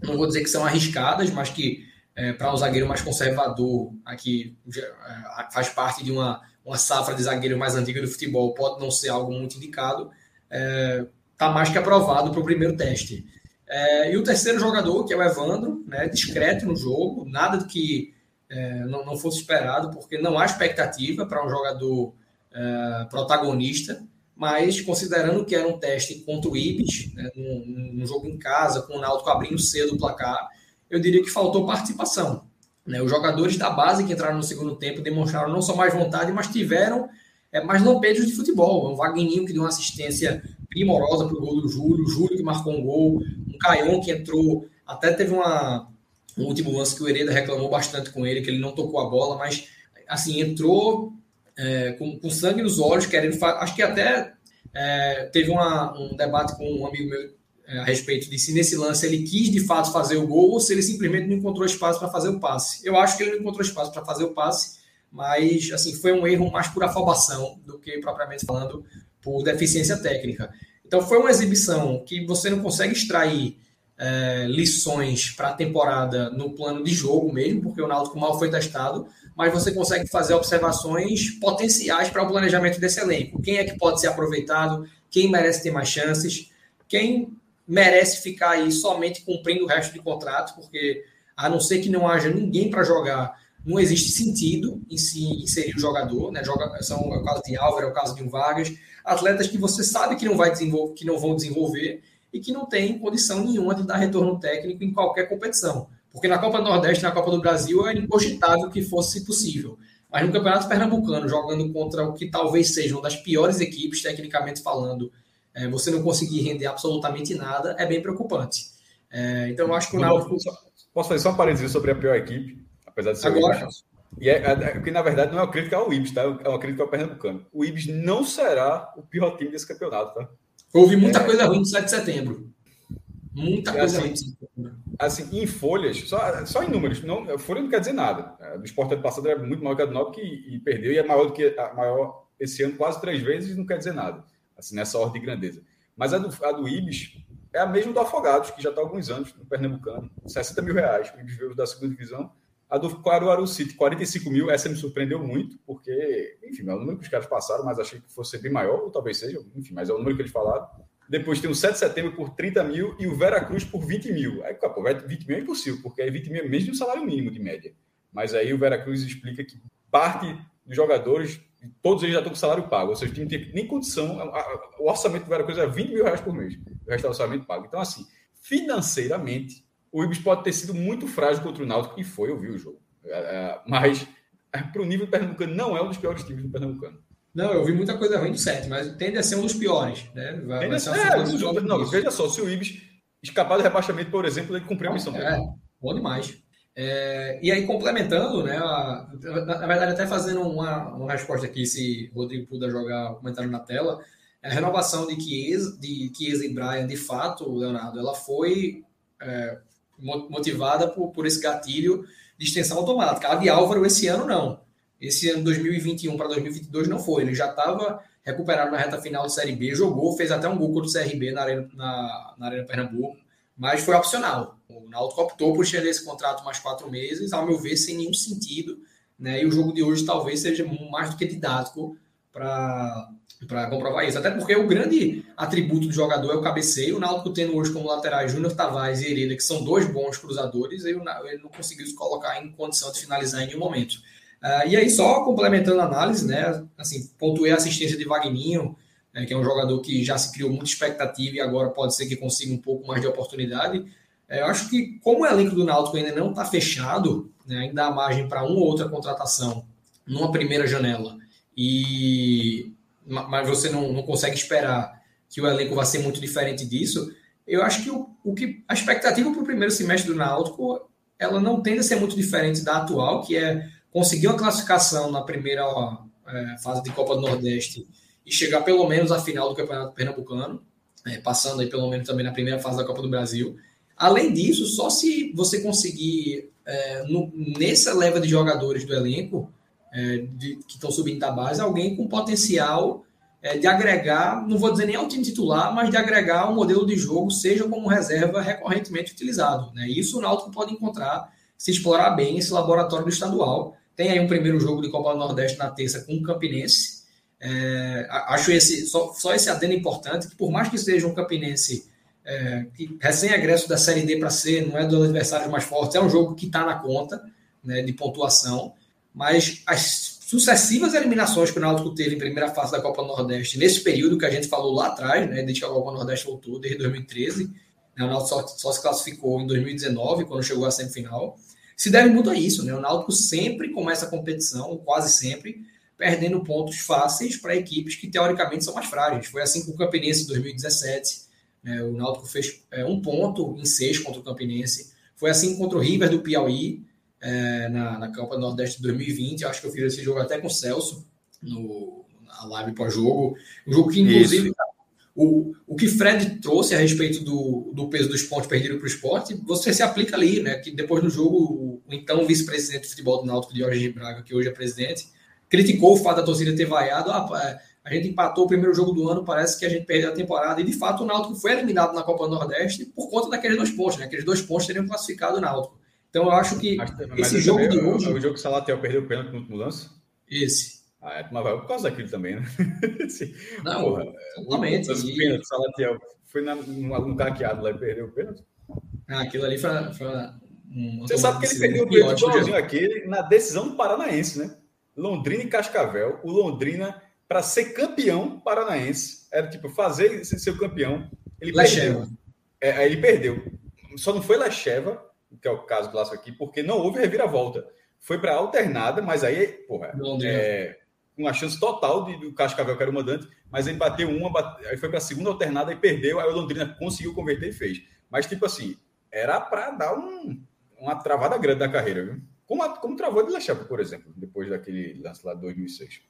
não vou dizer que são arriscadas, mas que é, para um zagueiro mais conservador, aqui é, faz parte de uma, uma safra de zagueiro mais antiga do futebol, pode não ser algo muito indicado, está é, tá mais que aprovado para o primeiro teste. É, e o terceiro jogador, que é o Evandro, né, discreto no jogo, nada que é, não, não, fosse esperado, porque não há expectativa para um jogador é, protagonista, mas considerando que era um teste contra o Ibis, né, num, num, jogo em casa, com o Náutico abrindo cedo o placar, eu diria que faltou participação. Né? Os jogadores da base que entraram no segundo tempo demonstraram não só mais vontade, mas tiveram é, mais lampejos de futebol. Um Vagninho que deu uma assistência primorosa para o gol do Júlio, o Júlio que marcou um gol, um Caion que entrou, até teve uma, um último lance que o Hereda reclamou bastante com ele, que ele não tocou a bola, mas assim, entrou é, com, com, sangue nos olhos, querendo acho que até é, teve uma, um debate com um amigo meu é, a respeito de se nesse lance ele quis de fato fazer o gol ou se ele simplesmente não encontrou espaço para fazer o passe. Eu acho que ele não encontrou espaço para fazer o passe, mas assim foi um erro mais por afobação do que propriamente falando por deficiência técnica. Então foi uma exibição que você não consegue extrair é, lições para a temporada no plano de jogo mesmo, porque o Náutico mal foi testado, mas você consegue fazer observações potenciais para o planejamento desse elenco. Quem é que pode ser aproveitado? Quem merece ter mais chances? Quem merece ficar aí somente cumprindo o resto de contrato? Porque a não ser que não haja ninguém para jogar, não existe sentido em se inserir o jogador, né? Joga, são é o caso de Álvaro, é o caso de um Vargas, atletas que você sabe que não vai desenvolver, que não vão desenvolver e que não tem condição nenhuma de dar retorno técnico em qualquer competição. Porque na Copa do Nordeste, na Copa do Brasil, era incogitável que fosse possível. Mas no Campeonato Pernambucano, jogando contra o que talvez seja uma das piores equipes, tecnicamente falando, é, você não conseguir render absolutamente nada, é bem preocupante. É, então, eu acho que o Náutico... Posso fazer só um parênteses sobre a pior equipe? Apesar de ser Agora, e é, é, é, que na verdade não é uma crítica ao Ibis, tá? É uma crítica ao Pernambucano. O Ibis não será o pior time desse campeonato, tá? Houve muita é... coisa ruim no 7 de setembro. Muita coisa assim, ruim. Assim, em folhas, só, só em números, não, folha não quer dizer nada. Do esporte ano passado era muito maior que a do Náutico e, e perdeu, e é maior do que a maior esse ano quase três vezes, não quer dizer nada. Assim, nessa ordem de grandeza. Mas a do, a do Ibis é a mesma do Afogados, que já está há alguns anos no Pernambucano. 60 mil reais. O Ibis veio da segunda divisão a do Caruaru City, 45 mil, essa me surpreendeu muito, porque, enfim, é o número que os caras passaram, mas achei que fosse bem maior, ou talvez seja, enfim, mas é o número que eles falaram. Depois tem o 7 de setembro por 30 mil e o Veracruz por 20 mil. Aí, pô, 20 mil é impossível, porque aí 20 mil é mesmo um salário mínimo de média. Mas aí o Veracruz explica que parte dos jogadores, todos eles já estão com salário pago, ou seja, não tem nem condição, o orçamento do Veracruz é 20 mil reais por mês, o resto é orçamento pago. Então, assim, financeiramente, o Ibis pode ter sido muito frágil contra o Náutico, e foi, eu vi o jogo. É, é, mas, é, para o nível do Pernambucano, não é um dos piores times do Pernambucano. Não, eu vi muita coisa ruim do 7, mas tende a ser um dos piores. Né? Vai, vai ser é, não, veja só, se o Ibis escapar do rebaixamento, por exemplo, ele cumpriu a missão dele. É, bom demais. É, e aí, complementando, né, a, na, verdade, até fazendo uma, uma resposta aqui, se o Rodrigo puder jogar o comentário na tela, a renovação de Chiesa, de Chiesa e Brian, de fato, Leonardo, ela foi é, motivada por, por esse gatilho de extensão automática. A de Álvaro esse ano não. Esse ano 2021 para 2022 não foi. Ele já estava recuperado na reta final de Série B, jogou, fez até um gol contra o CRB na Arena, na, na Arena Pernambuco, mas foi opcional. O Náutico optou por estender esse contrato mais quatro meses, ao meu ver, sem nenhum sentido. Né? E o jogo de hoje talvez seja mais do que didático para comprovar isso. Até porque o grande atributo do jogador é o cabeceio. O Náutico tendo hoje como laterais Júnior Tavares e Hereda, que são dois bons cruzadores, ele, não conseguiu se colocar em condição de finalizar em nenhum momento. Uh, e aí, só complementando a análise, né? Assim, pontuei a assistência de Vagninho, né, que é um jogador que já se criou muita expectativa e agora pode ser que consiga um pouco mais de oportunidade. É, eu acho que, como o elenco do Náutico ainda não está fechado, né, ainda há margem para uma ou outra contratação numa primeira janela, e mas você não, não consegue esperar que o elenco vai ser muito diferente disso, eu acho que o, o que a expectativa para o primeiro semestre do Náutico ela não tende a ser muito diferente da atual, que é conseguir uma classificação na primeira é, fase de Copa do Nordeste e chegar pelo menos à final do Campeonato Pernambucano, é, passando aí pelo menos também na primeira fase da Copa do Brasil. Além disso, só se você conseguir, é, no, nessa leva de jogadores do elenco, é, de, que estão subindo da base, alguém com potencial é, de agregar, não vou dizer nem ao time titular, mas de agregar um modelo de jogo, seja como reserva recorrentemente utilizado. Né? Isso o Náutico pode encontrar se explorar bem esse laboratório do estadual. Tem aí um primeiro jogo de Copa do Nordeste na terça com o Campinense, é, acho esse só, só esse adendo importante, que por mais que seja um campinense é, recém-egresso da Série D para C, não é dos adversários mais fortes, é um jogo que está na conta né, de pontuação, mas as sucessivas eliminações que o Náutico teve em primeira fase da Copa Nordeste, nesse período que a gente falou lá atrás, né, desde que a Copa Nordeste voltou, desde 2013, né, o Náutico só, só se classificou em 2019, quando chegou à semifinal, se deve muito a isso, né? O Náutico sempre começa a competição, quase sempre, perdendo pontos fáceis para equipes que teoricamente são mais frágeis. Foi assim com o Campinense em 2017. Né? O Náutico fez é, um ponto em seis contra o Campinense. Foi assim contra o River do Piauí é, na, na Copa Nordeste de 2020. Eu acho que eu fiz esse jogo até com o Celso no, na live pós-jogo. Um jogo que, inclusive, o, o que Fred trouxe a respeito do, do peso dos pontos perdidos para o esporte, você se aplica ali, né? Que depois do jogo, o, então vice-presidente de futebol do Náutico, Jorge Braga, que hoje é presidente, criticou o fato da torcida ter vaiado. Ah, é, a gente empatou o primeiro jogo do ano, parece que a gente perdeu a temporada. E de fato o Náutico foi eliminado na Copa do Nordeste por conta daqueles dois pontos, né? Aqueles dois pontos teriam classificado o Náutico. Então eu acho que mas, esse jogo também, de hoje. O, o jogo que o Salatiel perdeu o pênalti no último lance? Esse. Ah, é, mas vai por causa daquilo também, né? Não, Porra, totalmente. O, o pênalti, Salatiel foi na, num, num caqueado lá e perdeu o pênalti. Ah, aquilo ali foi, foi um, Você sabe que ele perdeu o pênalti aquele na decisão do Paranaense, né? Londrina e Cascavel, o Londrina, para ser campeão paranaense, era tipo fazer ser o campeão. Ele Lecheva. perdeu. É, ele perdeu. Só não foi Lecheva, que é o caso clássico aqui, porque não houve reviravolta. Foi para alternada, mas aí, porra, é, uma chance total de, do Cascavel, que era o mandante, mas ele bateu uma, bate, aí foi para a segunda alternada e perdeu, aí o Londrina conseguiu converter e fez. Mas, tipo assim, era para dar um, uma travada grande da carreira, viu? Como, como travou de Lechapa, por exemplo, depois daquele lance lá de 2006.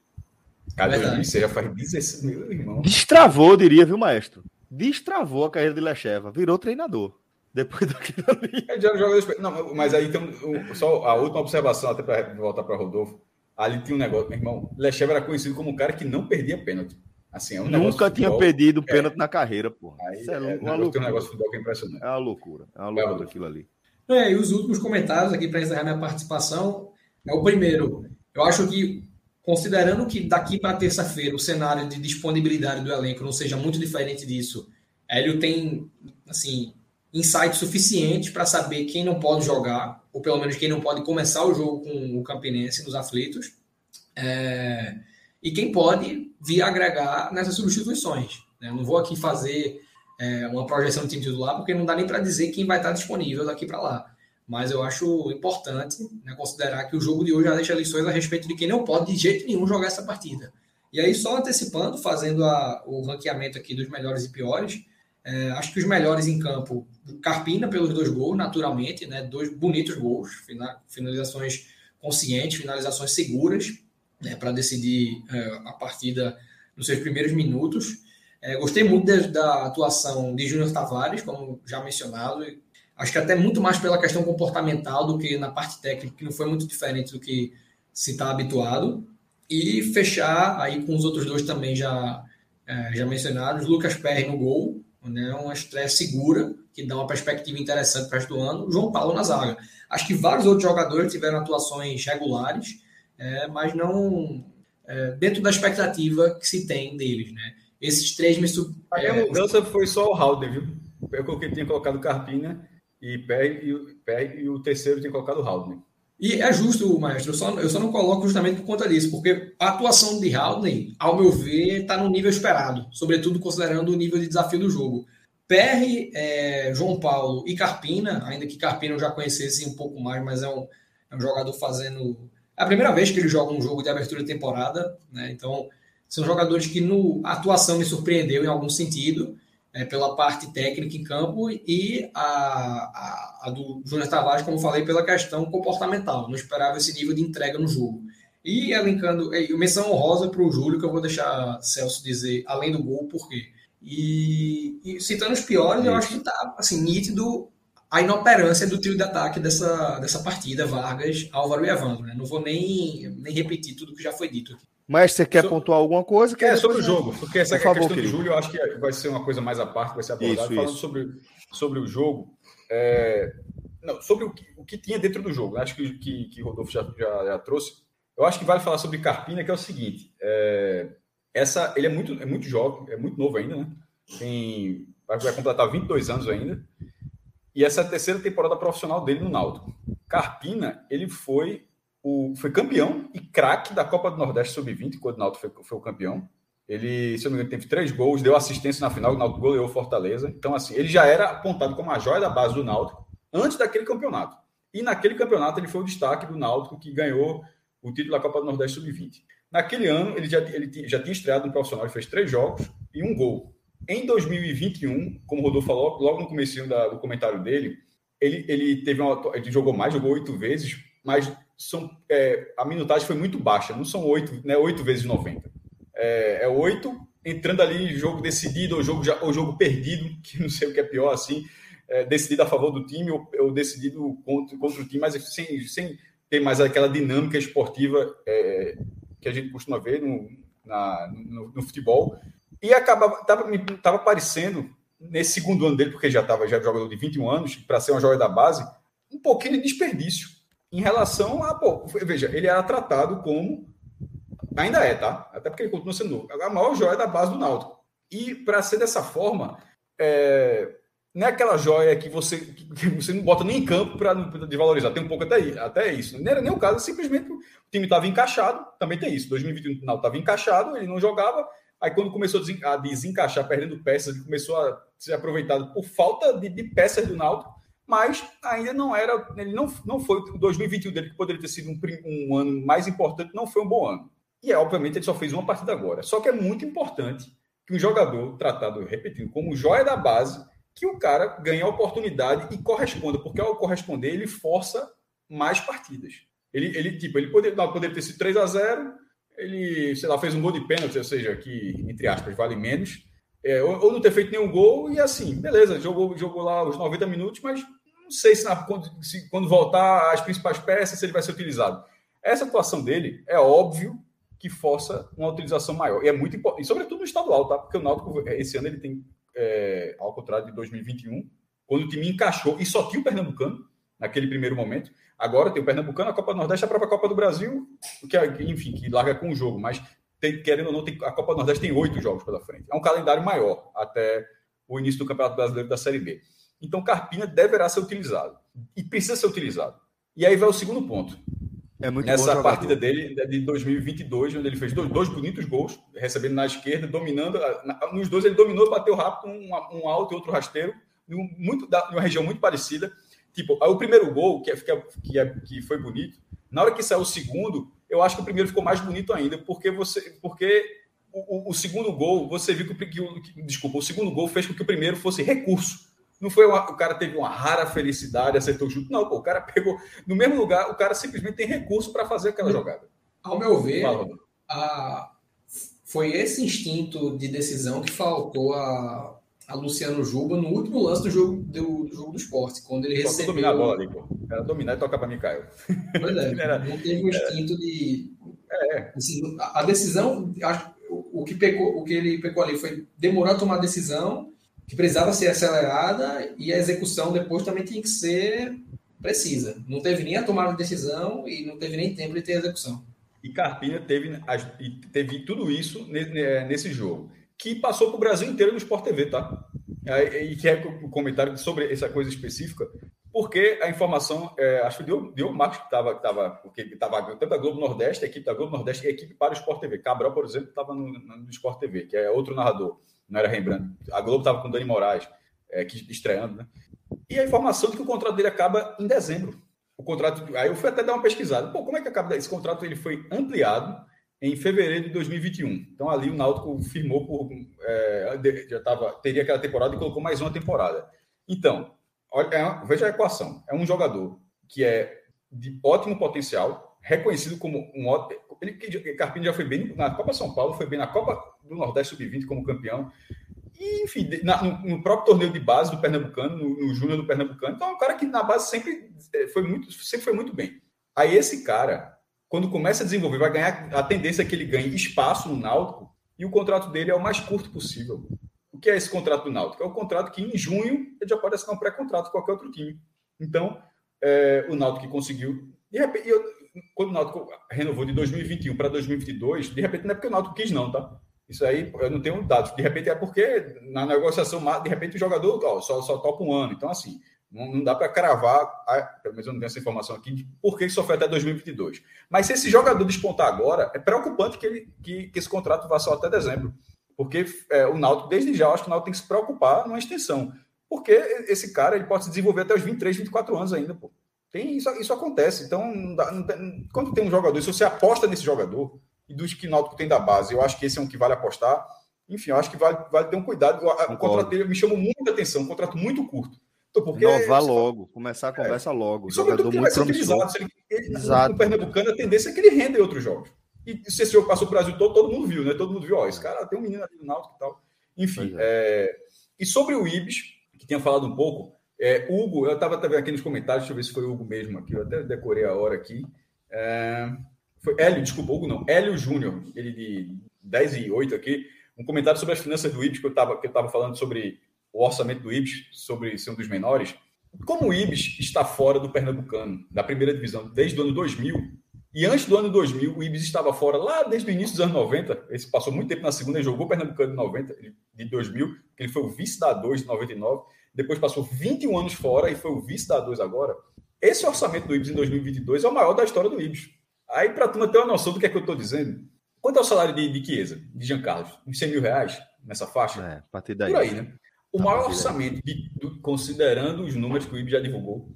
Cara, 2006 já faz 16, meu irmão. Destravou, diria, viu, maestro? Destravou a carreira de Lecheva, virou treinador. Depois daquilo ali. É, já Não, mas aí tem um, só a última observação, até para voltar para Rodolfo. Ali tinha um negócio, meu irmão. Lecheva era conhecido como um cara que não perdia pênalti. Assim, é um Nunca tinha futebol, perdido é, pênalti na carreira, pô. Aí, Isso é, é, uma loucura. Tem um negócio de futebol que é impressionante. É uma loucura. É uma loucura aquilo ali. É, e os últimos comentários aqui para encerrar minha participação é o primeiro. Eu acho que, considerando que daqui para terça-feira o cenário de disponibilidade do elenco não seja muito diferente disso, Hélio tem, assim, insight suficiente para saber quem não pode jogar, ou pelo menos quem não pode começar o jogo com o Campinense nos aflitos, é, e quem pode vir agregar nessas substituições. Né? Não vou aqui fazer é, uma projeção do time titular, porque não dá nem para dizer quem vai estar disponível daqui para lá. Mas eu acho importante né, considerar que o jogo de hoje já deixa lições a respeito de quem não pode de jeito nenhum jogar essa partida. E aí, só antecipando, fazendo a, o ranqueamento aqui dos melhores e piores, é, acho que os melhores em campo, Carpina pelos dois gols, naturalmente, né, dois bonitos gols, finalizações conscientes, finalizações seguras, né, para decidir é, a partida nos seus primeiros minutos. É, gostei muito da, da atuação de Júnior Tavares, como já mencionado. Acho que até muito mais pela questão comportamental do que na parte técnica, que não foi muito diferente do que se está habituado. E fechar aí com os outros dois também já, é, já mencionados. Lucas Perry no gol, né, uma estreia segura, que dá uma perspectiva interessante para o resto do ano. João Paulo na zaga. Acho que vários outros jogadores tiveram atuações regulares, é, mas não é, dentro da expectativa que se tem deles, né? Esses três me A minha é, mudança foi só o Halden, viu? Eu coloquei, tinha colocado Carpina e Pé e, Pé, e o terceiro tinha colocado o Halden. E é justo, maestro, eu só, eu só não coloco justamente por conta disso, porque a atuação de Haldane, ao meu ver, está no nível esperado, sobretudo considerando o nível de desafio do jogo. PR, é, João Paulo e Carpina, ainda que Carpina eu já conhecesse um pouco mais, mas é um, é um jogador fazendo. É a primeira vez que ele joga um jogo de abertura de temporada, né? Então, são jogadores que no a atuação me surpreendeu em algum sentido é, pela parte técnica em campo e a, a, a do Júnior Tavares, como falei, pela questão comportamental. Não esperava esse nível de entrega no jogo. E elencando, e menção honrosa para o Júlio, que eu vou deixar Celso dizer, além do gol, por quê. E, e citando os piores, eu acho que está assim, nítido a inoperância do trio de ataque dessa, dessa partida, Vargas, Álvaro e Evandro. Né? Não vou nem, nem repetir tudo que já foi dito aqui. Mas você quer so... pontuar alguma coisa? é, sobre o jogo, porque essa Por é a questão do Júlio, eu acho que vai ser uma coisa mais à parte, vai ser abordada. Falando isso. Sobre, sobre o jogo, é... Não, sobre o que, o que tinha dentro do jogo, né? acho que, que, que Rodolfo já, já, já, trouxe. Eu acho que vale falar sobre Carpina, que é o seguinte: é... essa, ele é muito, é muito jovem, é muito novo ainda, né? Tem, vai, vai completar 22 anos ainda. E essa é a terceira temporada profissional dele no Náutico. Carpina, ele foi o, foi campeão e craque da Copa do Nordeste Sub-20, quando o Náutico foi, foi, o campeão. Ele, se eu não me engano, teve três gols, deu assistência na final, o Náutico goleou Fortaleza. Então, assim, ele já era apontado como a joia da base do Náutico antes daquele campeonato. E naquele campeonato ele foi o destaque do Náutico que ganhou o título da Copa do Nordeste Sub-20. Naquele ano, ele já, ele já tinha estreado no profissional, ele fez três jogos e um gol. Em 2021, como o Rodolfo falou, logo no começo do comentário dele, ele, ele teve uma, ele jogou mais, jogou oito vezes, mas são, é, a minutagem foi muito baixa, não são oito, né, oito vezes 90. É, é oito entrando ali em jogo decidido ou jogo, ou jogo perdido, que não sei o que é pior assim, é, decidido a favor do time ou, ou decidido contra, contra o time, mas sem, sem ter mais aquela dinâmica esportiva é, que a gente costuma ver no, na, no, no futebol. E acabava, tava, tava parecendo, nesse segundo ano dele, porque já estava já jogador de 21 anos, para ser uma joia da base, um pouquinho de desperdício em relação a. Pô, veja, ele era tratado como. Ainda é, tá? Até porque ele continua sendo a maior joia da base do Náutico. E para ser dessa forma, é, não é aquela joia que você, que você não bota nem em campo para de valorizar. Tem um pouco até, até isso. Não era nem o caso, simplesmente o time estava encaixado, também tem isso. 2021 final estava encaixado, ele não jogava. Aí quando começou a desencaixar, perdendo peças, ele começou a ser aproveitado por falta de, de peças do Náutico mas ainda não era, ele não, não foi o 2021 dele, que poderia ter sido um, um ano mais importante, não foi um bom ano. E, obviamente, ele só fez uma partida agora. Só que é muito importante que um jogador tratado, repetindo, como joia da base, que o cara ganhe a oportunidade e corresponda, porque ao corresponder, ele força mais partidas. Ele, ele tipo, ele poderia, poderia ter sido 3 a 0 ele, sei lá, fez um gol de pênalti, ou seja, que, entre aspas, vale menos, é, ou, ou, não ter feito nenhum gol, e assim, beleza, jogou, jogou lá os 90 minutos, mas sei se, na, quando, se quando voltar as principais peças, se ele vai ser utilizado. Essa atuação dele é óbvio que força uma utilização maior. E é muito importante, sobretudo no estadual, tá? Porque o Náutico, esse ano, ele tem, é, ao contrário de 2021, quando o time encaixou, e só tinha o Pernambucano, naquele primeiro momento. Agora tem o Pernambucano, a Copa do Nordeste, a própria Copa do Brasil, que, é, enfim, que larga com o jogo. Mas, tem, querendo ou não, tem, a Copa do Nordeste tem oito jogos pela frente. É um calendário maior até o início do Campeonato Brasileiro da Série B. Então, Carpina deverá ser utilizado. E precisa ser utilizado. E aí vai o segundo ponto. É Nessa partida dele de 2022, onde ele fez dois, dois bonitos gols, recebendo na esquerda, dominando. Na, nos dois ele dominou, bateu rápido, um, um alto e outro rasteiro, muito, uma região muito parecida. Tipo, o primeiro gol, que, é, que, é, que foi bonito, na hora que saiu o segundo, eu acho que o primeiro ficou mais bonito ainda, porque você. Porque o, o segundo gol, você viu que, que, Desculpa, o segundo gol fez com que o primeiro fosse recurso. Não foi uma, o cara teve uma rara felicidade, acertou o chute. Não, pô, o cara pegou no mesmo lugar, o cara simplesmente tem recurso para fazer aquela jogada. Ao meu ver, a, foi esse instinto de decisão que faltou a, a Luciano Juba no último lance do jogo do, do jogo do esporte, quando ele recebeu. dominar a bola ali, pô. Era dominar e tocar para Mikael. Pois é, não teve o instinto de. É. Assim, a decisão, acho, o, que pecou, o que ele pecou ali foi demorar a tomar a decisão que precisava ser acelerada e a execução depois também tinha que ser precisa. Não teve nem a tomada de decisão e não teve nem tempo de ter execução. E Carpina teve, teve tudo isso nesse jogo, que passou para o Brasil inteiro no Sport TV, tá? E que é o comentário sobre essa coisa específica, porque a informação, é, acho que deu, deu o Marcos que estava, que tava, porque estava tanto da Globo Nordeste, a equipe da Globo Nordeste e a equipe para o Sport TV. Cabral, por exemplo, estava no, no Sport TV, que é outro narrador, não era Rembrandt. A Globo estava com Dani Moraes, é, que, estreando, né? E a informação de que o contrato dele acaba em dezembro. O contrato, aí eu fui até dar uma pesquisada. Pô, como é que acaba esse contrato? Ele foi ampliado em fevereiro de 2021. Então ali o Náutico firmou por é, já tava teria aquela temporada e colocou mais uma temporada. Então olha, é, veja a equação. É um jogador que é de ótimo potencial, reconhecido como um ótimo. Ele, Carpini já foi bem na Copa São Paulo, foi bem na Copa do Nordeste Sub-20 como campeão. E, enfim, na, no, no, próprio torneio de base do Pernambucano, no, no Júnior do Pernambucano. Então, é um cara que na base sempre é, foi muito, sempre foi muito bem. Aí esse cara, quando começa a desenvolver, vai ganhar a tendência é que ele ganhe espaço no Náutico e o contrato dele é o mais curto possível. O que é esse contrato do Náutico? É o contrato que em junho ele já pode assinar um pré-contrato com qualquer outro time. Então, é, o Náutico conseguiu. De repente, eu, quando o Náutico renovou de 2021 para 2022, de repente não é porque o Náutico quis, não, tá? Isso aí eu não tenho dados. De repente é porque na negociação, de repente o jogador ó, só, só topa um ano. Então, assim, não, dá para cravar, pelo menos eu não tenho essa informação aqui, de por que só foi até 2022. Mas se esse jogador despontar agora, é preocupante que, ele, que, que esse contrato vá só até dezembro. Porque é, o Náutico, desde já, acho que o Náutico tem que se preocupar numa extensão. Porque esse cara ele pode se desenvolver até os 23, 24 anos ainda, pô. Tem, isso, isso acontece. Então, não dá, não tem, quando tem um jogador, se você aposta nesse jogador, e dos que o Náutico tem da base, eu acho que esse é um que vale apostar. Enfim, eu acho que vale, vale ter um cuidado. O contrato dele me chamou muita atenção, um contrato muito curto. Porque Inovar logo, começar a é. conversa é. logo. E sobretudo muito. Se ele, ele, Exato. No Pernambucano, a tendência é que ele renda em outros jogos. E se esse jogo passou o Brasil todo, todo mundo viu, né? Todo mundo viu, ó, esse cara tem um menino ali no Náutico e tal. Enfim, é. É... e sobre o Ibis, que tinha falado um pouco, é, Hugo, eu estava vendo aqui nos comentários, deixa eu ver se foi o Hugo mesmo aqui, eu até decorei a hora aqui. É... Foi Hélio, desculpa, Hugo não, Hélio Júnior, ele de 10 e 8 aqui, um comentário sobre as finanças do Ibis, que eu estava falando sobre o orçamento do Ibis, sobre ser um dos menores. Como o Ibis está fora do Pernambucano, da primeira divisão, desde o ano 2000, e antes do ano 2000, o Ibis estava fora lá desde o início dos anos 90. Ele passou muito tempo na segunda e jogou Pernambucano em 90, de 2000, ele foi o vice da 2 de 99. Depois passou 21 anos fora e foi o vice da 2 agora. Esse orçamento do Ibis em 2022 é o maior da história do Ibis. Aí, para a turma ter uma noção do que é que eu estou dizendo, quanto é o salário de, de Chiesa, de Jean Carlos? Uns 100 mil reais nessa faixa? É, a partir daí. Por aí, né? O tá maior orçamento, de, considerando os números que o Ibis já divulgou,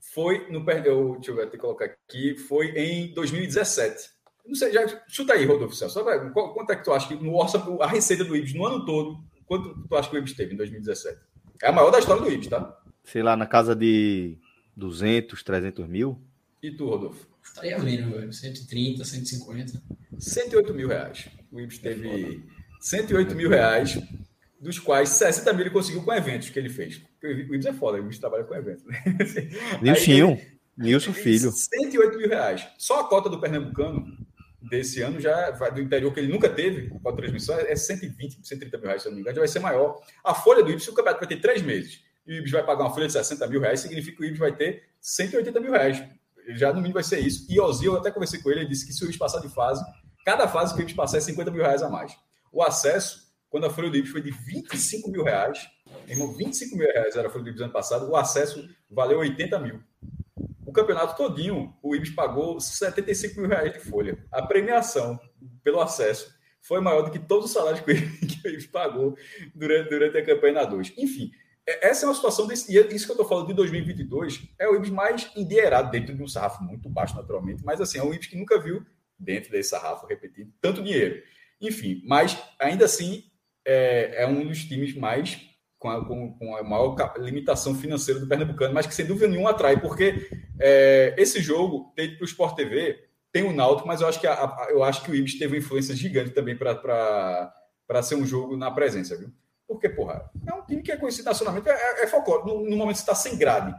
foi no eu, deixa eu até colocar aqui, foi em 2017. Não sei, já chuta aí, Rodolfo Celso. Quanto é que tu acha que no orçamento, a receita do Ibis no ano todo, quanto tu acha que o Ibis teve em 2017? É a maior da história do Ibis, tá? Sei lá, na casa de 200, 300 mil. E tu, Rodolfo? Estaria menos, 130, 150. 108 mil reais. O Ibis teve 108 mil reais dos quais 60 mil ele conseguiu com eventos que ele fez. O Ibis é foda, o Ibis trabalha com eventos. Né? Nilson, Nilson Filho. 108 mil reais. Só a cota do Pernambucano desse ano já vai do interior que ele nunca teve com a transmissão é 120, 130 mil reais, se não me engano, já vai ser maior. A folha do Ibis, o campeonato vai ter três meses e o Ibis vai pagar uma folha de 60 mil reais, significa que o Ibis vai ter 180 mil reais. Já no mínimo vai ser isso. E Ozil, eu até conversei com ele, ele disse que se o Ibis passar de fase, cada fase que o Ibis passar é 50 mil reais a mais. O acesso quando a folha do Ibis foi de 25 mil reais, irmão, 25 mil reais era a folha do Ibis ano passado, o acesso valeu 80 mil. O campeonato todinho, o Ibis pagou 75 mil reais de folha. A premiação pelo acesso foi maior do que todos os salários que o Ibis pagou durante, durante a campanha na 2. Enfim, é, essa é uma situação desse. E é isso que eu estou falando de 2022 é o Ibis mais endinheirado dentro de um sarrafo muito baixo, naturalmente, mas assim, é um Ibis que nunca viu, dentro desse sarrafo repetido, tanto dinheiro. Enfim, mas ainda assim é, é um dos times mais com a, com, a, maior limitação financeira do Pernambucano, mas que sem dúvida nenhuma atrai, porque é, esse jogo, tem para o Sport TV, tem o Náutico, mas eu acho que, a, a, eu acho que o Ibis teve uma influência gigante também para ser um jogo na presença, viu? Porque, porra, é um time que é conhecido nacionalmente, é, é, é folclore. No, no, momento está sem grade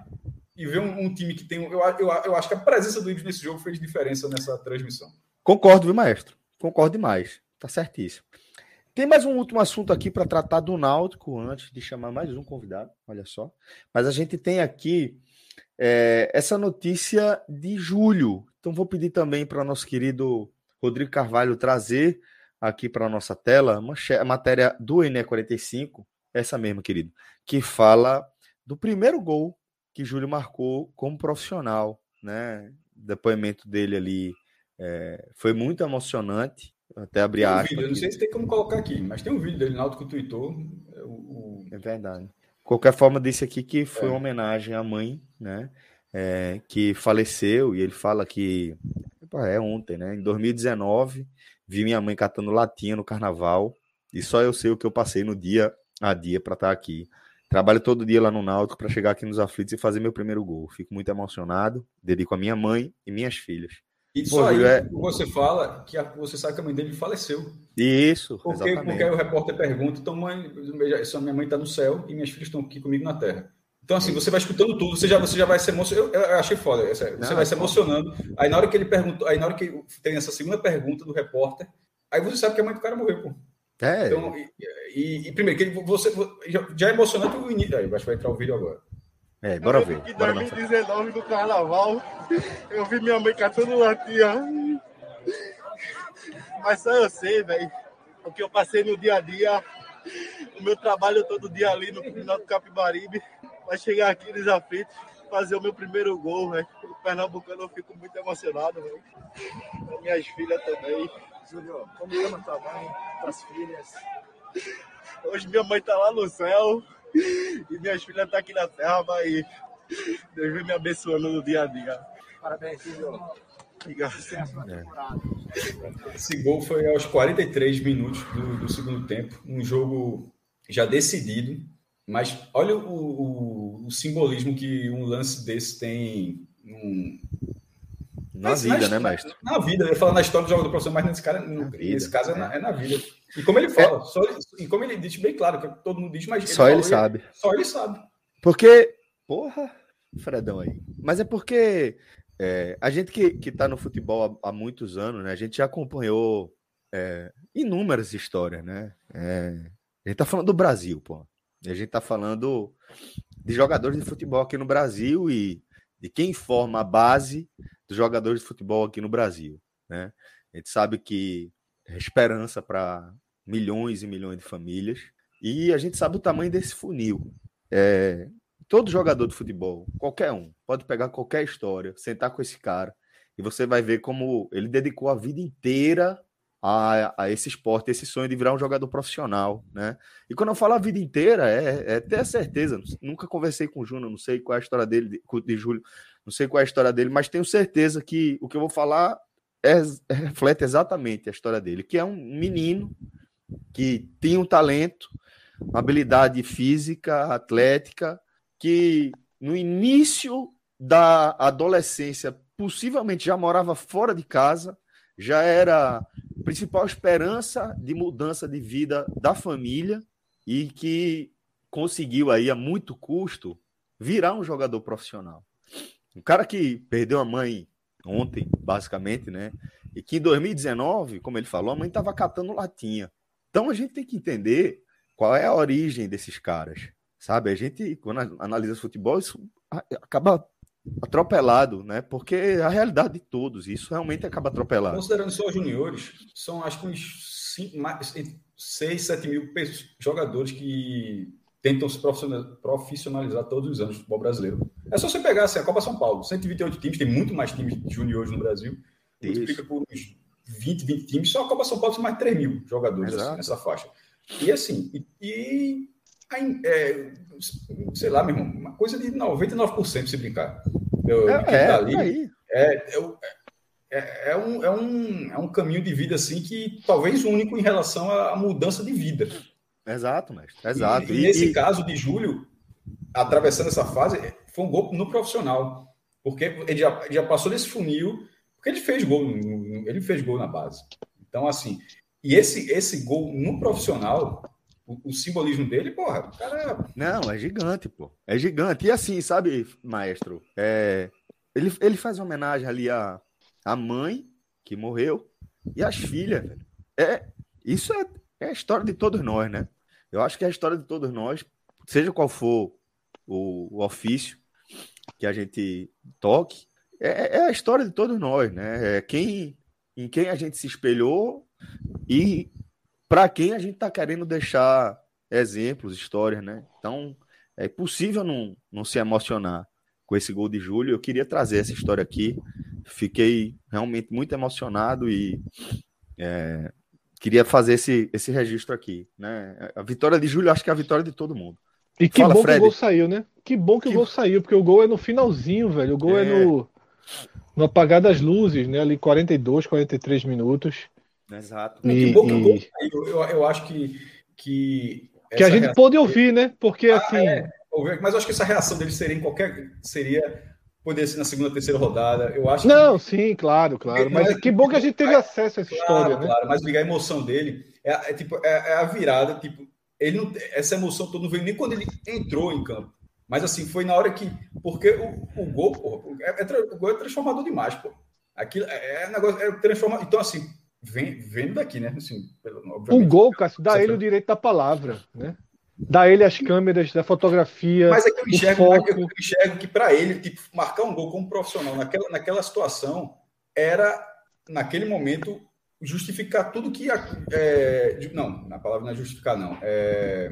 e ver um, um, time que tem. Eu, eu, eu acho que a presença do Ibis nesse jogo fez diferença nessa transmissão. Concordo, viu, maestro? Concordo demais. Tá certíssimo. Tem mais um último assunto aqui para tratar do Náutico, antes de chamar mais um convidado, olha só. Mas a gente tem aqui é, essa notícia de julho. Então vou pedir também para nosso querido Rodrigo Carvalho trazer aqui para a nossa tela uma matéria do NE45, essa mesma, querido, que fala do primeiro gol que Júlio marcou como profissional, né? O depoimento dele ali é, foi muito emocionante. Até abrir a um vídeo, não sei se tem como colocar aqui, mas tem um vídeo dele na que tweetou. É, o, o... é verdade. Qualquer forma, disse aqui que foi é. uma homenagem à mãe, né? É, que faleceu, e ele fala que é ontem, né? Em 2019, vi minha mãe catando latinha no carnaval, e só eu sei o que eu passei no dia a dia para estar tá aqui. Trabalho todo dia lá no Náutico para chegar aqui nos aflitos e fazer meu primeiro gol. Fico muito emocionado. Dedico a minha mãe e minhas filhas. E só aí é... você fala que a, você sabe que a mãe dele faleceu. Isso, porque, exatamente. Porque aí o repórter pergunta, então mãe, minha mãe está no céu e minhas filhas estão aqui comigo na terra. Então, assim, você vai escutando tudo, você já, você já vai se emocionando. Eu, eu, achei foda. Você Não, vai se emocionando. Aí na hora que ele perguntou, aí na hora que tem essa segunda pergunta do repórter, aí você sabe que a mãe do cara morreu, pô. É. Então, e, e, e primeiro, que ele, você já, já é emocionante o início. Aí, acho que vai entrar o vídeo agora. É, bora ver. Em 2019, do carnaval, eu vi minha mãe catando latinha. Mas só eu sei, velho, o que eu passei no dia a dia, o meu trabalho todo dia ali no final do Capibaribe, vai chegar aqui nos aflitos, fazer o meu primeiro gol, velho. O Pernambucano eu fico muito emocionado, velho. Minhas filhas também. Júlio, como ama tua mãe, tuas filhas? Hoje minha mãe tá lá no céu e minhas filhas tá aqui na terra, vai Deus vem me abençoando no dia a dia. Parabéns, Júlio. Obrigado. É. Esse gol foi aos 43 minutos do, do, segundo tempo, um jogo já decidido, mas olha o, o, o simbolismo que um lance desse tem num, na mas, vida, né, mestre? Na vida, eu falo na história do jogador profissional, mas nesse, cara, nesse caso é na, é na, vida. E como ele fala, é. só, e como ele diz bem claro, que todo mundo diz, mas. Ele só ele sabe. Só ele sabe. Porque, porra, Fredão aí. Mas é porque é, a gente que, que tá no futebol há, há, muitos anos, né? A gente já acompanhou é, inúmeras histórias, né? É, a gente tá falando do Brasil, pô. A gente tá falando de jogadores de futebol aqui no Brasil e de quem forma a base dos jogadores de futebol aqui no Brasil. Né? A gente sabe que é esperança para milhões e milhões de famílias e a gente sabe o tamanho desse funil. É, todo jogador de futebol, qualquer um, pode pegar qualquer história, sentar com esse cara e você vai ver como ele dedicou a vida inteira a, a esse esporte, esse sonho de virar um jogador profissional, né? E quando eu falo a vida inteira, é, é ter certeza. Nunca conversei com o Júnior, não sei qual é a história dele, de, de Júlio, não sei qual é a história dele, mas tenho certeza que o que eu vou falar é, é, reflete exatamente a história dele, que é um menino que tinha um talento, uma habilidade física, atlética, que no início da adolescência possivelmente já morava fora de casa, já era principal esperança de mudança de vida da família e que conseguiu aí a muito custo virar um jogador profissional. Um cara que perdeu a mãe ontem, basicamente, né? E que em 2019, como ele falou, a mãe estava catando latinha. Então a gente tem que entender qual é a origem desses caras, sabe? A gente, quando analisa futebol, isso acaba atropelado, né? Porque é a realidade de todos, isso realmente acaba atropelado. Considerando só os juniores, são acho que uns 6, 7 mil jogadores que tentam se profissionalizar todos os anos no futebol brasileiro. É só você pegar assim, a Copa São Paulo, 128 times, tem muito mais times juniores no Brasil, multiplica por uns 20, 20 times, só a Copa São Paulo tem mais de 3 mil jogadores assim, nessa faixa. E assim, e, e é, sei lá, meu irmão, uma coisa de 99% se brincar. Eu, é, é, tá ali, é, é, é, um, é, um, é um caminho de vida assim que talvez único em relação à mudança de vida. Exato, mestre. Exato. E, e, e nesse e... caso de Júlio, atravessando essa fase, foi um gol no profissional. Porque ele já, já passou desse funil, porque ele fez gol, ele fez gol na base. Então, assim, e esse, esse gol no profissional o, o, simbolismo dele, porra, cara. Não, é gigante, pô. É gigante. E assim, sabe, maestro? É, ele, ele faz homenagem ali à, à mãe que morreu e às filhas, velho. É, isso é, é a história de todos nós, né? Eu acho que é a história de todos nós, seja qual for o, o ofício que a gente toque, é, é, a história de todos nós, né? É quem, em quem a gente se espelhou e para quem a gente está querendo deixar exemplos, histórias, né? Então, é possível não, não se emocionar com esse gol de Júlio. Eu queria trazer essa história aqui. Fiquei realmente muito emocionado e é, queria fazer esse, esse registro aqui. Né? A vitória de Júlio, acho que é a vitória de todo mundo. E que Fala, bom Fred. que o gol saiu, né? Que bom que, que, o gol saiu, porque o gol é no finalzinho, velho. O gol é, é no, no apagar das luzes, né? Ali 42, 43 minutos. Exato. E, que bom que o gol saiu. Eu, eu acho que. Que, que a gente pôde ouvir, né? Porque ah, assim. É, mas eu acho que essa reação dele seria em qualquer. Seria poder ser na segunda, terceira rodada. Eu acho Não, que... sim, claro, claro. Mas, mas, que bom que a gente teve acesso a essa claro, história, né? Claro, mas ligar a emoção dele é, é tipo é, é, a virada, tipo, ele não, essa emoção toda não veio nem quando ele entrou em campo. Mas assim, foi na hora que. Porque o, o gol, porra, é, é, o gol é transformador demais, pô. Aquilo é, é negócio, é transformador. Então, assim, vem, vendo daqui, né? Assim, o gol, Cássio, dá ele o direito da palavra, né? Dá ele as câmeras da fotografia. Mas é que eu enxergo, eu enxergo que para ele, tipo, marcar um gol como profissional naquela, naquela situação era, naquele momento, justificar tudo que. É, não, na palavra não é justificar, não. É,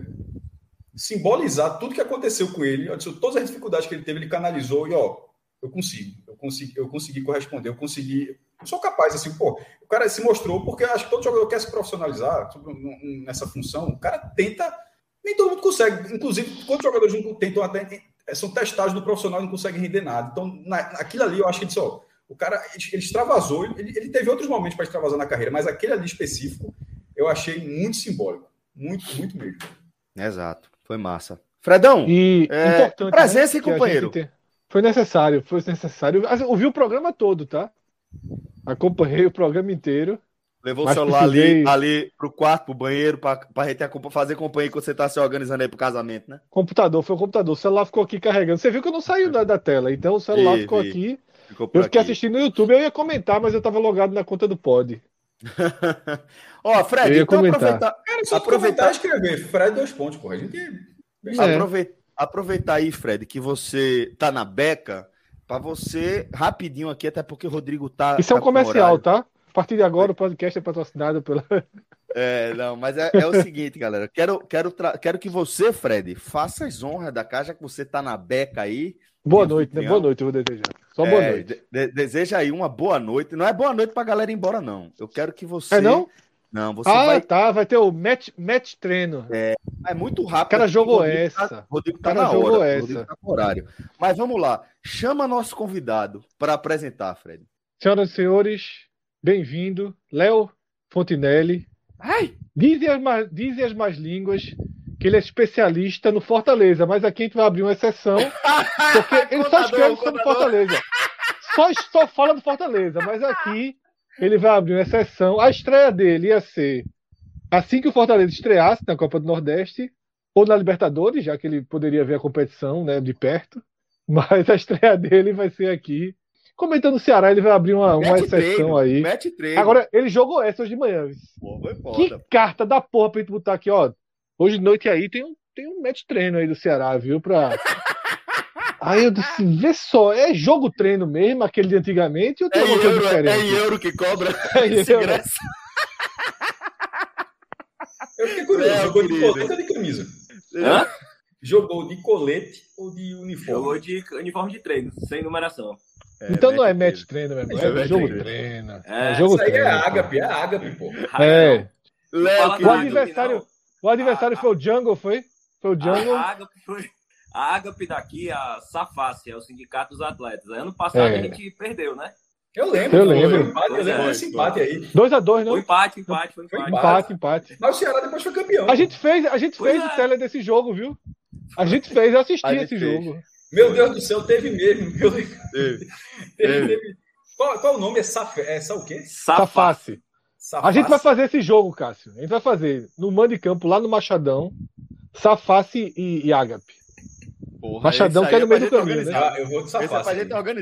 simbolizar tudo que aconteceu com ele, todas as dificuldades que ele teve, ele canalizou e, ó, eu consigo, eu consegui, eu consegui corresponder, eu consegui. Eu sou capaz, assim, pô, o cara se mostrou, porque acho que todo jogador quer se profissionalizar nessa função, o cara tenta nem todo mundo consegue. Inclusive, quantos jogadores tentam até. São testados no profissional e não conseguem render nada. Então, na, naquilo ali, eu acho que ele só. O cara, ele extravasou, ele, ele teve outros momentos para extravasar na carreira, mas aquele ali específico, eu achei muito simbólico. Muito, muito mesmo. Exato. Foi massa. Fredão, e é, importante, presença né, e companheiro. Foi necessário, foi necessário. Ouvi o programa todo, tá? Acompanhei o programa inteiro. Levou o celular precisei... ali, ali pro quarto, pro banheiro, gente fazer companhia quando você tá se organizando aí pro casamento, né? Computador, foi o computador. O celular ficou aqui carregando. Você viu que eu não saí da, da tela, então o celular vi, ficou vi. aqui. Ficou eu fiquei aqui. assistindo no YouTube. Eu ia comentar, mas eu tava logado na conta do Pod. Ó, Fred, então comentar. aproveitar. Cara, só aproveitar e escrever. Fred, dois pontos, porra. A gente. É. Aproveitar, aproveitar aí, Fred, que você tá na beca, pra você, rapidinho aqui, até porque o Rodrigo tá. Isso tá é um comercial, tá? A partir de agora, o podcast é patrocinado pela. É, não, mas é, é o seguinte, galera. Quero, quero, quero que você, Fred, faça as honras da casa, que você tá na beca aí. Boa noite, né? Boa noite, eu vou desejar. Só boa é, noite. De, deseja aí uma boa noite. Não é boa noite pra galera ir embora, não. Eu quero que você. É não? Não, você ah, vai. tá. Vai ter o match, match treino. É, é muito rápido. O cara jogou essa. Tá, Rodrigo tá cara na jogou hora. Essa. Rodrigo tá no horário. Mas vamos lá. Chama nosso convidado para apresentar, Fred. Senhoras e senhores, Bem-vindo, Léo Fontinelli. Ai! Dizem as, dizem as más línguas que ele é especialista no Fortaleza, mas aqui a gente vai abrir uma exceção, porque ele só escreve sobre Fortaleza. Só, só fala do Fortaleza, mas aqui ele vai abrir uma exceção. A estreia dele ia ser assim que o Fortaleza estreasse na Copa do Nordeste ou na Libertadores, já que ele poderia ver a competição né, de perto. Mas a estreia dele vai ser aqui Comentando o Ceará, ele vai abrir uma, uma exceção aí. Agora, ele jogou essa hoje de manhã. Pô, que carta da porra pra gente botar aqui, ó. Hoje de noite aí tem um, tem um match treino aí do Ceará, viu? Pra... Aí eu disse, vê só, é jogo treino mesmo, aquele de antigamente, ou tem é euro, é diferente? É em euro que cobra é esse ingresso. Eu fiquei curioso, é, jogou de colete ou de camisa? Hã? Jogou de colete ou de uniforme? Jogou de uniforme de treino, sem numeração. É, então não é match treino mesmo, é, é jogo treino. É, é jogo isso aí treino, é ágape, é ágape, pô. É. Léo, o adversário, o adversário foi o Jungle, foi? Foi o Jungle. A ágape foi a ágape daqui, a Saface, é o Sindicato dos Atletas. Ano passado é. a gente perdeu, né? Eu lembro. Eu lembro. Empate, eu lembro desse empate aí. 2x2, não? Foi empate, empate, foi empate. Empate, empate. Mas o Ceará depois foi campeão. A gente fez, a gente fez é. o tele desse jogo, viu? A gente fez, eu assisti esse fez. jogo. Meu Deus do céu, teve mesmo. Teve. teve, teve. Qual, qual, o nome? É, Saf... é o quê? Saface. A gente vai fazer esse jogo, Cássio. A gente vai fazer no mando de campo, lá no Machadão, Saface e, e Ágape. Porra, Machadão que é no meio do caminho, né? Eu vou de Saface.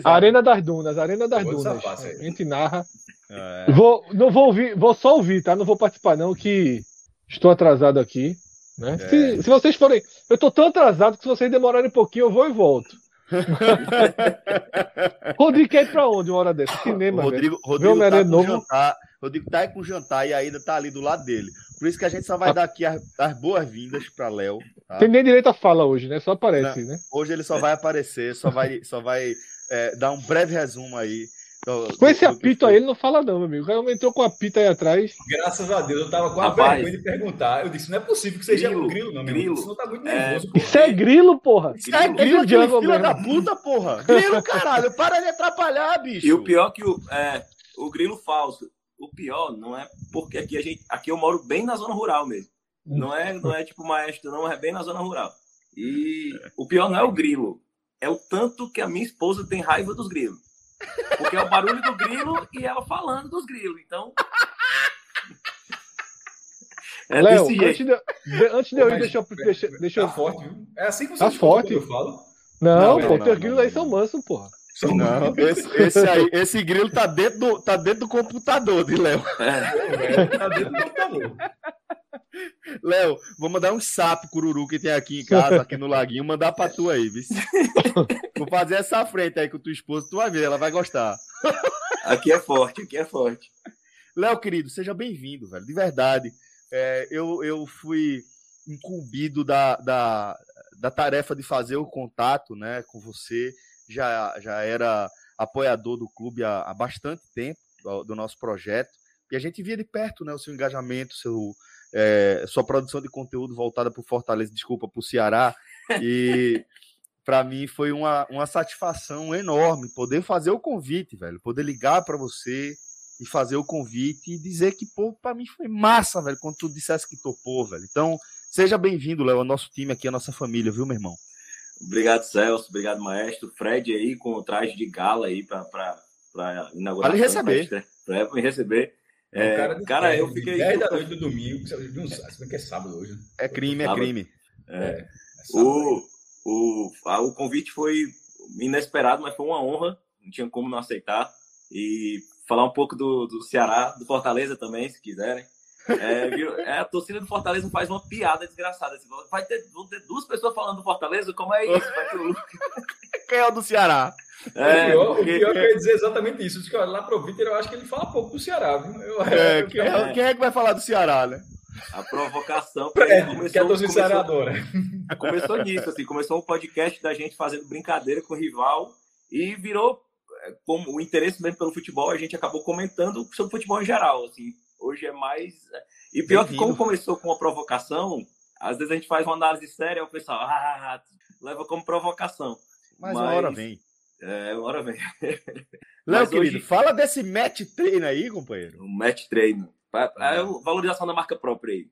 Arena das Dunas, Arena das Dunas. Saface, a gente narra. É. Vou, não vou ouvir, vou só ouvir, tá? Não vou participar, não, que estou atrasado aqui. Né? É. Se, se, vocês forem. Eu tô tão atrasado que se vocês demorarem um pouquinho, eu vou e volto. Rodrigo quer ir pra onde uma hora dessa? Cinema, Rodrigo, velho. Rodrigo tá novo. jantar. Rodrigo tá aí com jantar e ainda tá ali do lado dele. Por isso que a gente só vai Ah. dar aqui as, as boas-vindas para Léo. tá? Tem nem direito a fala hoje, né? Só aparece, né? Hoje ele só vai aparecer, só vai, só vai é, dar um breve resumo aí. Do- Com esse do- apito aí, ele não fala não, meu amigo. O cara entrou com o apito aí atrás. Graças a Deus, eu tava com a Rapaz. vergonha de perguntar. Eu disse, não é possível que seja Grilo, um grilo, não, meu grilo. irmão. Senão tá muito É. nervoso. pô. Isso é grilo, porra. Isso é Grilo. grilo, É Jungle filho mesmo. da puta, porra. Grilo, caralho. Para de atrapalhar, bicho. E o pior que o, é, o grilo falso. O pior não é porque aqui a gente. Aqui eu moro bem na zona rural mesmo. Não é, não é tipo maestro, não, é bem na zona rural. E o pior não é o grilo, é o tanto que a minha esposa tem raiva dos grilos. Porque é o barulho do grilo e ela falando dos grilos. Então. É Léo, antes de, de- antes de eu ir, Mas- deixa eu. Deixa, deixa eu... Tá forte, viu? É assim que você Tá forte. eu falo. Não, Não, pô, não, teus grilos aí são mansos, porra. Não, esse, esse aí, esse grilo tá dentro do, tá dentro do computador de Léo. É, Tá dentro do computador. Léo, vou mandar um sapo cururu que tem aqui em casa, aqui no laguinho, mandar pra tu aí, viu? Vou fazer essa frente aí com tua esposa, tu vai ver, ela vai gostar. aqui é forte, aqui é forte. Léo, querido, seja bem-vindo, velho, de verdade. É, eu, eu fui incumbido da, da, da tarefa de fazer o contato né, com você. Já, já era apoiador do clube há, há bastante tempo, do, do nosso projeto. E a gente via de perto né, o seu engajamento, seu, é, sua produção de conteúdo voltada para o Fortaleza, desculpa, para o Ceará. E para mim foi uma, uma satisfação enorme poder fazer o convite, velho. Poder ligar para você e fazer o convite e dizer que, pô, para mim foi massa, velho, quando tu dissesse que topou, velho. Então, seja bem-vindo, Léo, ao nosso time aqui, a nossa família, viu, meu irmão? Obrigado, Celso. Obrigado, maestro. Fred aí com o traje de gala aí para inaugurar. Pra lhe receber. Para me receber. É, Um de cara, ferro, eu fiquei. 10 da noite do domingo. Se bem que é sábado hoje. né? É crime, é Sábado. crime. É, É sábado. o, o, a- o convite foi inesperado, mas foi uma honra. Não tinha como não aceitar. E falar um pouco do, do Ceará, do Fortaleza também, se quiserem. É, viu? É, a torcida do Fortaleza faz uma piada desgraçada. Assim, vai ter, vão ter duas pessoas falando do Fortaleza? Como é isso? Vai ter o Lucas. Quem é o do Ceará? É, o, pior, porque- o pior é que eu ia dizer exatamente isso. Diz que, olha, lá pro Vitor, eu acho que ele fala pouco do Ceará, viu? Eu, É, eu- quem, é, quem é que vai falar do Ceará, né? a provocação Fred, começou, que é a torcida começou, adora. começou nisso, assim, começou um podcast da gente fazendo brincadeira com o rival e virou é, como o interesse mesmo pelo futebol, a gente acabou comentando sobre futebol em geral, assim. Hoje é mais e pior que como começou com uma provocação, às vezes a gente faz uma análise séria, o pessoal ah, leva como provocação. Mas, Mas- uma hora vem. É, uma hora vem. Léo, querido, hoje- fala desse match treino aí, companheiro. Um match treino. É a valorização da marca própria aí.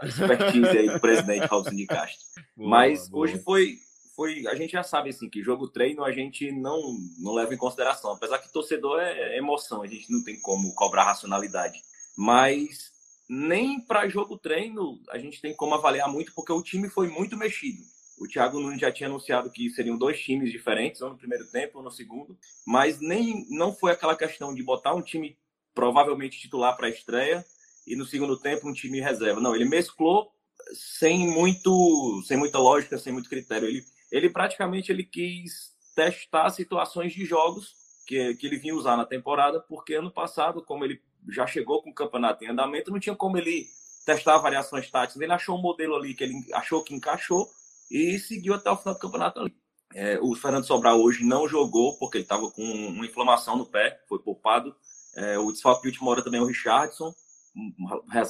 A expertise aí do presidente Robson de Castro. Boa, Mas boa. hoje foi, foi. A gente já sabe assim que jogo treino a gente não, não leva em consideração. Apesar que torcedor é emoção, a gente não tem como cobrar racionalidade. Mas nem para jogo treino a gente tem como avaliar muito, porque o time foi muito mexido. O Thiago Nunes já tinha anunciado que seriam dois times diferentes, um no primeiro tempo, um no segundo. Mas nem não foi aquela questão de botar um time provavelmente titular para a estreia e no segundo tempo um time reserva. Não, ele mesclou sem muito, sem muita lógica, sem muito critério. Ele, ele praticamente ele quis testar situações de jogos que, que ele vinha usar na temporada, porque ano passado, como ele já chegou com o campeonato em andamento, não tinha como ele testar variações táticas. Ele achou um modelo ali que ele achou que encaixou e seguiu até o final do campeonato ali. É, o Fernando Sobral hoje não jogou porque ele estava com uma inflamação no pé, foi poupado. É, o desfalque de última hora também é o Richardson,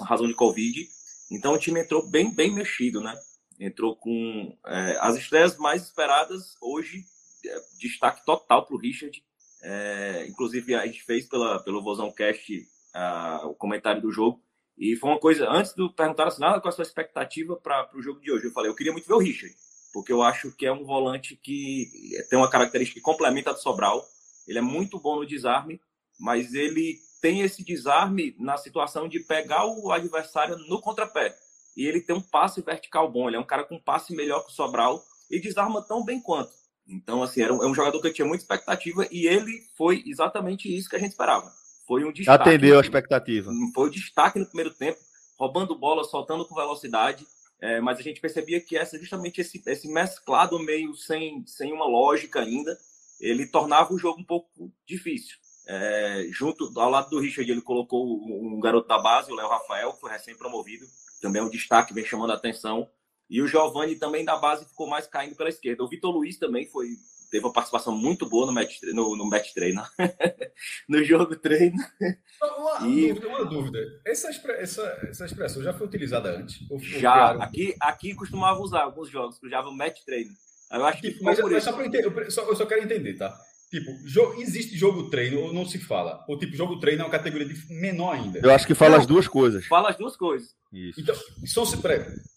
razão de Covid. Então o time entrou bem, bem mexido, né? Entrou com é, as estreias mais esperadas hoje, é, destaque total para o Richard. É, inclusive a gente fez pela, pelo Vozão Cast ah, o comentário do jogo. E foi uma coisa, antes do perguntar assim, nada, qual a sua expectativa para o jogo de hoje? Eu falei, eu queria muito ver o Richard, porque eu acho que é um volante que tem uma característica que complementa a do Sobral. Ele é muito bom no desarme, mas ele tem esse desarme na situação de pegar o adversário no contrapé. E ele tem um passe vertical bom, ele é um cara com passe melhor que o Sobral e desarma tão bem quanto. Então, assim, era um, é um jogador que eu tinha muita expectativa e ele foi exatamente isso que a gente esperava. Foi um destaque. Atendeu a expectativa. Foi o destaque no primeiro tempo, roubando bola, soltando com velocidade. é, mas a gente percebia que essa justamente esse, esse mesclado meio sem, sem uma lógica ainda, ele tornava o jogo um pouco difícil. É, junto ao lado do Richard, ele colocou um garoto da base, o Léo Rafael, que foi recém-promovido, também é um destaque, vem chamando a atenção. E o Giovanni também da base ficou mais caindo pela esquerda. O Vitor Luiz também foi teve uma participação muito boa no match, no, no match treino, no jogo treino. Uma, e... dúvida, uma dúvida. Essa, essa, essa expressão já foi utilizada antes? já. Aqui, aqui costumava usar alguns jogos que usavam match treino. Eu acho que tipo, mas, mas só entender, eu, só, eu só quero entender, tá? Tipo, jogo, existe jogo treino ou não se fala? Ou tipo, jogo treino é uma categoria de menor ainda? Eu acho que fala não, as duas coisas. Fala as duas coisas. Isso. Então, são,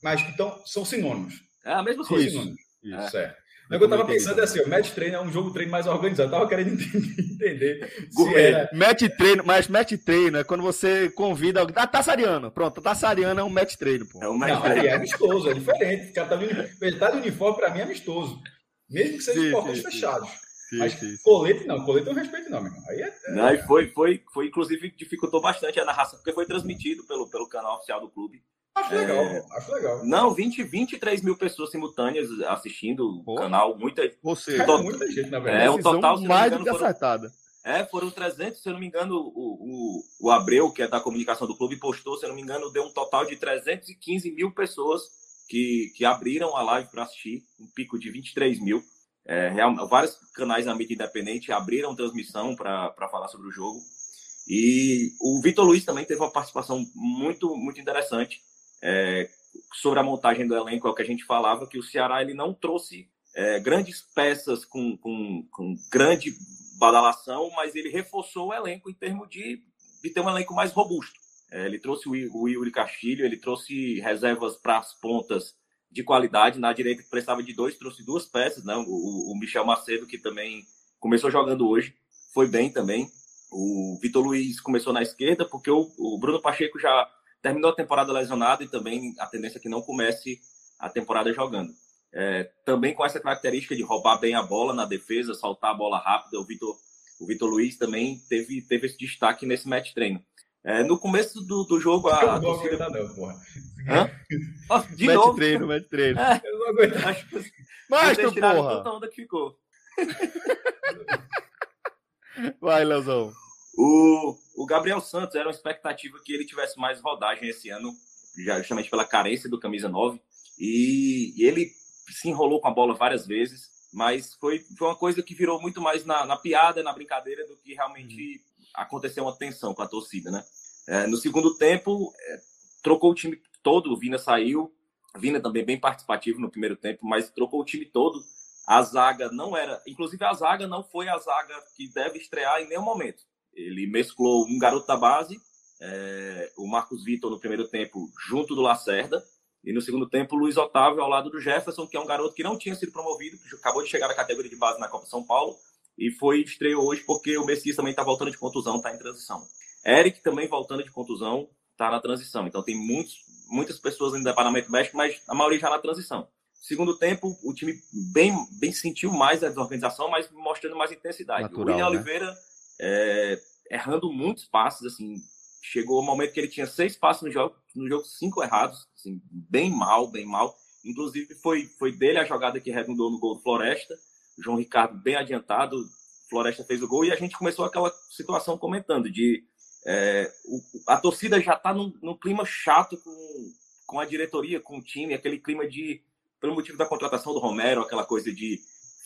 mas então são sinônimos. É a mesma coisa. Isso. Isso. É. Certo. Mas eu tava pensando é assim, o match treino é um jogo treino mais organizado. Eu tava querendo entender. se era... Match treino, mas match treino é quando você convida alguém. Ah, Tassariano. Pronto, Tassariano é um match treino, pô. É um match Não, treino. é amistoso, é diferente. O cara tá de uniforme, ele tá de uniforme, pra mim é amistoso. Mesmo que seja portas fechados. Sim, Mas sim, colete não, colete eu respeito não, meu irmão. Aí é, é... Não, e foi, foi, foi, inclusive, dificultou bastante a narração, porque foi transmitido pelo, pelo canal oficial do clube. Acho legal, é... acho legal. Não, 20, 23 mil pessoas simultâneas assistindo o canal. Muita, Você, to... muita gente, na verdade. É, o total. Mais do que acertada. É, foram 300, se eu não me engano, o, o, o Abreu, que é da comunicação do clube, postou, se eu não me engano, deu um total de 315 mil pessoas que, que abriram a live para assistir, um pico de 23 mil. É, real, vários canais da mídia independente abriram transmissão para falar sobre o jogo. E o Vitor Luiz também teve uma participação muito, muito interessante é, sobre a montagem do elenco, é o que a gente falava, que o Ceará ele não trouxe é, grandes peças com, com, com, grande badalação, mas ele reforçou o elenco em termos de, de ter um elenco mais robusto. É, ele trouxe o, o Yuri Castilho, ele trouxe reservas para as pontas de qualidade. Na direita, que precisava de dois, trouxe duas peças, né? O, o, Michel Macedo, que também começou jogando hoje, foi bem também. O Vitor Luiz começou na esquerda, porque o, o Bruno Pacheco já terminou a temporada lesionado e também a tendência é que não comece a temporada jogando. É, também com essa característica de roubar bem a bola na defesa, soltar a bola rápida, o Vitor, o Vitor Luiz também teve, teve esse destaque nesse match treino. É, no começo do, do jogo, a. Eu não torcida... não, porra. Hã? Oh, de match novo. treino, match treino. É, eu não aguento. Acho que... Mas, tu, porra. Tanta onda que ficou. Vai, Leozão. O, o Gabriel Santos era uma expectativa que ele tivesse mais rodagem esse ano, já justamente pela carência do camisa 9. E, e ele se enrolou com a bola várias vezes, mas foi, foi uma coisa que virou muito mais na, na piada, na brincadeira, do que realmente uhum. aconteceu uma tensão com a torcida, né? É, no segundo tempo, é, trocou o time todo, o Vina saiu, Vina também bem participativo no primeiro tempo, mas trocou o time todo. A zaga não era, inclusive a zaga não foi a zaga que deve estrear em nenhum momento. Ele mesclou um garoto da base, é, o Marcos Vitor no primeiro tempo, junto do Lacerda, e no segundo tempo, o Luiz Otávio ao lado do Jefferson, que é um garoto que não tinha sido promovido, que acabou de chegar na categoria de base na Copa São Paulo, e foi estreou hoje porque o Messias também está voltando de contusão, está em transição. Eric também voltando de contusão, está na transição. Então tem muitos, muitas pessoas no departamento médico, mas a maioria já na transição. Segundo tempo, o time bem, bem sentiu mais a desorganização, mas mostrando mais intensidade. Natural, o William né? Oliveira é, errando muitos passes, assim, chegou o momento que ele tinha seis passes no jogo, no jogo cinco errados, assim, bem mal, bem mal. Inclusive foi, foi dele a jogada que redundou no gol do Floresta. João Ricardo bem adiantado, Floresta fez o gol e a gente começou aquela situação comentando de é, o, a torcida já está num, num, clima chato com, com a diretoria, com o time, aquele clima de pelo motivo da contratação do Romero, aquela coisa de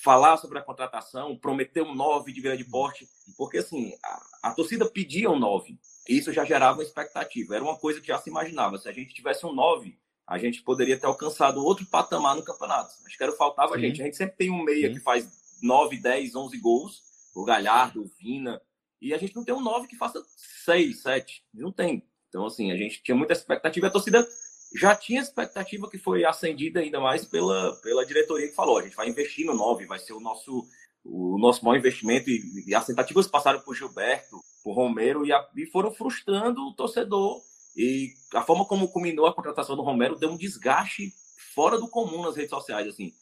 falar sobre a contratação, prometer um 9 de grande porte, porque assim, a, a torcida pedia um 9, e isso já gerava uma expectativa, era uma coisa que já se imaginava, se a gente tivesse um 9, a gente poderia ter alcançado outro patamar no campeonato. Acho que era faltava a gente. A gente sempre tem um meia Sim. que faz 9, 10, 11 gols, o Galhardo, o Vina, e a gente não tem um 9 que faça 6, 7, não tem. Então, assim, a gente tinha muita expectativa, a torcida já tinha expectativa que foi acendida ainda mais pela, pela diretoria que falou: a gente vai investir no 9, vai ser o nosso, o nosso maior investimento. E, e as tentativas passaram por Gilberto, por Romero, e, a, e foram frustrando o torcedor. E a forma como culminou a contratação do Romero deu um desgaste fora do comum nas redes sociais. assim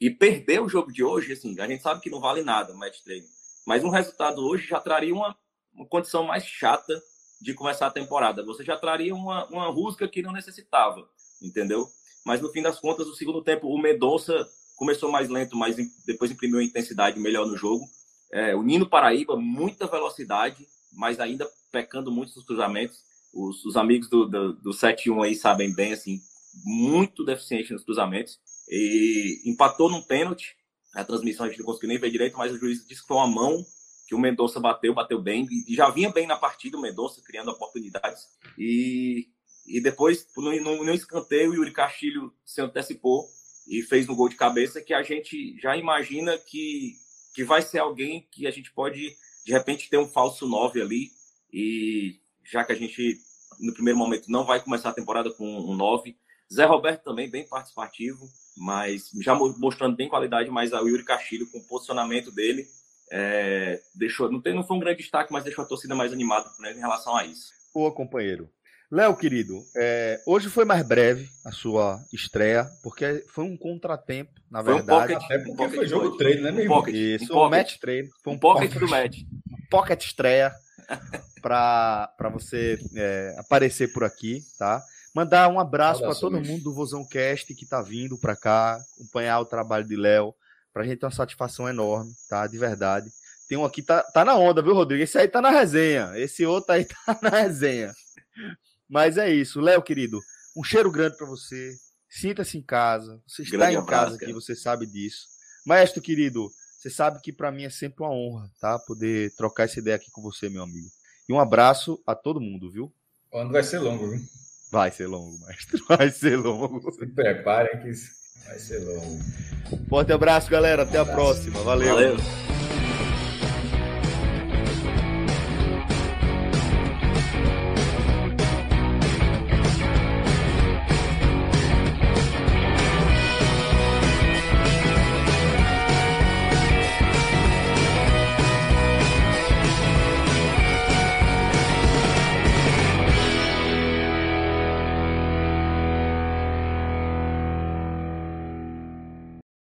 E perder o jogo de hoje, assim, a gente sabe que não vale nada o match treino. Mas um resultado hoje já traria uma, uma condição mais chata de começar a temporada. Você já traria uma, uma rusga que não necessitava. entendeu? Mas no fim das contas, o segundo tempo, o Mendonça começou mais lento, mas depois imprimiu intensidade melhor no jogo. É, o Nino Paraíba, muita velocidade, mas ainda pecando muito nos cruzamentos. Os, os amigos do, do, do 7-1 aí sabem bem, assim, muito deficiente nos cruzamentos. E empatou num pênalti. A transmissão a gente não conseguiu nem ver direito, mas o juiz disse que foi uma mão que o Mendonça bateu, bateu bem, e já vinha bem na partida o Mendonça, criando oportunidades. E, e depois, no, no, escanteio, o Yuri Castilho se antecipou e fez um gol de cabeça que a gente já imagina que, que vai ser alguém que a gente pode, de repente, ter um falso 9 ali. E já que a gente, no primeiro momento, não vai começar a temporada com um 9. Zé Roberto também, bem participativo, mas já mostrando bem qualidade, mas o Yuri Castilho, com o posicionamento dele, é, deixou, não, tem, não foi um grande destaque, mas deixou a torcida mais animada né, em relação a isso. Boa, companheiro. Léo, querido, é, hoje foi mais breve a sua estreia, porque foi um contratempo, na foi verdade. Um pocket, é porque um foi jogo treino, né, um pocket, Isso, um, um match treino. Foi um, pocket, pocket do match. Um pocket estreia para você é, aparecer por aqui, tá? Mandar um abraço para todo mundo do Vozão Cast que tá vindo para cá, acompanhar o trabalho de Léo. Pra gente é uma satisfação enorme, tá? De verdade. Tem um aqui, tá, tá na onda, viu, Rodrigo? Esse aí tá na resenha. Esse outro aí tá na resenha. Mas é isso. Léo, querido, um cheiro grande para você. Sinta-se em casa. Você está grande em casa aqui, você sabe disso. Maestro, querido, você sabe que para mim é sempre uma honra, tá? Poder trocar essa ideia aqui com você, meu amigo. E um abraço a todo mundo, viu? O ano vai ser longo, viu? Vai ser longo, maestro. Vai ser longo. Se preparem que vai ser longo. Forte abraço, galera. Até a próxima. Valeu. Valeu.